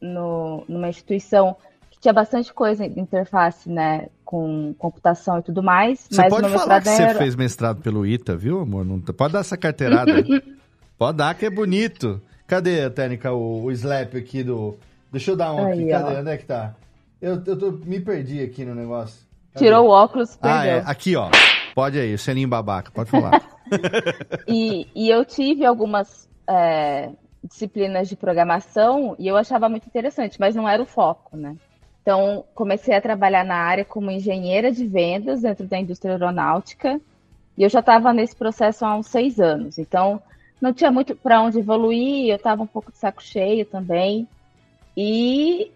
no, numa instituição que tinha bastante coisa de interface, né, com computação e tudo mais, Você mas pode falar que você era... fez mestrado pelo ITA, viu, amor? Não, pode dar essa carteirada. pode dar, que é bonito. Cadê a técnica, o, o slap aqui do... Deixa eu dar um aqui. Aí, Cadê? ó. Onde é que tá? Eu, eu tô- me perdi aqui no negócio. Tirou o óculos, Ah, perdeu. é. Aqui, ó. Pode aí, selinho babaca, pode falar. E, e eu tive algumas é, disciplinas de programação e eu achava muito interessante, mas não era o foco, né? Então, comecei a trabalhar na área como engenheira de vendas dentro da indústria aeronáutica e eu já estava nesse processo há uns seis anos. Então, não tinha muito para onde evoluir, eu estava um pouco de saco cheio também. E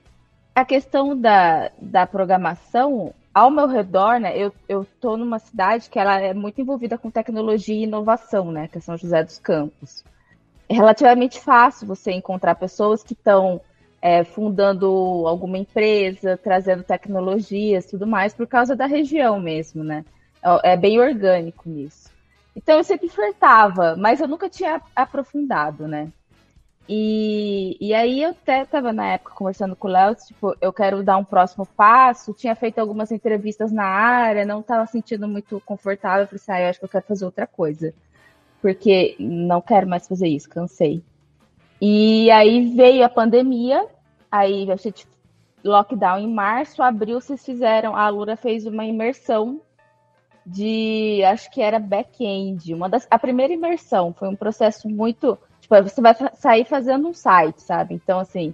a questão da, da programação, ao meu redor, né, eu, eu tô numa cidade que ela é muito envolvida com tecnologia e inovação, né, que é São José dos Campos. É relativamente fácil você encontrar pessoas que estão é, fundando alguma empresa, trazendo tecnologias, tudo mais, por causa da região mesmo, né? É, é bem orgânico nisso. Então eu sempre flertava, mas eu nunca tinha aprofundado, né? E, e aí eu até estava na época conversando com o Léo, tipo, eu quero dar um próximo passo, tinha feito algumas entrevistas na área, não estava sentindo muito confortável, falei assim, ah, eu acho que eu quero fazer outra coisa. Porque não quero mais fazer isso, cansei. E aí veio a pandemia, aí a gente lockdown em março, abril vocês fizeram, a Lura fez uma imersão de, acho que era back-end, uma das, a primeira imersão, foi um processo muito, tipo, você vai sair fazendo um site, sabe? Então, assim,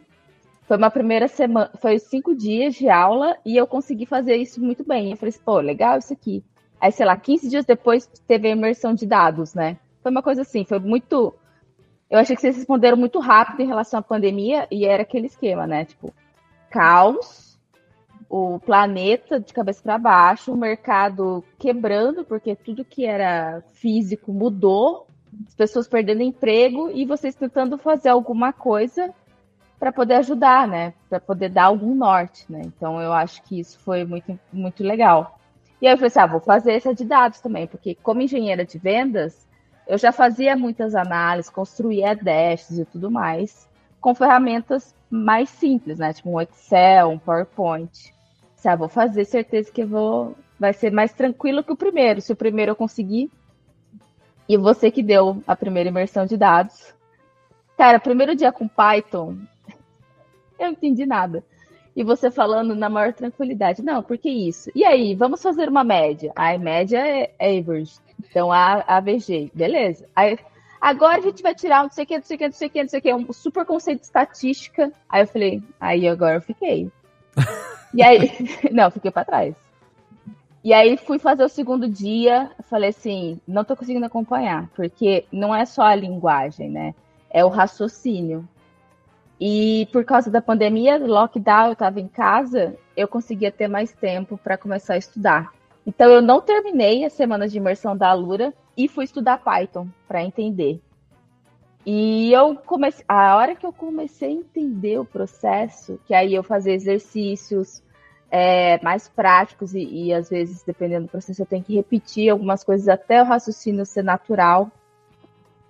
foi uma primeira semana, foi cinco dias de aula e eu consegui fazer isso muito bem. Eu falei assim, pô, legal isso aqui. Aí, sei lá, 15 dias depois teve a imersão de dados, né? Foi uma coisa assim, foi muito. Eu achei que vocês responderam muito rápido em relação à pandemia e era aquele esquema, né? Tipo, caos, o planeta de cabeça para baixo, o mercado quebrando, porque tudo que era físico mudou, as pessoas perdendo emprego e vocês tentando fazer alguma coisa para poder ajudar, né? Para poder dar algum norte, né? Então eu acho que isso foi muito, muito legal. E aí eu falei assim, ah, vou fazer essa de dados também, porque como engenheira de vendas, eu já fazia muitas análises, construía dashes e tudo mais, com ferramentas mais simples, né? Tipo um Excel, um PowerPoint. Ah, vou fazer, certeza que vou, vai ser mais tranquilo que o primeiro. Se o primeiro eu conseguir, e você que deu a primeira imersão de dados. Cara, primeiro dia com Python, eu não entendi nada. E você falando na maior tranquilidade. Não, por que isso? E aí, vamos fazer uma média. Aí, média é average. Então, a AVG. Beleza. Aí, agora a gente vai tirar um não sei o que, não sei o que, não sei o que, não sei o que. Um super conceito de estatística. Aí eu falei, aí agora eu fiquei. E aí, não, fiquei para trás. E aí fui fazer o segundo dia, falei assim, não tô conseguindo acompanhar, porque não é só a linguagem, né? É o raciocínio. E por causa da pandemia, lockdown, eu estava em casa, eu conseguia ter mais tempo para começar a estudar. Então eu não terminei a semana de imersão da Alura e fui estudar Python para entender. E eu comecei, a hora que eu comecei a entender o processo, que aí eu fazia exercícios é, mais práticos e, e às vezes, dependendo do processo, eu tenho que repetir algumas coisas até o raciocínio ser natural.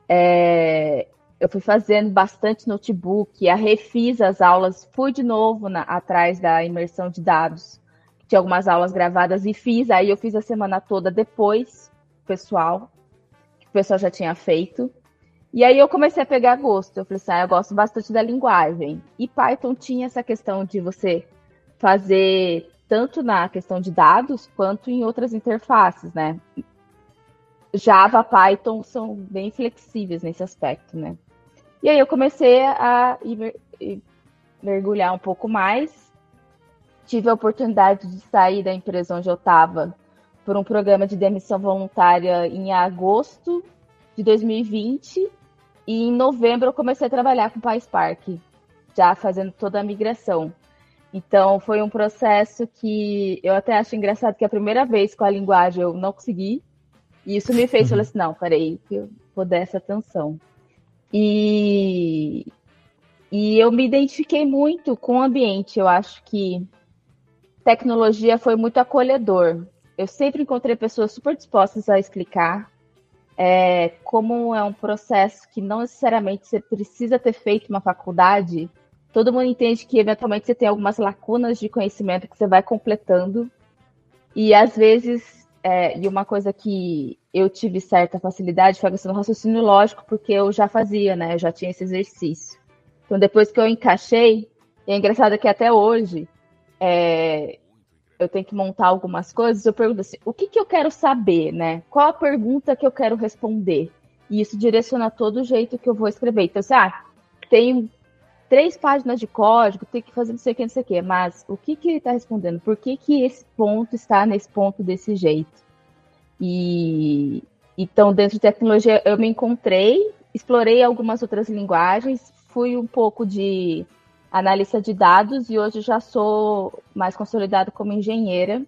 É, eu fui fazendo bastante notebook, a refiz as aulas, fui de novo na, atrás da imersão de dados, tinha algumas aulas gravadas e fiz, aí eu fiz a semana toda depois, pessoal, que o pessoal já tinha feito. E aí eu comecei a pegar gosto. Eu falei assim, ah, eu gosto bastante da linguagem. E Python tinha essa questão de você fazer tanto na questão de dados quanto em outras interfaces, né? Java, Python são bem flexíveis nesse aspecto, né? E aí eu comecei a mergulhar um pouco mais. Tive a oportunidade de sair da empresa onde eu estava por um programa de demissão voluntária em agosto de 2020 e em novembro eu comecei a trabalhar com o PySpark, já fazendo toda a migração. Então foi um processo que eu até acho engraçado que a primeira vez com a linguagem eu não consegui. E isso me fez falar assim, não, peraí, que eu vou dar essa atenção. E, e eu me identifiquei muito com o ambiente. Eu acho que tecnologia foi muito acolhedor. Eu sempre encontrei pessoas super dispostas a explicar é, como é um processo que não necessariamente você precisa ter feito uma faculdade. Todo mundo entende que eventualmente você tem algumas lacunas de conhecimento que você vai completando. E às vezes, é, e uma coisa que eu tive certa facilidade foi a questão raciocínio lógico, porque eu já fazia, né? Eu já tinha esse exercício. Então, depois que eu encaixei, e é engraçado que até hoje, é, eu tenho que montar algumas coisas, eu pergunto assim, o que, que eu quero saber, né? Qual a pergunta que eu quero responder? E isso direciona todo o jeito que eu vou escrever. Então, assim, ah, tenho três páginas de código, tem que fazer não sei o que, não sei o que, mas o que, que ele está respondendo? Por que, que esse ponto está nesse ponto desse jeito? E então, dentro de tecnologia, eu me encontrei, explorei algumas outras linguagens, fui um pouco de analista de dados e hoje já sou mais consolidado como engenheira.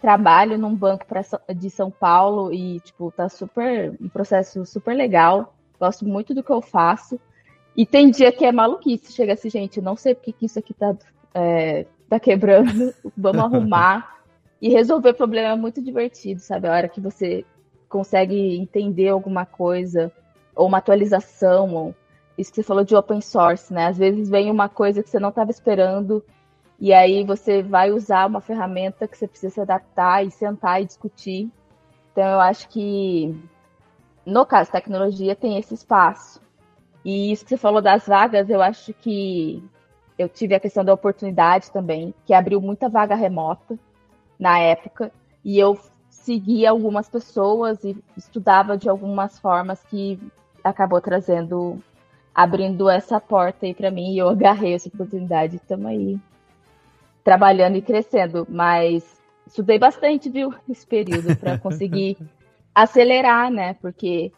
Trabalho num banco pra, de São Paulo e, tipo, tá super, um processo super legal. Gosto muito do que eu faço. E tem dia que é maluquice. Chega assim, gente, não sei porque que isso aqui tá, é, tá quebrando. Vamos arrumar. E resolver problema é muito divertido, sabe? A hora que você consegue entender alguma coisa, ou uma atualização, ou isso que você falou de open source, né? Às vezes vem uma coisa que você não estava esperando, e aí você vai usar uma ferramenta que você precisa se adaptar e sentar e discutir. Então eu acho que no caso tecnologia tem esse espaço. E isso que você falou das vagas, eu acho que eu tive a questão da oportunidade também, que abriu muita vaga remota na época, e eu seguia algumas pessoas e estudava de algumas formas que acabou trazendo abrindo essa porta aí para mim e eu agarrei essa oportunidade. Estamos aí trabalhando e crescendo, mas estudei bastante, viu, esse período para conseguir acelerar, né? Porque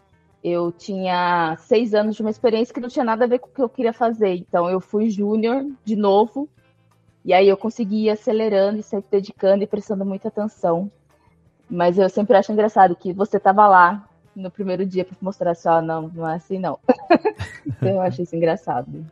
eu tinha seis anos de uma experiência que não tinha nada a ver com o que eu queria fazer. Então eu fui júnior de novo e aí eu consegui ir acelerando e sempre dedicando e prestando muita atenção. Mas eu sempre acho engraçado que você estava lá no primeiro dia para mostrar só, não, não é assim não. então eu achei isso engraçado.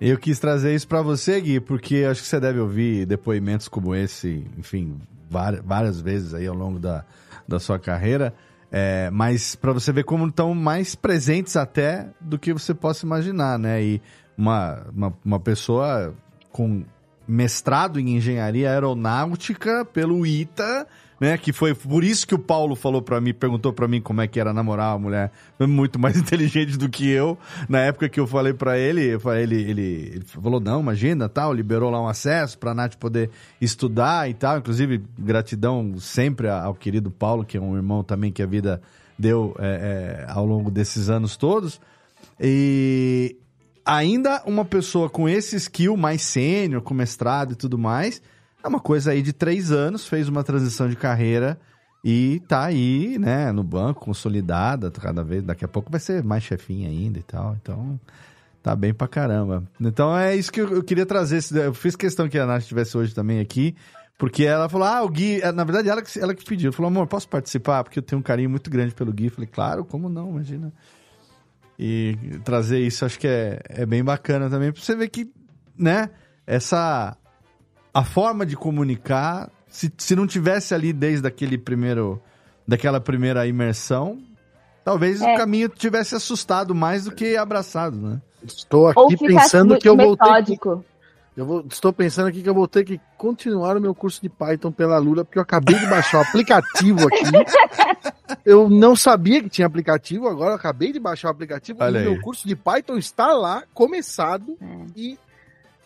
Eu quis trazer isso para você, Gui, porque acho que você deve ouvir depoimentos como esse, enfim, várias vezes aí ao longo da, da sua carreira. É, mas para você ver como estão mais presentes até do que você possa imaginar, né? E uma, uma, uma pessoa com mestrado em engenharia aeronáutica pelo ITA né? Que foi por isso que o Paulo falou para mim, perguntou para mim como é que era namorar uma mulher muito mais inteligente do que eu. Na época que eu falei para ele, ele, ele, ele falou: não, imagina, tal, liberou lá um acesso pra Nath poder estudar e tal. Inclusive, gratidão sempre ao querido Paulo, que é um irmão também que a vida deu é, é, ao longo desses anos todos. E ainda uma pessoa com esse skill mais sênior, com mestrado e tudo mais é uma coisa aí de três anos, fez uma transição de carreira e tá aí, né, no banco, consolidada, cada vez, daqui a pouco vai ser mais chefinha ainda e tal, então tá bem pra caramba. Então é isso que eu, eu queria trazer, eu fiz questão que a Nath estivesse hoje também aqui, porque ela falou, ah, o Gui, é, na verdade ela que, ela que pediu, falou, amor, posso participar? Porque eu tenho um carinho muito grande pelo Gui, eu falei, claro, como não, imagina. E trazer isso acho que é, é bem bacana também, pra você ver que, né, essa a forma de comunicar, se, se não tivesse ali desde aquele primeiro, daquela primeira imersão, talvez é. o caminho tivesse assustado mais do que abraçado, né? Estou aqui pensando que eu metódico. vou ter que... Eu vou, estou pensando aqui que eu vou ter que continuar o meu curso de Python pela Lula, porque eu acabei de baixar o aplicativo aqui. Eu não sabia que tinha aplicativo, agora eu acabei de baixar o aplicativo. Olha e meu curso de Python está lá, começado, é. e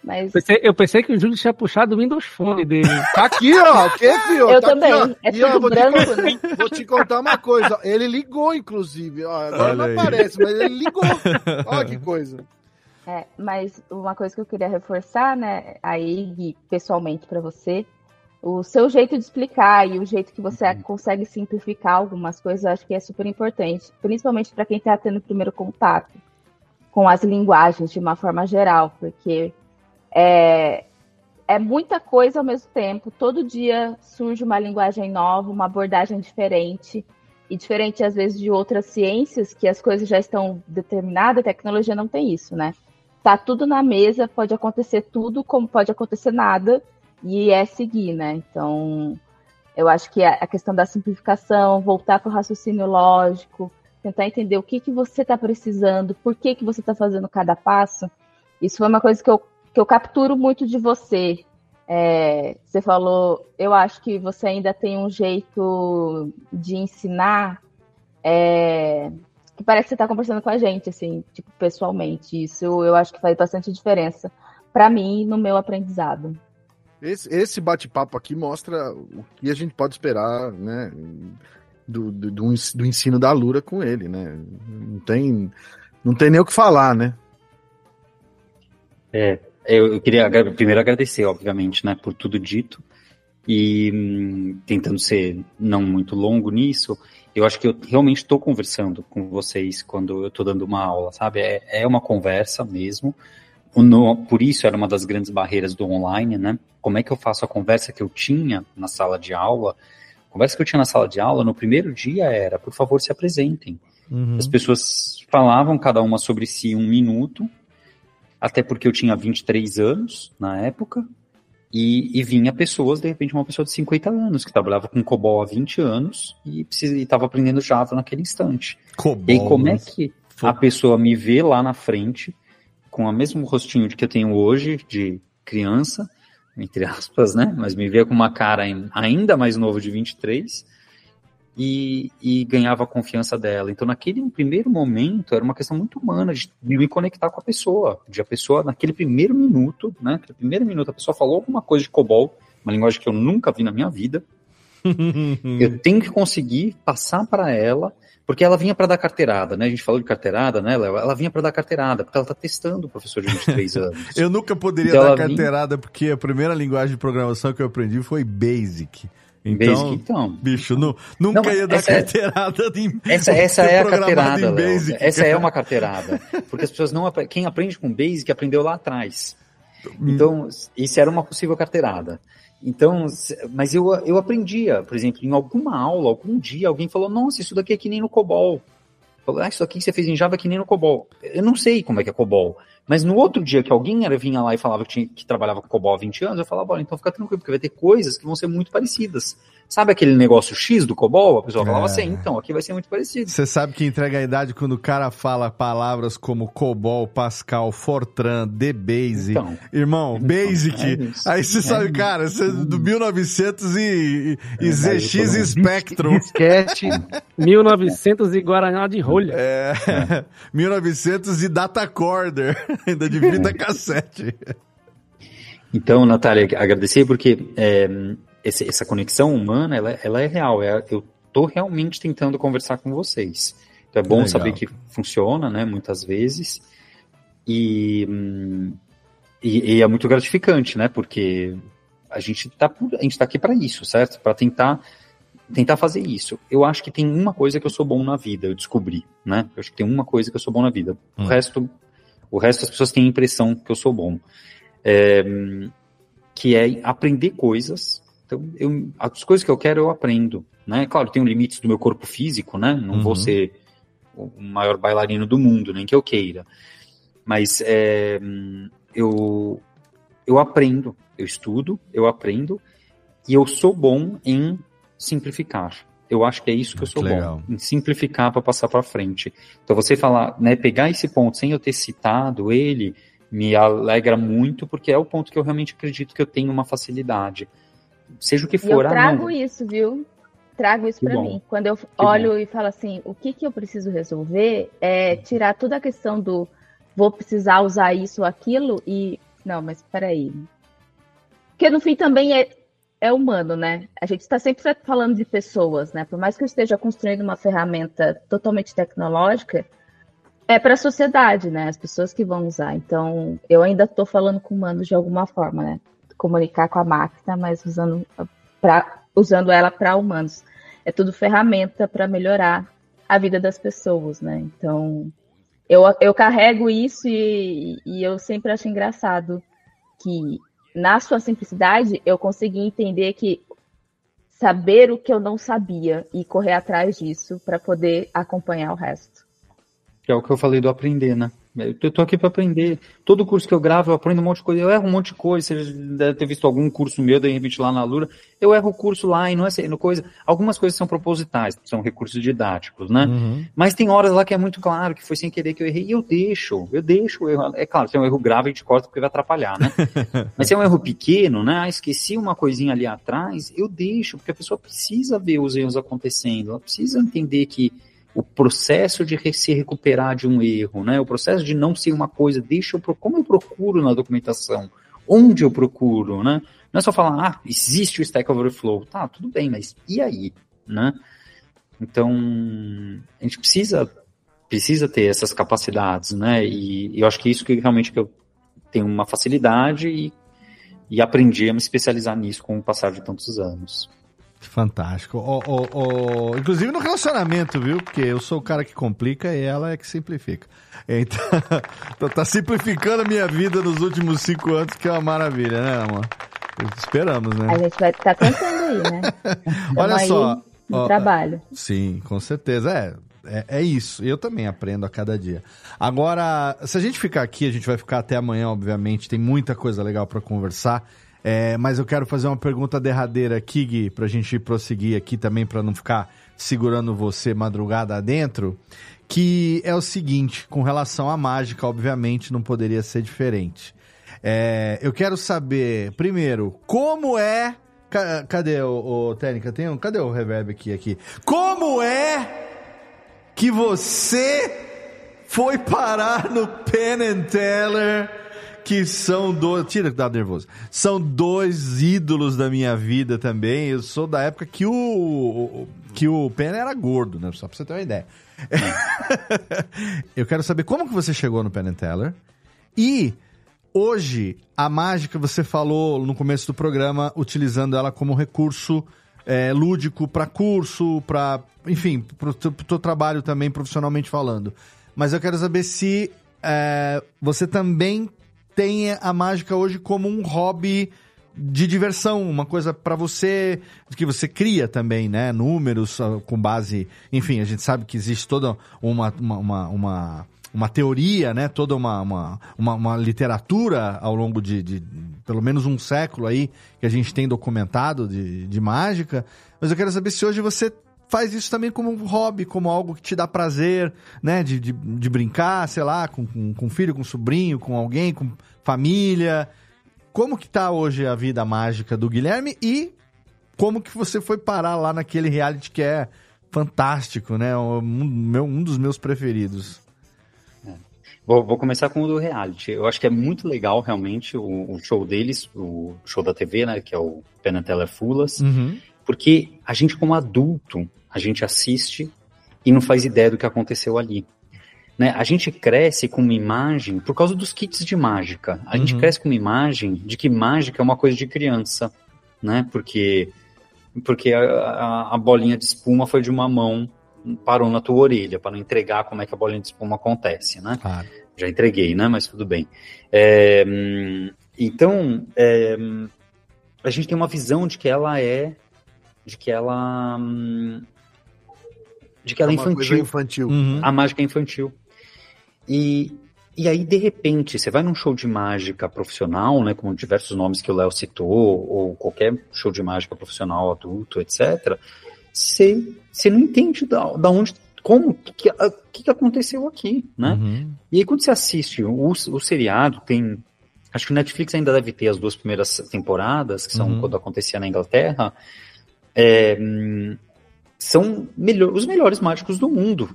mas... Pensei, eu pensei que o Júlio tinha puxado o Windows Phone dele. Tá aqui, ó. O que, filho? Eu tá também. Aqui, é tudo ó, vou branco, te, né? Vou te contar uma coisa. Ele ligou, inclusive. Ó, agora Olha não aí. aparece, mas ele ligou. Olha que coisa. É, mas uma coisa que eu queria reforçar, né, aí, pessoalmente para você, o seu jeito de explicar e o jeito que você uhum. consegue simplificar algumas coisas, eu acho que é super importante, principalmente para quem está tendo o primeiro contato com as linguagens de uma forma geral, porque é, é muita coisa ao mesmo tempo. Todo dia surge uma linguagem nova, uma abordagem diferente. E diferente, às vezes, de outras ciências, que as coisas já estão determinadas, a tecnologia não tem isso, né? Tá tudo na mesa, pode acontecer tudo, como pode acontecer nada, e é seguir, né? Então, eu acho que a questão da simplificação, voltar para o raciocínio lógico, tentar entender o que, que você está precisando, por que, que você está fazendo cada passo, isso foi uma coisa que eu que eu capturo muito de você. É, você falou, eu acho que você ainda tem um jeito de ensinar é, que parece que você está conversando com a gente, assim, tipo, pessoalmente. Isso eu acho que faz bastante diferença para mim no meu aprendizado. Esse, esse bate-papo aqui mostra o que a gente pode esperar, né? Do, do, do, ens- do ensino da Lura com ele, né? Não tem, não tem nem o que falar, né? É, eu, eu queria agra- primeiro agradecer, obviamente, né, por tudo dito. E hum, tentando ser não muito longo nisso, eu acho que eu realmente estou conversando com vocês quando eu estou dando uma aula, sabe? É, é uma conversa mesmo. No- por isso era uma das grandes barreiras do online, né? Como é que eu faço a conversa que eu tinha na sala de aula? A conversa que eu tinha na sala de aula no primeiro dia era, por favor, se apresentem. Uhum. As pessoas falavam cada uma sobre si um minuto, até porque eu tinha 23 anos na época, e, e vinha pessoas, de repente uma pessoa de 50 anos, que trabalhava com COBOL há 20 anos e estava aprendendo Java naquele instante. COBOL, e aí, como é que a pessoa me vê lá na frente, com o mesmo rostinho de que eu tenho hoje, de criança, entre aspas, né? Mas me vê com uma cara ain- ainda mais novo de 23 e, e ganhava a confiança dela. Então, naquele primeiro momento, era uma questão muito humana de me conectar com a pessoa, de a pessoa, naquele primeiro minuto, né? Naquele primeiro minuto, a pessoa falou alguma coisa de COBOL, uma linguagem que eu nunca vi na minha vida. eu tenho que conseguir passar para ela, porque ela vinha para dar carteirada, né? A gente falou de carteirada, né? Ela, ela vinha para dar carteirada, porque ela está testando o professor de 23 anos. Eu nunca poderia Então dar ela vinha- carteirada porque a primeira linguagem de programação que eu aprendi foi Basic. Então, Basic, então. bicho, nu- nunca Não, ia dar essa é- carteirada em, Essa, essa é a programado carteirada. Basic, Essa é uma carteirada. Porque as pessoas não. Quem aprende com Basic aprendeu lá atrás. Então, isso era uma possível carteirada. Então, mas eu, eu aprendia, por exemplo, em alguma aula, algum dia, alguém falou: Nossa, isso daqui é que nem no COBOL. Falou, ah, isso aqui que você fez em Java é que nem no COBOL. Eu não sei como é que é COBOL. Mas no outro dia que alguém era, vinha lá e falava que, tinha- que trabalhava com COBOL há 20 anos, eu falava, olha, então fica tranquilo, porque vai ter coisas que vão ser muito parecidas. Sabe aquele negócio X do COBOL? A pessoa falava É. assim, então, aqui vai ser muito parecido. Você sabe que entrega a idade quando o cara fala palavras como COBOL, Pascal, Fortran, DBase. Então. Irmão, Basic. é isso. Aí você É sabe, isso. cara, você do 1900 e, e, e É, ZX Spectrum. Disquete. 1900 e Guaraná de rolha. É, 1900 e Datacorder, ainda de fita cassete. Então, Natália, agradecer porque é, essa conexão humana, ela, ela é real. É, eu estou realmente tentando conversar com vocês. Então é bom Legal. saber que funciona, né? Muitas vezes. E, e, e é muito gratificante, né? Porque a gente está a gente tá aqui para isso, certo? Para tentar tentar fazer isso. Eu acho que tem uma coisa que eu sou bom na vida, eu descobri, né? Eu acho que tem uma coisa que eu sou bom na vida. O Hum. resto, o resto as pessoas têm a impressão que eu sou bom. É, que é aprender coisas. Então, eu, as coisas que eu quero eu aprendo, né? Claro, tenho limites do meu corpo físico, né? Não vou Uhum. ser o maior bailarino do mundo, nem que eu queira. Mas é, eu, eu aprendo, eu estudo, eu aprendo e eu sou bom em simplificar. Eu acho que é isso que eu sou Legal. bom, em simplificar para passar para frente. Então você falar, né, pegar esse ponto sem eu ter citado ele, me alegra muito porque é o ponto que eu realmente acredito que eu tenho uma facilidade. Seja o que for, eu ah, trago não, isso, viu? Trago isso Que pra bom. mim. Quando eu olho e falo assim, o que que eu preciso resolver é tirar toda a questão do vou precisar usar isso ou aquilo e não, mas peraí. Porque no fim também é, é humano, né? A gente está sempre falando de pessoas, né? Por mais que eu esteja construindo uma ferramenta totalmente tecnológica, é para a sociedade, né? As pessoas que vão usar. Então, eu ainda estou falando com humanos de alguma forma, né? Comunicar com a máquina, mas usando, pra, usando ela para humanos. É tudo ferramenta para melhorar a vida das pessoas, né? Então, eu, eu carrego isso e, e eu sempre acho engraçado que, na sua simplicidade, eu consegui entender que saber o que eu não sabia e correr atrás disso para poder acompanhar o resto. que é o que eu falei do aprender, né? Eu tô aqui para aprender. Todo curso que eu gravo, eu aprendo um monte de coisa. Eu erro um monte de coisa. Você deve ter visto algum curso meu, de repente, lá na Lura. Eu erro o curso lá e não é sendo coisa. Algumas coisas são propositais, são recursos didáticos, né? Uhum. Mas tem horas lá que é muito claro que foi sem querer que eu errei. E eu deixo, eu deixo o erro. É claro, se é um erro grave, a gente corta porque vai atrapalhar, né? Mas se é um erro pequeno, né? Ah, esqueci uma coisinha ali atrás, eu deixo, porque a pessoa precisa ver os erros acontecendo, ela precisa entender que o processo de se recuperar de um erro, né? O processo de não ser uma coisa, deixa eu como eu procuro na documentação, onde eu procuro, né? Não é só falar, ah, existe o Stack Overflow. Tá, tudo bem, mas e aí? Né? Então, a gente precisa, precisa ter essas capacidades, né? E, e eu acho que isso que realmente que eu tenho uma facilidade e, e aprendi a me especializar nisso com o passar de tantos anos. Fantástico. Ó, Inclusive no relacionamento, viu? Porque eu sou o cara que complica e ela é que simplifica. Então, tá- tá simplificando a minha vida nos últimos cinco anos, que é uma maravilha, né, amor? Esperamos, né? A gente vai estar tentando aí, né? Olha aí só. No ó, trabalho. Sim, com certeza. É, é, é isso. Eu também aprendo a cada dia. Agora, se a gente ficar aqui, a gente vai ficar até amanhã, obviamente. Tem muita coisa legal para conversar. É, mas eu quero fazer uma pergunta derradeira aqui, Gui, pra gente prosseguir aqui também, para não ficar segurando você madrugada adentro. Que é o seguinte, com relação à mágica, obviamente, não poderia ser diferente. É, eu quero saber, primeiro, como é. ca- cadê o, o Técnica? Tem um, cadê o reverb aqui, aqui? Como é que você foi parar no Penn Teller, que são dois. Tira que dá nervoso. São dois ídolos da minha vida também. Eu sou da época que o. que o Penn era gordo, né? Só pra você ter uma ideia. Eu quero saber como que você chegou no Penn Teller. E hoje, a mágica, você falou no começo do programa, utilizando ela como recurso é, lúdico para curso, para enfim, para o teu trabalho também, profissionalmente falando. Mas eu quero saber se é, você também tem a mágica hoje como um hobby de diversão, uma coisa para você que você cria também, né? Números ah, com base, enfim, a gente sabe que existe toda uma uma, uma, uma, teoria, né? Toda uma, uma, uma, uma literatura ao longo de, de pelo menos um século aí que a gente tem documentado de, de mágica. Mas eu quero saber se hoje você faz isso também como um hobby, como algo que te dá prazer, né? De, de, de brincar, sei lá, com, com, com filho, com sobrinho, com alguém, com família. Como que tá hoje a vida mágica do Guilherme e como que você foi parar lá naquele reality que é fantástico, né? Um, meu, um dos meus preferidos. Vou, vou começar com o do reality. Eu acho que é muito legal, realmente, o, o show deles, o show da TV, né? Que é o Teller Fulas. Uhum. Porque a gente, como adulto, a gente assiste e não faz ideia do que aconteceu ali. Né? A gente cresce com uma imagem, por causa dos kits de mágica, a gente Uhum. cresce com uma imagem de que mágica é uma coisa de criança, né? Porque, porque a, a- a bolinha de espuma foi de uma mão, parou na tua orelha, para não entregar como é que a bolinha de espuma acontece, né? Claro. Já entreguei, né? Mas tudo bem. É, então, é, a gente tem uma visão de que ela é, de que ela, hum, de que ela é, infantil. infantil. Uhum. A mágica é infantil. E, e aí, de repente, você vai num show de mágica profissional, né, com diversos nomes que o Léo citou, ou qualquer show de mágica profissional, adulto, etc., você, você não entende da, da onde, como, o que, que que aconteceu aqui, né? Uhum. E aí, quando você assiste o, o seriado, tem. Acho que o Netflix ainda deve ter as duas primeiras temporadas, que são Uhum. quando acontecia na Inglaterra. é, hum, são melhor, os melhores mágicos do mundo.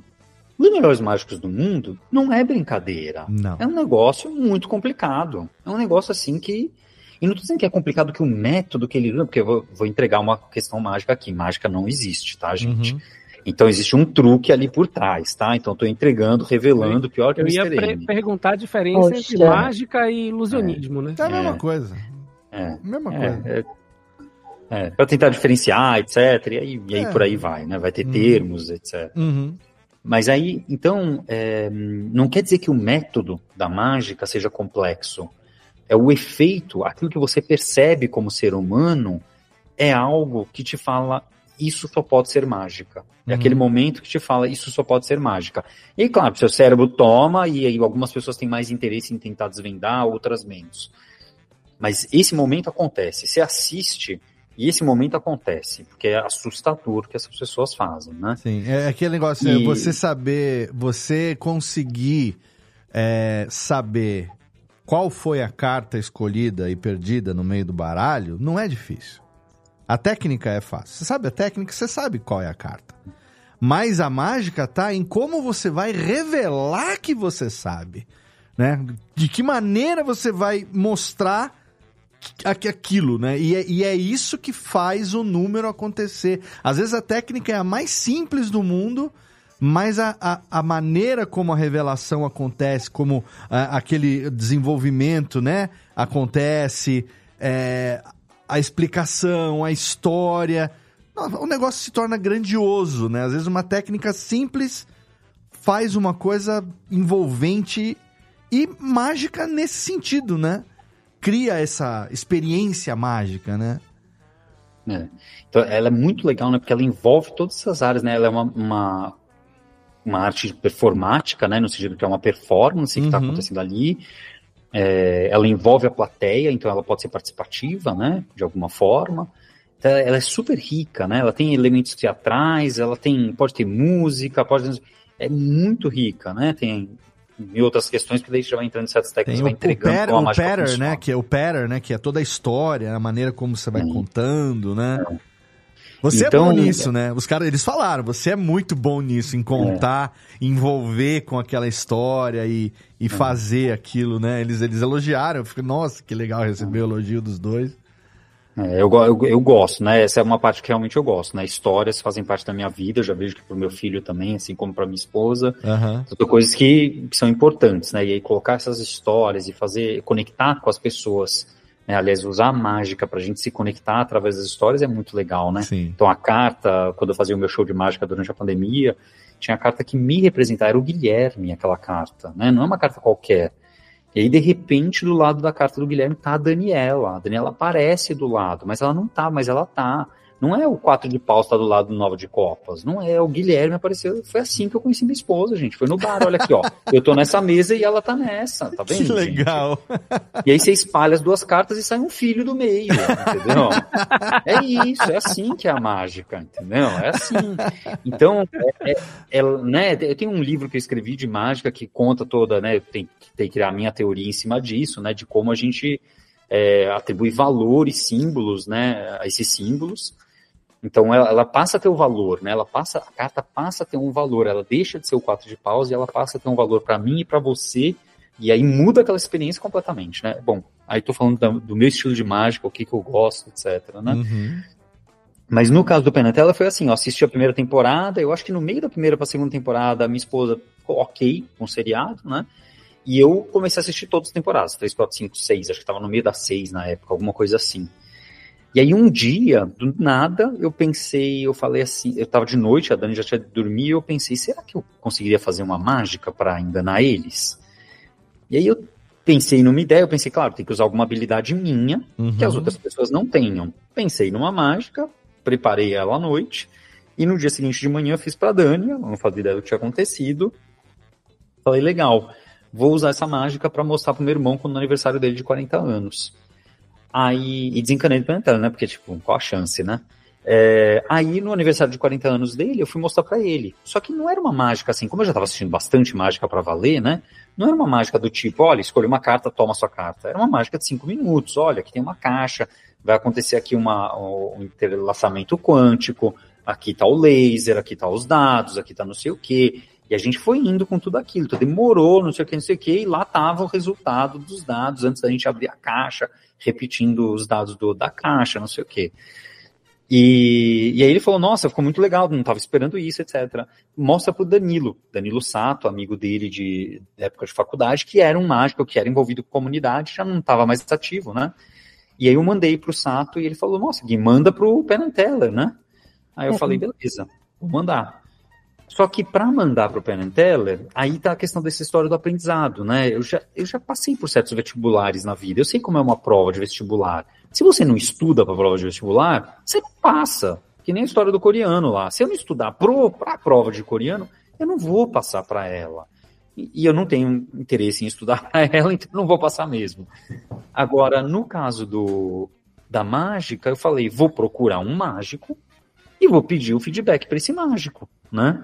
Os melhores mágicos do mundo não é brincadeira. Não. É um negócio muito complicado. É um negócio assim que. E não tô dizendo que é complicado que o método que ele usa, porque eu vou, vou entregar uma questão mágica aqui. Mágica não existe, tá, gente? Uhum. Então existe um truque ali por trás, tá? Então tô entregando, revelando, pior que o Eu ia perguntar a diferença Poxa. entre mágica e ilusionismo, né? É a mesma É. coisa. É, Mesma é, coisa. é, é, pra tentar diferenciar, etc. E aí, e aí É. por aí vai, né? Vai ter Uhum. termos, etc. Uhum. Mas aí, então, é, não quer dizer que o método da mágica seja complexo. É o efeito, aquilo que você percebe como ser humano, é algo que te fala isso só pode ser mágica. É Uhum. aquele momento que te fala isso só pode ser mágica. E claro, seu cérebro toma e aí algumas pessoas têm mais interesse em tentar desvendar, outras menos. Mas esse momento acontece. Você assiste e esse momento acontece, porque é assustador o que essas pessoas fazem, né? Sim, é aquele negócio, é E- você saber, você conseguir é, saber qual foi a carta escolhida e perdida no meio do baralho, não é difícil. A técnica é fácil. Você sabe a técnica, você sabe qual é a carta. Mas a mágica tá em como você vai revelar que você sabe, né? De que maneira você vai mostrar aquilo, né? E é, e é isso que faz o número acontecer. Às vezes a técnica é a mais simples do mundo, mas a, a, a maneira como a revelação acontece, como ah, aquele desenvolvimento, né? Acontece, é, a explicação, a história. O negócio se torna grandioso, né? Às vezes uma técnica simples faz uma coisa envolvente e mágica nesse sentido, né? Cria essa experiência mágica, né? É. Então, ela é muito legal, né? Porque ela envolve todas essas áreas, né? Ela é uma, uma, uma arte performática, né? No sentido que é uma performance que está Uhum. acontecendo ali. É, ela envolve a plateia, então ela pode ser participativa, né? De alguma forma. Então, ela é super rica, né? Ela tem elementos teatrais, ela tem, pode ter música, pode é muito rica, né? Tem e outras questões que daí já vai entrando em certas técnicas, Tem vai entregando patter, como a o pattern, né? Que é o pattern, né? Que é toda a história, a maneira como você vai contando, né? Você Então, é bom nisso, né? Os caras, eles falaram, você é muito bom nisso, em contar, envolver com aquela história e, e fazer aquilo, né? Eles, eles elogiaram, eu fico, nossa, que legal receber o elogio dos dois. É, eu, eu, eu gosto, né? Essa é uma parte que realmente eu gosto, né? Histórias fazem parte da minha vida, eu já vejo que pro meu filho também, assim como para minha esposa. Aham. São coisas que, que são importantes, né? E aí colocar essas histórias e fazer, conectar com as pessoas, né? Aliás, usar a mágica pra gente se conectar através das histórias é muito legal, né? Sim. Então a carta, quando eu fazia o meu show de mágica durante a pandemia, tinha a carta que me representava, era o Guilherme, aquela carta, né? Não é uma carta qualquer. E aí, de repente, do lado da carta do Guilherme tá a Daniela. A Daniela aparece do lado, mas ela não tá, mas ela tá. Não é o quatro de paus tá do lado do nove de copas. Não é. O Guilherme apareceu. Foi assim que eu conheci minha esposa, gente. Foi no bar. Olha aqui, ó. Eu tô nessa mesa e ela tá nessa. Tá vendo? Que gente? legal. E aí você espalha as duas cartas e sai um filho do meio, entendeu? É isso, é assim que é a mágica, entendeu? É assim. Então, é, é- é, né, eu tenho um livro que eu escrevi de mágica que conta toda, né, tem que tem que criar a minha teoria em cima disso, né, de como a gente é, atribui valor e símbolos, né, a esses símbolos. Então ela, ela passa a ter o valor, né? Ela passa, a carta passa a ter um valor, ela deixa de ser o quatro de paus e ela passa a ter um valor para mim e para você, e aí muda aquela experiência completamente, né? Bom, aí tô falando da- do meu estilo de mágica, o que que eu gosto, etc, né? Uhum. Mas no caso do Penatela foi assim, eu assisti a primeira temporada, eu acho que no meio da primeira para segunda temporada, a minha esposa ficou ok com o seriado, né? E eu comecei a assistir todas as temporadas, 3, 4, 5, 6, acho que tava no meio das 6 na época, alguma coisa assim. E aí um dia, do nada, eu pensei, eu falei assim, eu tava de noite, a Dani já tinha dormido, e eu pensei, será que eu conseguiria fazer uma mágica para enganar eles? E aí eu pensei numa ideia, eu pensei, claro, tem que usar alguma habilidade minha, que as Uhum. outras pessoas não tenham. Pensei numa mágica, preparei ela à noite, e no dia seguinte de manhã eu fiz pra Dani, ela não fazia ideia do que tinha acontecido. Falei, legal, vou usar essa mágica pra mostrar pro meu irmão quando no aniversário dele de 40 anos. Aí, e desencanei do planeta, né? Porque, tipo, qual a chance, né? É, aí, no aniversário de 40 anos dele, eu fui mostrar pra ele. Só que não era uma mágica assim, como eu já tava assistindo bastante mágica pra valer, né? Não era uma mágica do tipo, olha, escolhe uma carta, toma sua carta. Era uma mágica de cinco minutos. Olha, aqui tem uma caixa, vai acontecer aqui uma, um entrelaçamento quântico, aqui tá o laser, aqui tá os dados, aqui tá não sei o quê. E a gente foi indo com tudo aquilo. Então demorou, não sei o que, não sei o que, e lá tava o resultado dos dados antes da gente abrir a caixa, repetindo os dados do, da caixa, não sei o que. E, e aí ele falou, nossa, ficou muito legal, não estava esperando isso, etc. Mostra pro Danilo, Danilo Sato, amigo dele de época de faculdade, que era um mágico, que era envolvido com comunidade, já não estava mais ativo, né? E aí eu mandei pro Sato e ele falou, nossa, Gui, manda pro Penn and Teller, né? Aí eu Uhum. falei, beleza, vou mandar. Só que para mandar para o Penn Teller, aí tá a questão dessa história do aprendizado, né? Eu já, eu já passei por certos vestibulares na vida, eu sei como é uma prova de vestibular. Se você não estuda para a prova de vestibular, você não passa. Que nem a história do coreano lá. Se eu não estudar para a prova de coreano, eu não vou passar para ela. E, e eu não tenho interesse em estudar para ela, então não vou passar mesmo. Agora, no caso do, da mágica, eu falei, vou procurar um mágico e vou pedir o feedback para esse mágico, né?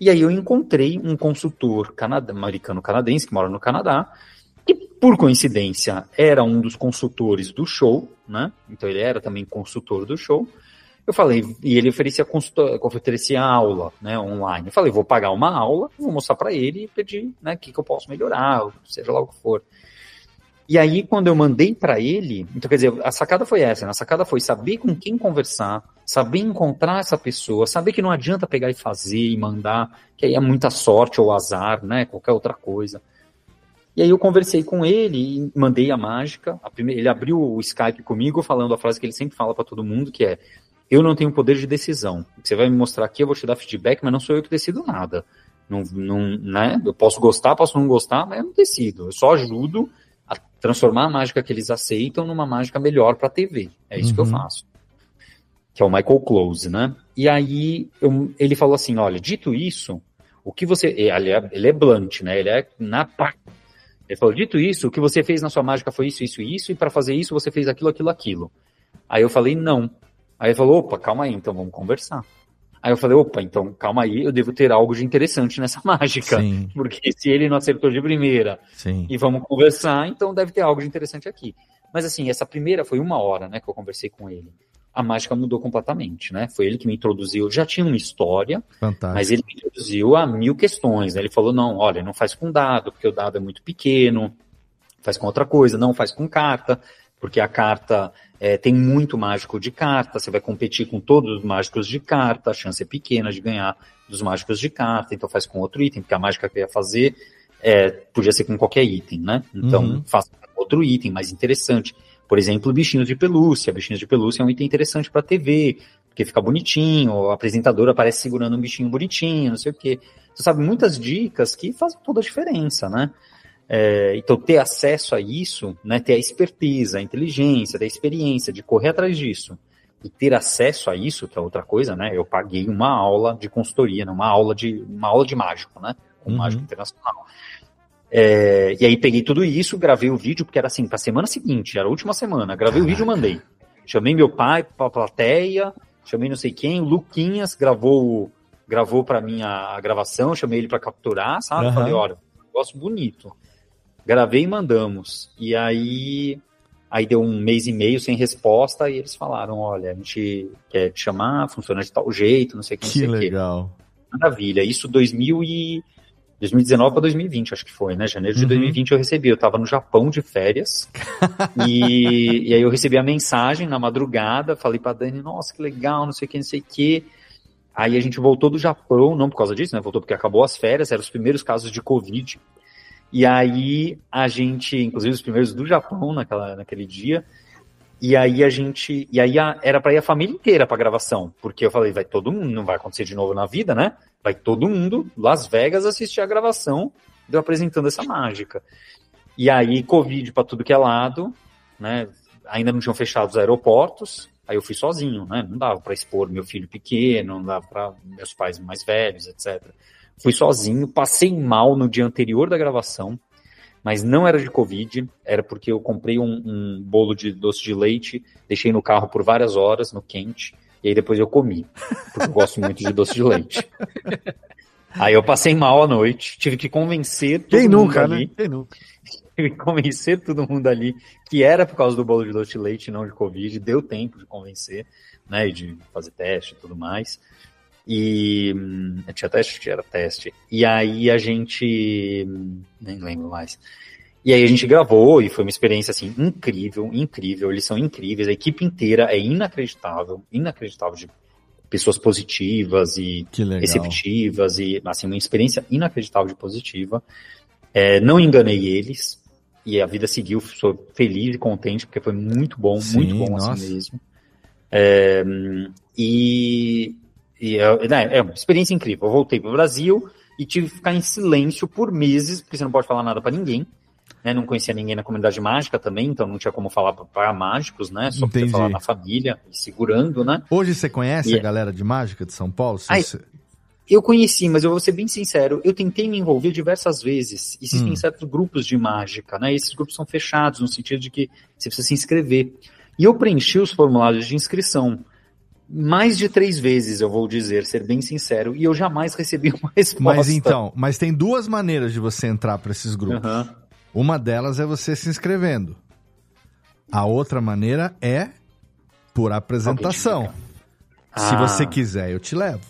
E aí eu encontrei um consultor canad americano-canadense que mora no Canadá, que por coincidência era um dos consultores do show, né? Então ele era também consultor do show. Eu falei, e ele oferecia, consulta- oferecia aula, né, online. Eu falei, vou pagar uma aula, vou mostrar para ele e pedir, né, o que, que eu posso melhorar, seja lá o que for. E aí, quando eu mandei para ele, então quer dizer, a sacada foi essa, né? a sacada foi saber com quem conversar, saber encontrar essa pessoa, saber que não adianta pegar e fazer e mandar, que aí é muita sorte ou azar, né? Qualquer outra coisa. E aí eu conversei com ele e mandei a mágica. A primeira, ele abriu o Skype comigo falando a frase que ele sempre fala para todo mundo, que é: eu não tenho poder de decisão. Você vai me mostrar aqui, eu vou te dar feedback, mas não sou eu que decido nada. Não, não, né? Eu posso gostar, posso não gostar, mas eu não decido. Eu só ajudo a transformar a mágica que eles aceitam numa mágica melhor para a TV. É isso uhum. que eu faço. Que é o Michael Close, né? E aí eu, ele falou assim: olha, dito isso, o que você. Ele é, ele é blunt, né? Ele é na ele falou: dito isso, o que você fez na sua mágica foi isso, isso e isso, e para fazer isso você fez aquilo, aquilo, aquilo. Aí eu falei: não. Aí ele falou: opa, calma aí, então vamos conversar. Aí eu falei: opa, então calma aí, eu devo ter algo de interessante nessa mágica. Sim. Porque se ele não acertou de primeira Sim. e vamos conversar, então deve ter algo de interessante aqui. Mas assim, essa primeira foi uma hora, né, que eu conversei com ele a mágica mudou completamente, né? Foi ele que me introduziu, já tinha uma história, Fantástico. mas ele me introduziu a mil questões. Né? Ele falou, não, olha, não faz com dado, porque o dado é muito pequeno, faz com outra coisa, não faz com carta, porque a carta é, tem muito mágico de carta, você vai competir com todos os mágicos de carta, a chance é pequena de ganhar dos mágicos de carta, então faz com outro item, porque a mágica que eu ia fazer é, podia ser com qualquer item, né? Então, uhum. faça com outro item mais interessante. Por exemplo, bichinhos de pelúcia. Bichinhos de pelúcia é um item interessante para TV, porque fica bonitinho, o apresentador aparece segurando um bichinho bonitinho, não sei o quê. Você sabe, muitas dicas que fazem toda a diferença, né? É, então, ter acesso a isso, né, ter a expertise, a inteligência, a experiência de correr atrás disso e ter acesso a isso, que é outra coisa, né? Eu paguei uma aula de consultoria, né, uma aula de uma aula de mágico, né? Com uhum. mágico internacional. É, e aí peguei tudo isso, gravei o vídeo, porque era assim, pra semana seguinte, era a última semana. Gravei Caraca. o vídeo e mandei. Chamei meu pai pra plateia, chamei não sei quem, o Luquinhas gravou gravou para mim a, a, gravação, chamei ele para capturar, sabe? Uhum. Falei, olha, negócio bonito. Gravei e mandamos. E aí aí deu um mês e meio sem resposta e eles falaram, olha, a gente quer te chamar, funciona de tal jeito, não sei o que, não que sei legal. Que. Maravilha. Isso 2000 e 2019 para 2020, acho que foi, né? Janeiro de uhum. 2020 eu recebi. Eu estava no Japão de férias. e, e aí eu recebi a mensagem na madrugada. Falei para Dani, nossa, que legal, não sei o que, não sei o que. Aí a gente voltou do Japão, não por causa disso, né? Voltou porque acabou as férias, eram os primeiros casos de Covid. E aí a gente, inclusive os primeiros do Japão naquela, naquele dia. E aí a gente, e aí a, era para ir a família inteira para gravação, porque eu falei, vai todo mundo, não vai acontecer de novo na vida, né? Vai todo mundo, Las Vegas, assistir a gravação de eu apresentando essa mágica. E aí, Covid para tudo que é lado, né? Ainda não tinham fechado os aeroportos, aí eu fui sozinho, né? Não dava para expor meu filho pequeno, não dava para meus pais mais velhos, etc. Fui sozinho, passei mal no dia anterior da gravação, mas não era de Covid, era porque eu comprei um, um bolo de doce de leite, deixei no carro por várias horas, no quente, e aí depois eu comi, porque eu gosto muito de doce de leite. Aí eu passei mal à noite, tive que convencer todo Quem mundo nunca, ali. Né? Quem nunca? Tive que convencer todo mundo ali que era por causa do bolo de doce de leite, não de Covid. Deu tempo de convencer, né? E de fazer teste e tudo mais. E hum, tinha teste? Tinha teste. E aí a gente. Hum, nem lembro mais. E aí a gente gravou e foi uma experiência assim incrível, incrível. Eles são incríveis, a equipe inteira é inacreditável, inacreditável de pessoas positivas e receptivas e assim uma experiência inacreditável de positiva. É, não enganei eles e a vida seguiu. Sou feliz e contente porque foi muito bom, Sim, muito bom assim nossa. assim mesmo. É, e, e é, né, é uma experiência incrível. Eu voltei para o Brasil e tive que ficar em silêncio por meses porque você não pode falar nada para ninguém né? Não conhecia ninguém na comunidade mágica também, então não tinha como falar para mágicos, né? Só para falar na família, segurando, né? Hoje você conhece e... a galera de mágica de São Paulo? Ai, você... Eu conheci, mas eu vou ser bem sincero, eu tentei me envolver diversas vezes. Existem hum. certos grupos de mágica, né? Esses grupos são fechados, no sentido de que você precisa se inscrever. E eu preenchi os formulários de inscrição mais de três vezes, eu vou dizer, ser bem sincero, e eu jamais recebi uma resposta. Mas então, mas tem duas maneiras de você entrar para esses grupos. Uhum. Uma delas é você se inscrevendo. A outra maneira é por apresentação. Se ah. você quiser, eu te levo.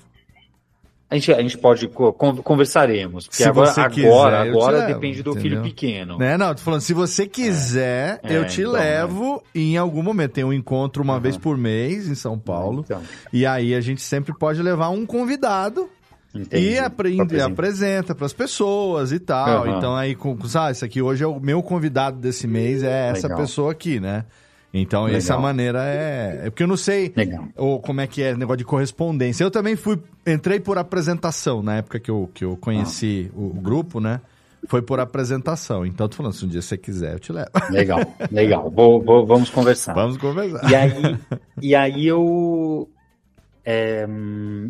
A gente, a gente pode co- con- conversaremos, porque Se agora, agora, quiser, agora levo, depende do entendeu? filho pequeno. Né? Não, tô falando, se você quiser, É, eu te então, levo e em algum momento. Tem um encontro uma vez por mês em São Paulo. Então. E aí a gente sempre pode levar um convidado Entendi. e aprende, Apresenta. apresenta para as pessoas e tal. Aham. Então aí, com, sabe, isso aqui hoje é o meu convidado desse mês, é essa Legal. pessoa aqui, né? Então, Legal. essa maneira é. É porque eu não sei ou como é que é negócio de correspondência. Eu também fui. Entrei por apresentação na época que eu, que eu conheci o, o grupo, né? Foi por apresentação. Então, tô falando, se um dia você quiser, eu te levo. Legal, legal. Vou- vou- vamos conversar. Vamos conversar. E aí, e aí eu. é,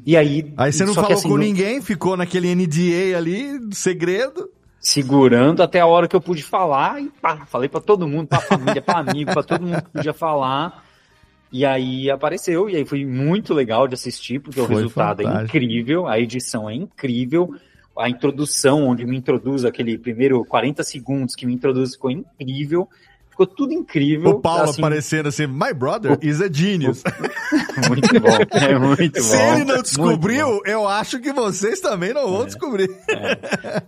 e aí. Aí você não falou assim, com ninguém, ficou naquele NDA ali, segredo. Segurando até a hora que eu pude falar e pá, falei pra todo mundo, pra família, pra amigo, pra todo mundo que podia falar. E aí apareceu, e aí foi muito legal de assistir, porque o Foi resultado é fantástico. incrível, a edição é incrível, a introdução, onde me introduz aquele primeiro 40 segundos que me introduz, ficou incrível. Ficou tudo incrível. O Paulo assim, aparecendo assim, my brother is a genius. Muito bom, é muito Se bom. ele não descobriu, eu acho que vocês também não vão descobrir.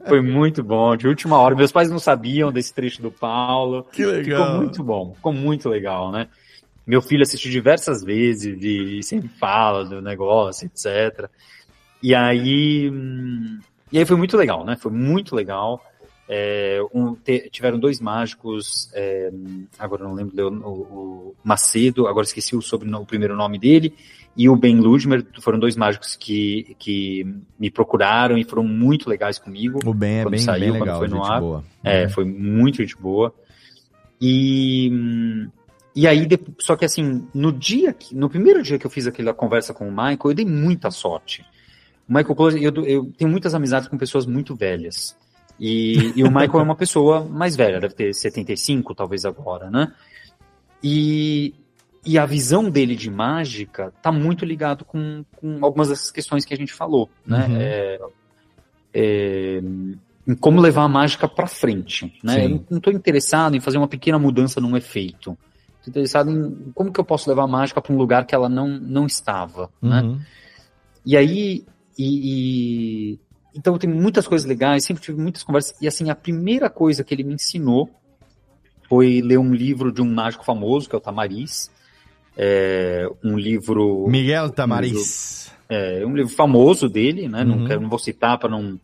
Foi muito bom, de última hora. Meus pais não sabiam desse trecho do Paulo. Que legal. Ficou muito bom, ficou muito legal, né? Meu filho assistiu diversas vezes e sempre fala do negócio, etc. E aí, hum, e aí foi muito legal, né? Foi muito legal. É, um- te- tiveram dois mágicos, é, agora não lembro o, o Macedo, agora esqueci o, sobrenome, o primeiro nome dele, e o Ben Ludmer, foram dois mágicos que, que me procuraram e foram muito legais comigo. O Ben é bem, saiu, bem legal, foi no ar. boa. É, foi muito gente boa. E, e aí, só que assim, no dia que, no primeiro dia que eu fiz aquela conversa com o Michael, eu dei muita sorte. O Michael Close, eu, eu tenho muitas amizades com pessoas muito velhas. E, e o Michael é uma pessoa mais velha, deve ter 75 talvez agora, né? E, e a visão dele de mágica tá muito ligado com, com algumas dessas questões que a gente falou, né? Uhum. É, é, em como levar a mágica para frente, né? Sim. Eu não- estou interessado em fazer uma pequena mudança num efeito. Estou interessado em como que eu posso levar a mágica para um lugar que ela não, não estava, né? Uhum. E aí, e, e- então tem muitas coisas legais, sempre tive muitas conversas. E assim, a primeira coisa que ele me ensinou foi ler um livro de um mágico famoso, que é o Tamariz. É, um livro. Miguel um Tamariz. livro- é um livro famoso dele, né? Não, Uhum. quero, não vou citar para não.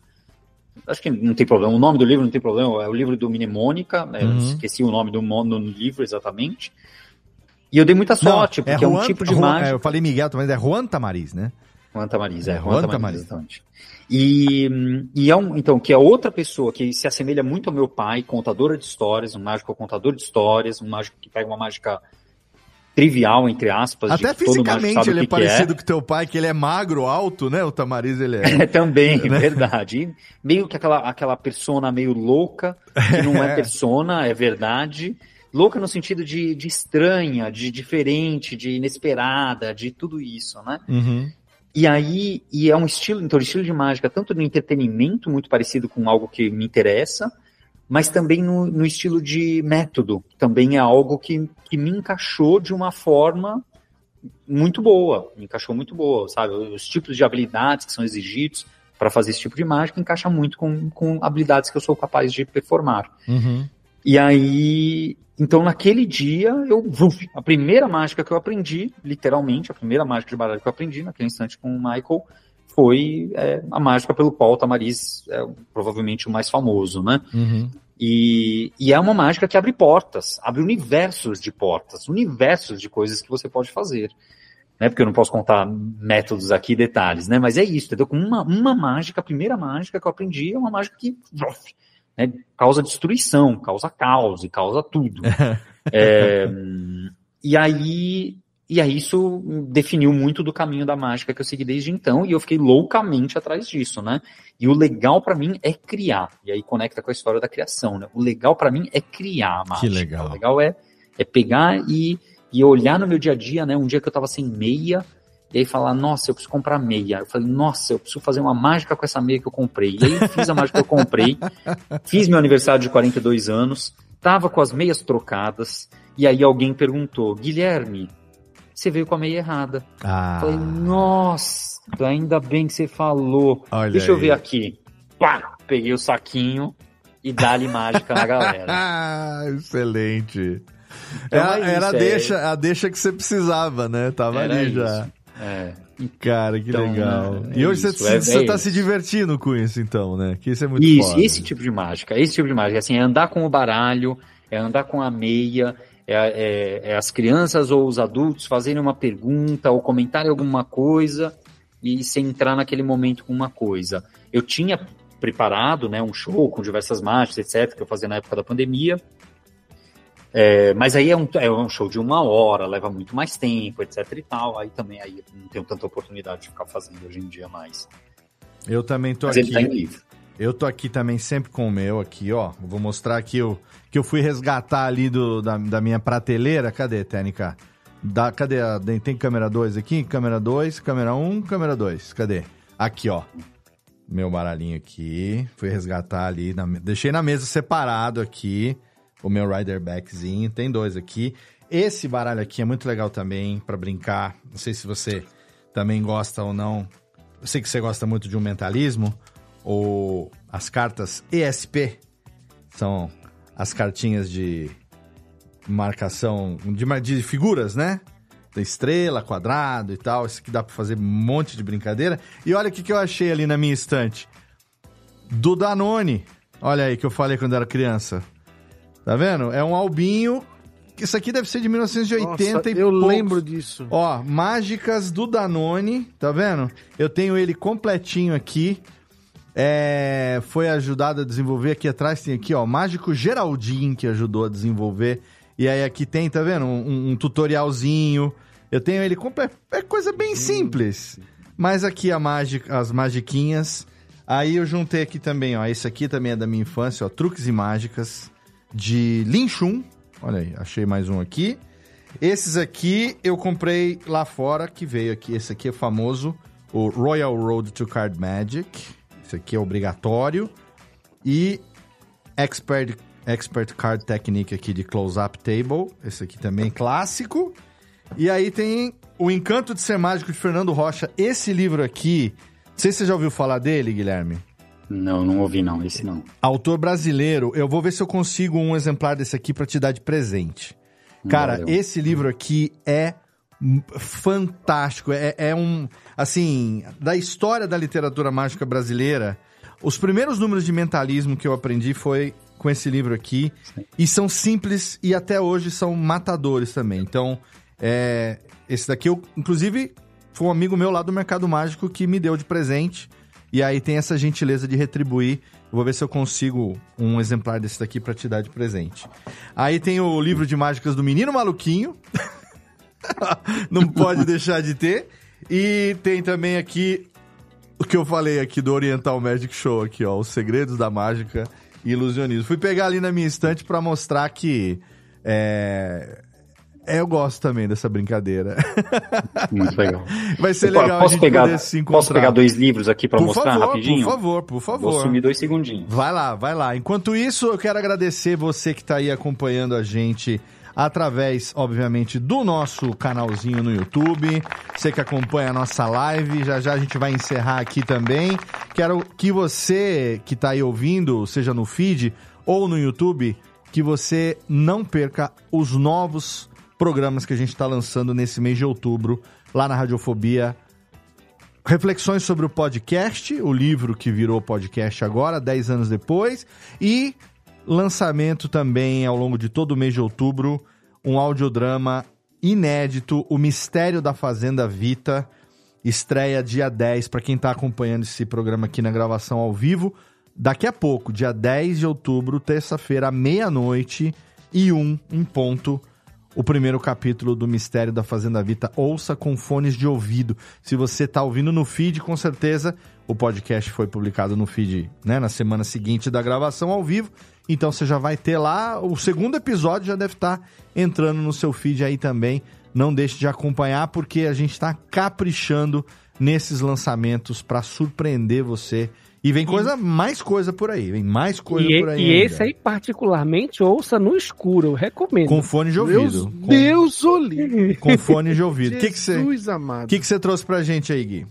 Acho que não tem problema. O nome do livro não tem problema. É o livro do Mnemônica. né? Eu Uhum. esqueci o nome do, do livro exatamente. E eu dei muita sorte, porque é, um Juan- tipo de Juan- mágica. é, eu falei Miguel, mas é Juan Tamariz, né? Juan Tamariz, é, É, Juan Juan Tamariz, Tamariz. E, e é um, então, que é outra pessoa que se assemelha muito ao meu pai, contadora de histórias, um mágico contador de histórias, um mágico que pega uma mágica trivial, entre aspas. Até fisicamente ele é que parecido com teu pai, que ele é magro, alto, né? O Tamariz, ele é. É, também, Né? verdade. E Meio que aquela, aquela persona meio louca, que não é É. persona, é verdade. Louca no sentido de, de estranha, de diferente, de inesperada, de tudo isso, né? Uhum. E aí, e é um estilo, então, um estilo de mágica, tanto no entretenimento, muito parecido com algo que me interessa, mas também no, no estilo de método. Também é algo que, que me encaixou de uma forma muito boa. Me encaixou muito boa, sabe? Os tipos de habilidades que são exigidos para fazer esse tipo de mágica encaixa muito com, com habilidades que eu sou capaz de performar. Uhum. E aí, então naquele dia, eu, vuf, a primeira mágica que eu aprendi, literalmente, a primeira mágica de baralho que eu aprendi naquele instante com o Michael, foi é, a mágica pelo qual o Tamariz é provavelmente o mais famoso, né? Uhum. E, e é uma mágica que abre portas, abre universos de portas, universos de coisas que você pode fazer. Né? Porque eu não posso contar métodos aqui, detalhes, né? Mas é isso, entendeu? Com uma, uma mágica, a primeira mágica que eu aprendi é uma mágica que vuf, né, causa destruição, causa caos e causa tudo. É, e aí, e aí isso definiu muito do caminho da mágica que eu segui desde então, e eu fiquei loucamente atrás disso, né? E o legal pra mim é criar. E aí conecta com a história da criação, né? O legal pra mim é criar a mágica. Que legal. O legal é, é pegar e, e olhar no meu dia a dia, né? Um dia que eu tava sem meia, e aí falar, nossa, eu preciso comprar meia. Eu falei, nossa, eu preciso fazer uma mágica com essa meia que eu comprei. E aí eu fiz a mágica que eu comprei, fiz meu aniversário de 42 anos, tava com as meias trocadas, e aí alguém perguntou, Guilherme, você veio com a meia errada. Ah. Falei, nossa, ainda bem que você falou. Olha Deixa eu aí. ver aqui. Pá, peguei o saquinho e dá-lhe mágica na galera. Ah, excelente. Então era é era a, isso, é- deixa, a deixa que você precisava, né? Tava Era ali isso. É. Cara, que Então, legal. é e hoje você, isso, é- você é tá isso. se divertindo com isso, então, né? Que isso é muito Isso, foda. esse tipo de mágica, esse tipo de mágica, assim, é andar com o baralho, é andar com a meia, é, é- é as crianças ou os adultos fazerem uma pergunta ou comentarem alguma coisa e se entrar naquele momento com uma coisa. Eu tinha preparado, né, um show com diversas mágicas, etc, que eu fazia na época da pandemia, é, mas aí é um, é um show de uma hora, leva muito mais tempo, etc e tal, aí também aí eu não tenho tanta oportunidade de ficar fazendo hoje em dia mais. Eu também tô Mas aqui. tá em livro. Eu tô aqui também sempre com o meu aqui, ó. Vou mostrar aqui o que eu fui resgatar ali do, da, da minha prateleira. Cadê, Técnica? Da, cadê? A, tem câmera 2 aqui? Câmera 2, câmera 1, um, câmera 2. Cadê? Aqui, ó. Meu baralhinho aqui. Fui resgatar ali. na deixei na mesa separado aqui. O meu Rider Backzinho. Tem dois aqui. Esse baralho aqui é muito legal também pra brincar. Não sei se você também gosta ou não. Eu sei que você gosta muito de um mentalismo. Ou as cartas ESP. São as cartinhas de marcação de, de figuras, né? Tem estrela, quadrado e tal. Isso aqui dá pra fazer um monte de brincadeira. E olha o que, que eu achei ali na minha estante. Do Danone. Olha aí que eu falei quando era criança. Tá vendo? É um albinho. Isso aqui deve ser de 1980 Nossa, e eu poucos. lembro disso. Ó, Mágicas do Danone, tá vendo? Eu tenho ele completinho aqui. É, foi ajudado a desenvolver aqui atrás, tem aqui, ó, Mágico Geraldinho que ajudou a desenvolver. E aí aqui tem, tá vendo? Um, um tutorialzinho. Eu tenho ele completo. É coisa bem simples. Mas aqui a mágica, as magiquinhas. Aí eu juntei aqui também, ó. Esse aqui também é da minha infância, ó. Truques e mágicas de Linchun. Olha aí, achei mais um aqui. Esses aqui eu comprei lá fora, que veio aqui. Esse aqui é famoso, o Royal Road to Card Magic. Esse aqui é obrigatório. E Expert, Expert Card Technique aqui de Close-Up Table. Esse aqui também clássico. E aí tem O Encanto de Ser Mágico de Fernando Rocha. Esse livro aqui, não sei se você já ouviu falar dele, Guilherme. Não, não ouvi não, esse não. Autor brasileiro, eu vou ver se eu consigo um exemplar desse aqui pra te dar de presente. Cara, Valeu. esse livro aqui é fantástico. É, é um. Assim, da história da literatura mágica brasileira, os primeiros números de mentalismo que eu aprendi foi com esse livro aqui. E são simples e até hoje são matadores também. Então, é, esse daqui, eu, inclusive, foi um amigo meu lá do Mercado Mágico que me deu de presente. E aí tem essa gentileza de retribuir. Eu vou ver se eu consigo um exemplar desse daqui pra te dar de presente. Aí tem o livro de mágicas do Menino Maluquinho. Não pode deixar de ter. E tem também aqui o que eu falei aqui do Oriental Magic Show aqui, ó, os segredos da mágica e ilusionismo. Fui pegar ali na minha estante pra mostrar que é, é, eu gosto também dessa brincadeira. Muito legal. Vai ser Eu legal a posso gente pegar, poder se encontrar. Posso pegar dois livros aqui para mostrar favor, rapidinho? Por favor, por favor. Vou sumir dois segundinhos. Vai lá, vai lá. Enquanto isso, eu quero agradecer você que está aí acompanhando a gente através, obviamente, do nosso canalzinho no YouTube. Você que acompanha a nossa live, já já a gente vai encerrar aqui também. Quero que você que está aí ouvindo, seja no feed ou no YouTube, que você não perca os novos programas que a gente está lançando nesse mês de outubro lá na Radiofobia. Reflexões sobre o podcast, o livro que virou podcast agora, 10 anos depois, e lançamento também ao longo de todo o mês de outubro, um audiodrama inédito, O Mistério da Fazenda Vita, estreia dia 10, para quem está acompanhando esse programa aqui na gravação ao vivo, daqui a pouco, dia 10 de outubro, terça-feira, meia-noite e um em ponto, o primeiro capítulo do Mistério da Fazenda Vita. Ouça com fones de ouvido. Se você está ouvindo no feed, com certeza o podcast foi publicado no feed né, na semana seguinte da gravação ao vivo. Então você já vai ter lá, o segundo episódio já deve estar entrando no seu feed aí também. Não deixe de acompanhar, porque a gente está caprichando nesses lançamentos para surpreender você E vem coisa, mais coisa por aí, vem mais coisa E, por aí. e ainda. esse aí, particularmente, ouça no escuro, eu recomendo. Com fone de Deus, ouvido. Com, Deus olhe. com fone de ouvido. O que que você Jesus amado. que que você trouxe pra gente aí, Gui?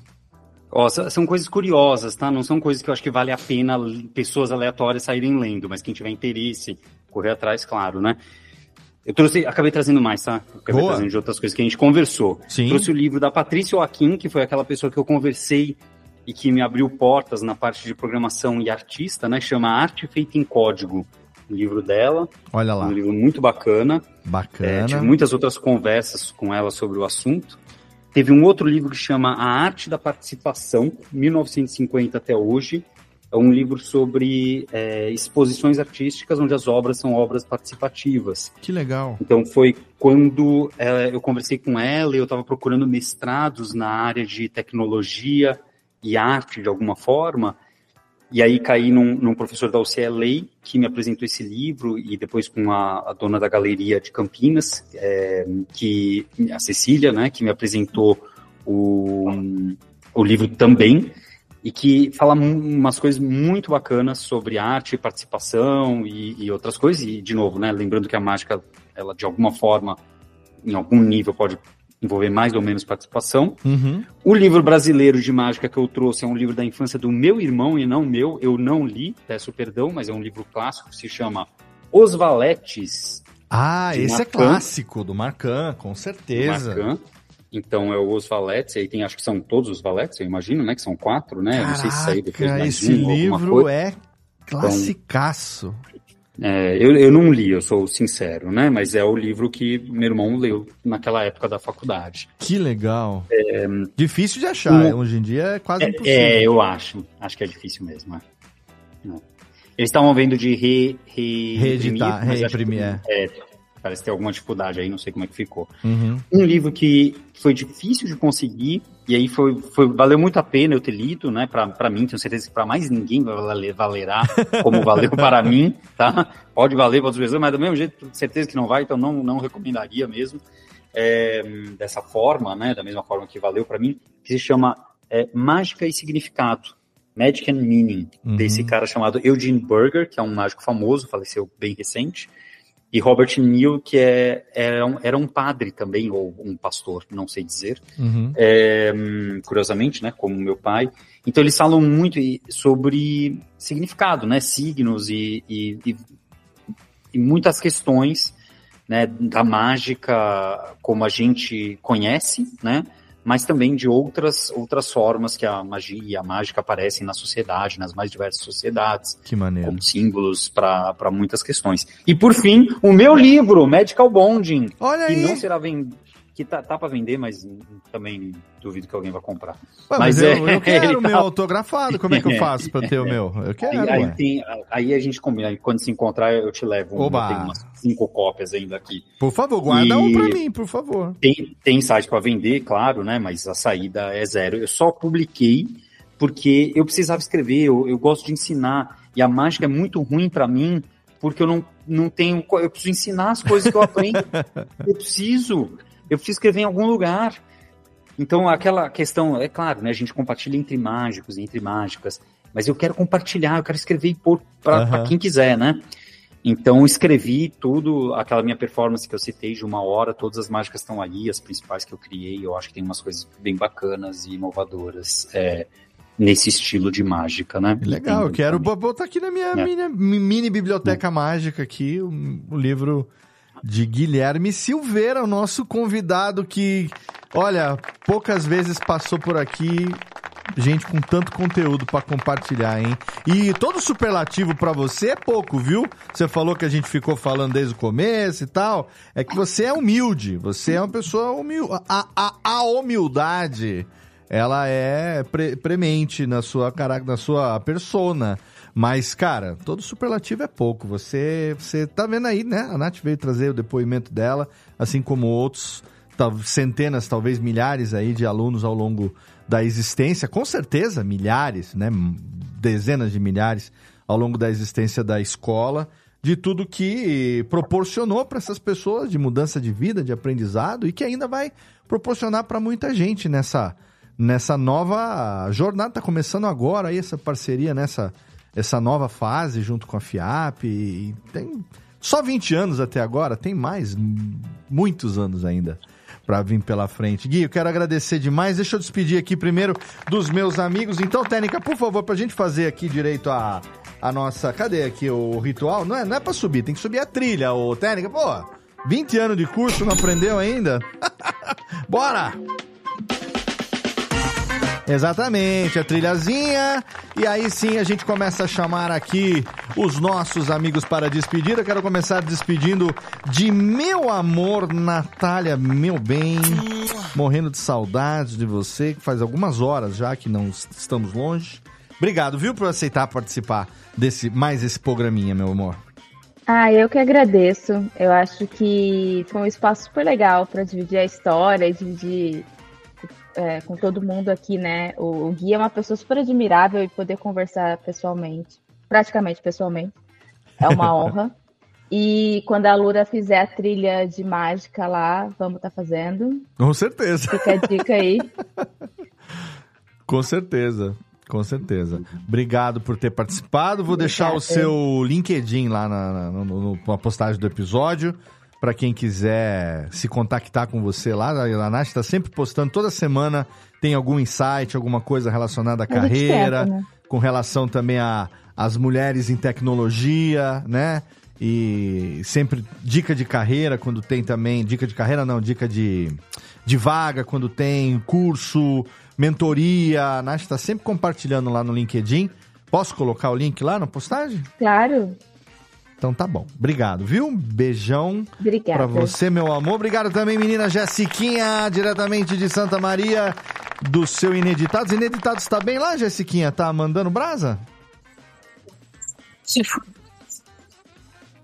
Ó, s- são coisas curiosas, tá? Não são coisas que eu acho que vale a pena pessoas aleatórias saírem lendo, mas quem tiver interesse, correr atrás, claro, né? Eu trouxe, acabei trazendo mais, tá? Acabei Boa. trazendo de outras coisas que a gente conversou. Sim. Trouxe o livro da Patrícia Joaquim, que foi aquela pessoa que eu conversei e que me abriu portas na parte de programação e artista, né? Chama Arte Feita em Código. O livro dela, Olha lá, um livro muito bacana. É, bacana. tive muitas outras conversas com ela sobre o assunto. Teve um outro livro que chama A Arte da Participação, 1950 até hoje. É um livro sobre é, exposições artísticas onde as obras são obras participativas. Que legal. Então foi quando é, eu conversei com ela e eu estava procurando mestrados na área de tecnologia e arte de alguma forma. E aí caí num, num professor da UCLA que me apresentou esse livro e depois com a, a dona da galeria de Campinas, é, que a Cecília, né, que me apresentou o, o livro também e que fala umas coisas muito bacanas sobre arte, participação e, e outras coisas. E de novo, né, lembrando que a mágica, ela de alguma forma, em algum nível pode envolver mais ou menos participação. Uhum. O livro brasileiro de mágica que eu trouxe é um livro da infância do meu irmão e não meu. Eu não li, peço perdão, mas é um livro clássico que se chama Os Valetes. Ah, esse é Marcan. clássico do Marcan, com do certeza. Marcan. Então é Os Valetes, aí tem, acho que são todos os Valetes, eu imagino, né? Que são quatro, né? Eu não sei se saiu depois Caraca, mais esse um, livro é classicaço. É, eu, eu não li, eu sou sincero, né? Mas é o livro que meu irmão leu naquela época da faculdade. Que legal. Difícil de achar, Um- hoje em dia é quase É, impossível. é, eu acho. Acho que é difícil mesmo. é. É. Eles estavam vendo de re, re, Reeditar, reimprimir, é. é, parece ter alguma dificuldade aí, não sei como é que ficou. Uhum. Um livro que foi difícil de conseguir, e aí foi, foi valeu muito a pena eu ter lido, né? Pra, pra mim, tenho certeza que pra mais ninguém vai valer, valerá como valeu para mim, tá? Pode valer para outras pessoas, mas do mesmo jeito, tenho certeza que não vai, então não, não recomendaria mesmo. É, dessa forma, né? Da mesma forma que valeu para mim, que se chama é, Mágica e Significado. Magic and Meaning, Uhum. desse cara chamado Eugene Burger, que é um mágico famoso, faleceu bem recente, e Robert Neal, que é, era, um, era um padre também, ou um pastor, não sei dizer, Uhum. é, curiosamente, né, como meu pai. Então eles falam muito sobre significado, né, signos e, e, e- e muitas questões, né, da mágica como a gente conhece, né, mas também de outras outras formas que a magia e a mágica aparecem na sociedade, nas mais diversas sociedades Que maneiro. como símbolos para muitas questões. E por fim, o meu livro, Medical Bonding, Olha que aí. não será vendido, que tá, tá para vender, mas também duvido que alguém vá comprar. Ué, mas Mas eu, é, eu quero o meu tá- autografado, como é que eu faço pra ter o meu? Eu quero, Aí, tem- aí a gente combina, quando se encontrar eu te levo. um, Oba. tenho umas cinco cópias ainda aqui. Por favor, guarda um E- pra mim, por favor. Tem, tem site para vender, claro, né? Mas a saída é zero. Eu só publiquei porque eu precisava escrever, eu, eu gosto de ensinar. E a mágica é muito ruim para mim porque eu não, não tenho. Eu preciso ensinar as coisas que eu aprendo. eu preciso. Eu preciso escrever em algum lugar. Então, aquela questão, é claro, né? A gente compartilha entre mágicos, entre mágicas. Mas eu quero compartilhar, eu quero escrever e pôr para Aham. quem quiser, né? Então escrevi tudo, aquela minha performance que eu citei de uma hora, todas as mágicas estão ali, as principais que eu criei, eu acho que tem umas coisas bem bacanas e inovadoras é, nesse estilo de mágica, né? Legal, eu quero bo- botar aqui na minha, É. minha mi- mini biblioteca mágica aqui, o, o livro de Guilherme Silveira, o nosso convidado que, olha, poucas vezes passou por aqui, gente com tanto conteúdo pra compartilhar, hein? E todo superlativo pra você é pouco, viu? Você falou que a gente ficou falando desde o começo e tal, é que você é humilde, você é uma pessoa humilde, a, a, a humildade ela é pre premente na sua na sua persona. Mas, cara, todo superlativo é pouco. Você, você tá vendo aí, né? A Nath veio trazer o depoimento dela, assim como outros, centenas, talvez milhares aí de alunos ao longo da existência. Com certeza, milhares, né? Dezenas de milhares ao longo da existência da escola. De tudo que proporcionou para essas pessoas de mudança de vida, de aprendizado e que ainda vai proporcionar para muita gente nessa nessa nova jornada. Tá começando agora aí essa parceria nessa essa nova fase junto com a FIAP. E tem só 20 anos até agora, tem mais, muitos anos ainda para vir pela frente. Gui, eu quero agradecer demais. Deixa eu despedir aqui primeiro dos meus amigos. Então, Técnica, por favor, pra gente fazer aqui direito a, a nossa. Cadê aqui o ritual? Não é, não é pra subir, tem que subir a trilha, ô Técnica. Pô, 20 anos de curso, não aprendeu ainda? Bora! Exatamente, a trilhazinha. E aí sim a gente começa a chamar aqui os nossos amigos para despedida. Quero começar despedindo de meu amor, Natália, meu bem. Morrendo de saudades de você, que faz algumas horas já que não estamos longe. Obrigado, viu, por aceitar participar desse mais esse programinha, meu amor. Ah, eu que agradeço. Eu acho que foi um espaço super legal para dividir a história, dividir é, com todo mundo aqui, né? O, o Gui é uma pessoa super admirável e poder conversar pessoalmente, praticamente pessoalmente, é uma honra. E quando a Lura fizer a trilha de mágica lá, vamos estar tá fazendo. Com certeza. Fica a dica aí. Com certeza. Com certeza. Obrigado por ter participado. Vou deixar o seu LinkedIn lá na, na, no, na postagem do episódio para quem quiser se contactar com você lá. A Nath está sempre postando toda semana, tem algum insight, alguma coisa relacionada à carreira, né? com relação também a as mulheres em tecnologia, né? E sempre dica de carreira quando tem também, dica de carreira não, dica de, de vaga quando tem, curso, mentoria. A Nath está sempre compartilhando lá no LinkedIn. Posso colocar o link lá na postagem? Claro. Então tá bom. Obrigado, viu? Um beijão Obrigada. pra você, meu amor. Obrigado também, menina Jessiquinha, diretamente de Santa Maria, do seu Ineditados. Ineditados tá bem lá, Jessiquinha? Tá mandando brasa?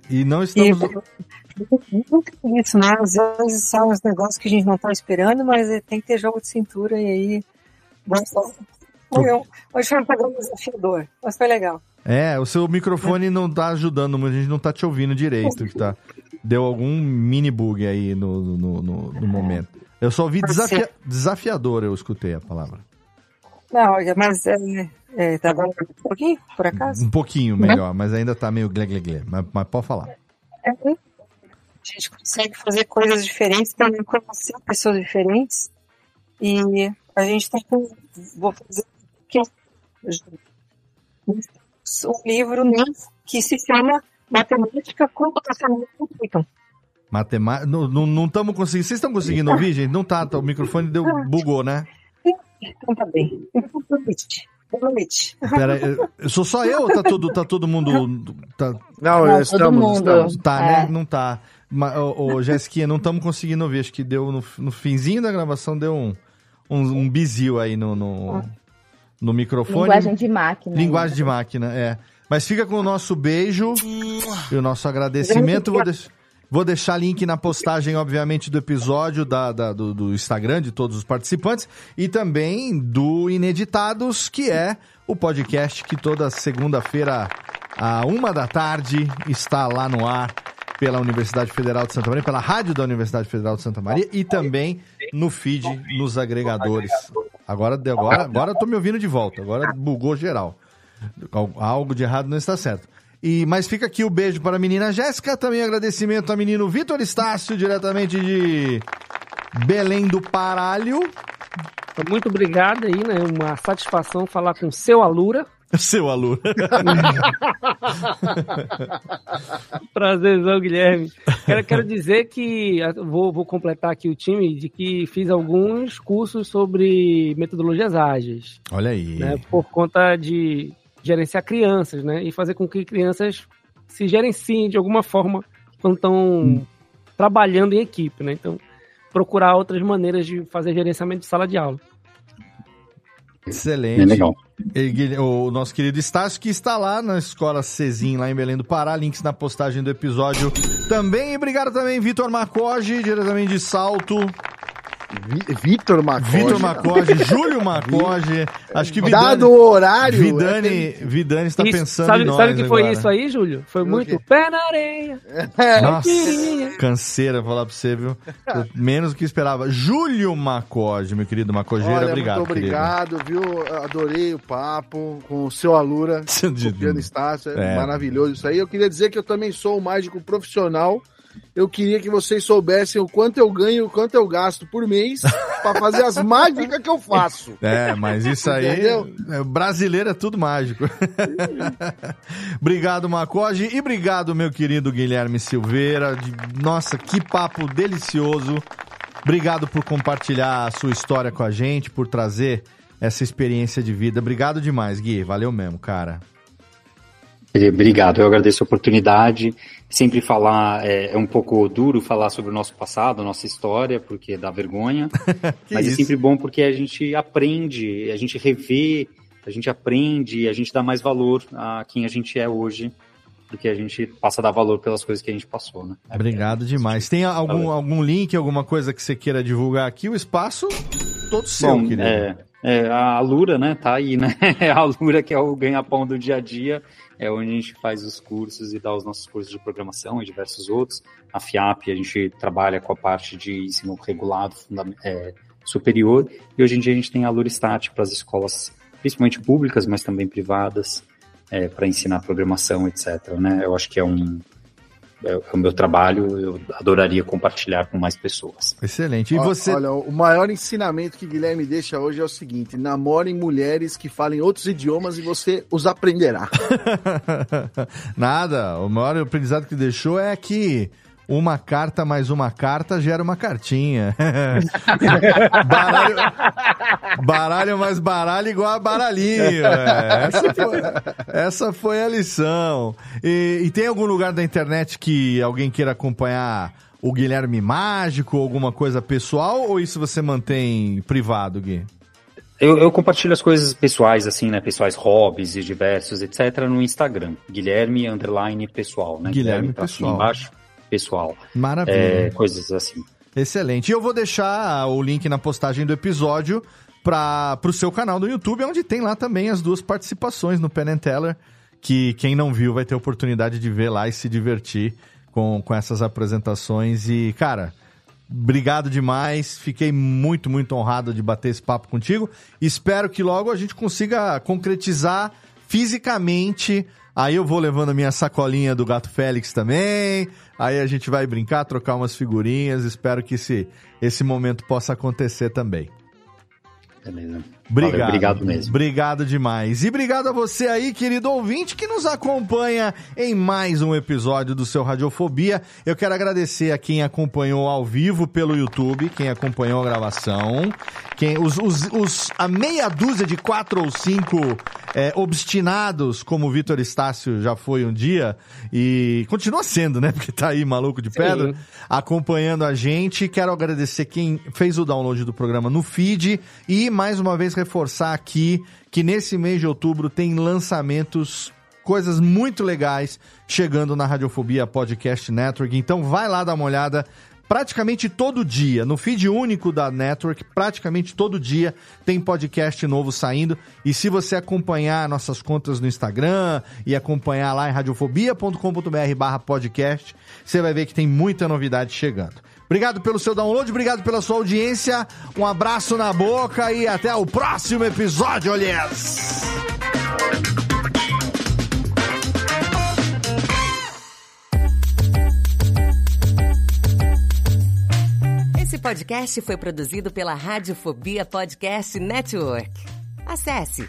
E não estamos... Isso, né? Às vezes são os negócios que a gente não tá esperando, mas tem que ter jogo de cintura e aí... Foi hoje foi um programa desafiador, mas foi legal. É, o seu microfone não tá ajudando, a gente não tá te ouvindo direito, que tá. Deu algum mini bug aí no, no, no, no momento. Eu só ouvi desafia, desafiador, eu escutei a palavra. Não, mas é, é, tá bom um pouquinho, por acaso? Um pouquinho melhor, mas ainda tá meio gle, gle, gle. Mas, mas pode falar. É, a gente consegue fazer coisas diferentes, também conhecer pessoas diferentes. E a gente tem que. Vou fazer. Um livro né, que se chama Matemática Computacional Computam. Matemática. Não estamos conseguindo. Vocês estão conseguindo ouvir, gente? Não tá, tá, o microfone deu, bugou, né? Então tá bem. Noite. Boa noite. Pera, eu, sou só eu ou tá todo, tá todo mundo. Tá... Não, Não estamos, mundo. estamos. Tá, né? é. né? Não tá. Mas, ô, ô Jéssica, não estamos conseguindo ouvir. Acho que deu no, no finzinho da gravação, deu um, um, um bizil aí no, no, no microfone. Linguagem de máquina. Linguagem de máquina, é. Mas fica com o nosso beijo e o nosso agradecimento. Vou, de... Vou deixar link na postagem, obviamente, do episódio da, da do, do, Instagram de todos os participantes e também do Ineditados, que é o podcast que toda segunda-feira, à uma da tarde, está lá no ar pela Universidade Federal de Santa Maria, pela rádio da Universidade Federal de Santa Maria e também no feed, nos agregadores. Agora, agora, agora eu tô me ouvindo de volta, agora bugou geral. Algo de errado não está certo. E, mas fica aqui o beijo para a menina Jéssica, também agradecimento ao menino Vitor Estácio, diretamente de Belém do Paralho. Muito obrigado aí, né? Uma satisfação falar com o seu Alura. Seu aluno. Prazerzão, Guilherme. Quero, quero dizer que vou, vou completar aqui o time de que fiz alguns cursos sobre metodologias ágeis. Olha aí. Né, por conta de gerenciar crianças, né? E fazer com que crianças se gerenciem de alguma forma quando estão hum. trabalhando em equipe, né? Então, procurar outras maneiras de fazer gerenciamento de sala de aula. Excelente. Bem legal. O nosso querido Estácio, que está lá na escola Cezim, lá em Belém do Pará. Links na postagem do episódio também. E obrigado também, Vitor Macoge, diretamente de Salto. Vi- Vitor Macoge. Vitor Macoge, Júlio Macoge, acho que Dado o horário. Vidani, Vidani está Isso, pensando sabe, em nós sabe o que foi agora. isso aí, Júlio? Foi muito pé na areia. Nossa, Tirinha. canseira falar pra você, viu? Eu- Menos do que esperava. Júlio Macoge, meu querido Macogeira, Olha, obrigado, muito obrigado, viu? Adorei o papo com o seu Alura, o piano Estácio, é, É. maravilhoso isso aí. Eu queria dizer que eu também sou um mágico profissional. Eu queria que vocês soubessem o quanto eu ganho, e o quanto eu gasto por mês para fazer as mágicas que eu faço. É, mas isso aí. Entendeu? é, brasileiro é tudo mágico. obrigado, Macoge. E obrigado, meu querido Guilherme Silveira. De- Nossa, que papo delicioso. Obrigado por compartilhar a sua história com a gente, por trazer essa experiência de vida. Obrigado demais, Gui. Valeu mesmo, cara. Obrigado, eu agradeço a oportunidade. Sempre falar é, é um pouco duro falar sobre o nosso passado, a nossa história, porque dá vergonha. Mas isso? é sempre bom porque a gente aprende, a gente revê, a gente aprende, a gente dá mais valor a quem a gente é hoje, porque a gente passa a dar valor pelas coisas que a gente passou, né? Obrigado demais. Tem algum, Valeu. algum link, alguma coisa que você queira divulgar aqui? O espaço todo seu, Bom, querido. é, é, a Lura, né, tá aí, né? A Lura que é o ganha-pão do dia a dia, é onde a gente faz os cursos e dá os nossos cursos de programação e diversos outros. A FIAP, a gente trabalha com a parte de ensino regulado é, superior, e hoje em dia a gente tem a Luristat para as escolas, principalmente públicas, mas também privadas, para ensinar programação, etc. Né? Eu acho que é um é, é o meu trabalho, eu adoraria compartilhar com mais pessoas. Excelente. E você. Olha, o maior ensinamento que Guilherme deixa hoje é o seguinte: namorem mulheres que falem outros idiomas e você os aprenderá. Nada. O maior aprendizado que deixou é que uma carta mais uma carta gera uma cartinha. baralho, baralho mais baralho igual a baralhinho. é. Essa, foi, essa foi a lição. E, e tem algum lugar da internet que alguém queira acompanhar o Guilherme Mágico, alguma coisa pessoal, ou isso você mantém privado, Gui? Eu, eu compartilho as coisas pessoais, assim, né? Pessoais, hobbies e diversos, etc., no Instagram. Guilherme underline pessoal, né? Guilherme tracinho pessoal. embaixo, pessoal. Maravilha. É, coisas assim. Excelente. E eu vou deixar o link na postagem do episódio para o seu canal no YouTube, onde tem lá também as duas participações no Penn Teller, que quem não viu vai ter oportunidade de ver lá e se divertir com, com essas apresentações. E, cara, obrigado demais. Fiquei muito, muito honrado de bater esse papo contigo. Espero que logo a gente consiga concretizar fisicamente. Aí eu vou levando a minha sacolinha do Gato Félix também. Aí a gente vai brincar, trocar umas figurinhas. Espero que esse, esse momento possa acontecer também. Beleza. Obrigado. Valeu, obrigado mesmo. Obrigado demais. E obrigado a você aí, querido ouvinte, que nos acompanha em mais um episódio do seu Radiofobia. Eu quero agradecer a quem acompanhou ao vivo pelo YouTube, quem acompanhou a gravação, quem os, os, os- a meia dúzia de quatro ou cinco é, obstinados, como o Vitor Estácio já foi um dia, e continua sendo, né? Porque tá aí maluco de pedra, Sim. acompanhando a gente. Quero agradecer quem fez o download do programa no feed e mais uma vez reforçar aqui que nesse mês de outubro tem lançamentos, coisas muito legais chegando na Radiofobia Podcast Network. Então vai lá dar uma olhada. Praticamente todo dia, no feed único da Network, praticamente todo dia tem podcast novo saindo. E se você acompanhar nossas contas no Instagram e acompanhar lá em radiofobia.com.br barra podcast, você vai ver que tem muita novidade chegando. Obrigado pelo seu download, obrigado pela sua audiência, um abraço na boca e até o próximo episódio, olhas! Esse podcast foi produzido pela Radiofobia Podcast Network. Acesse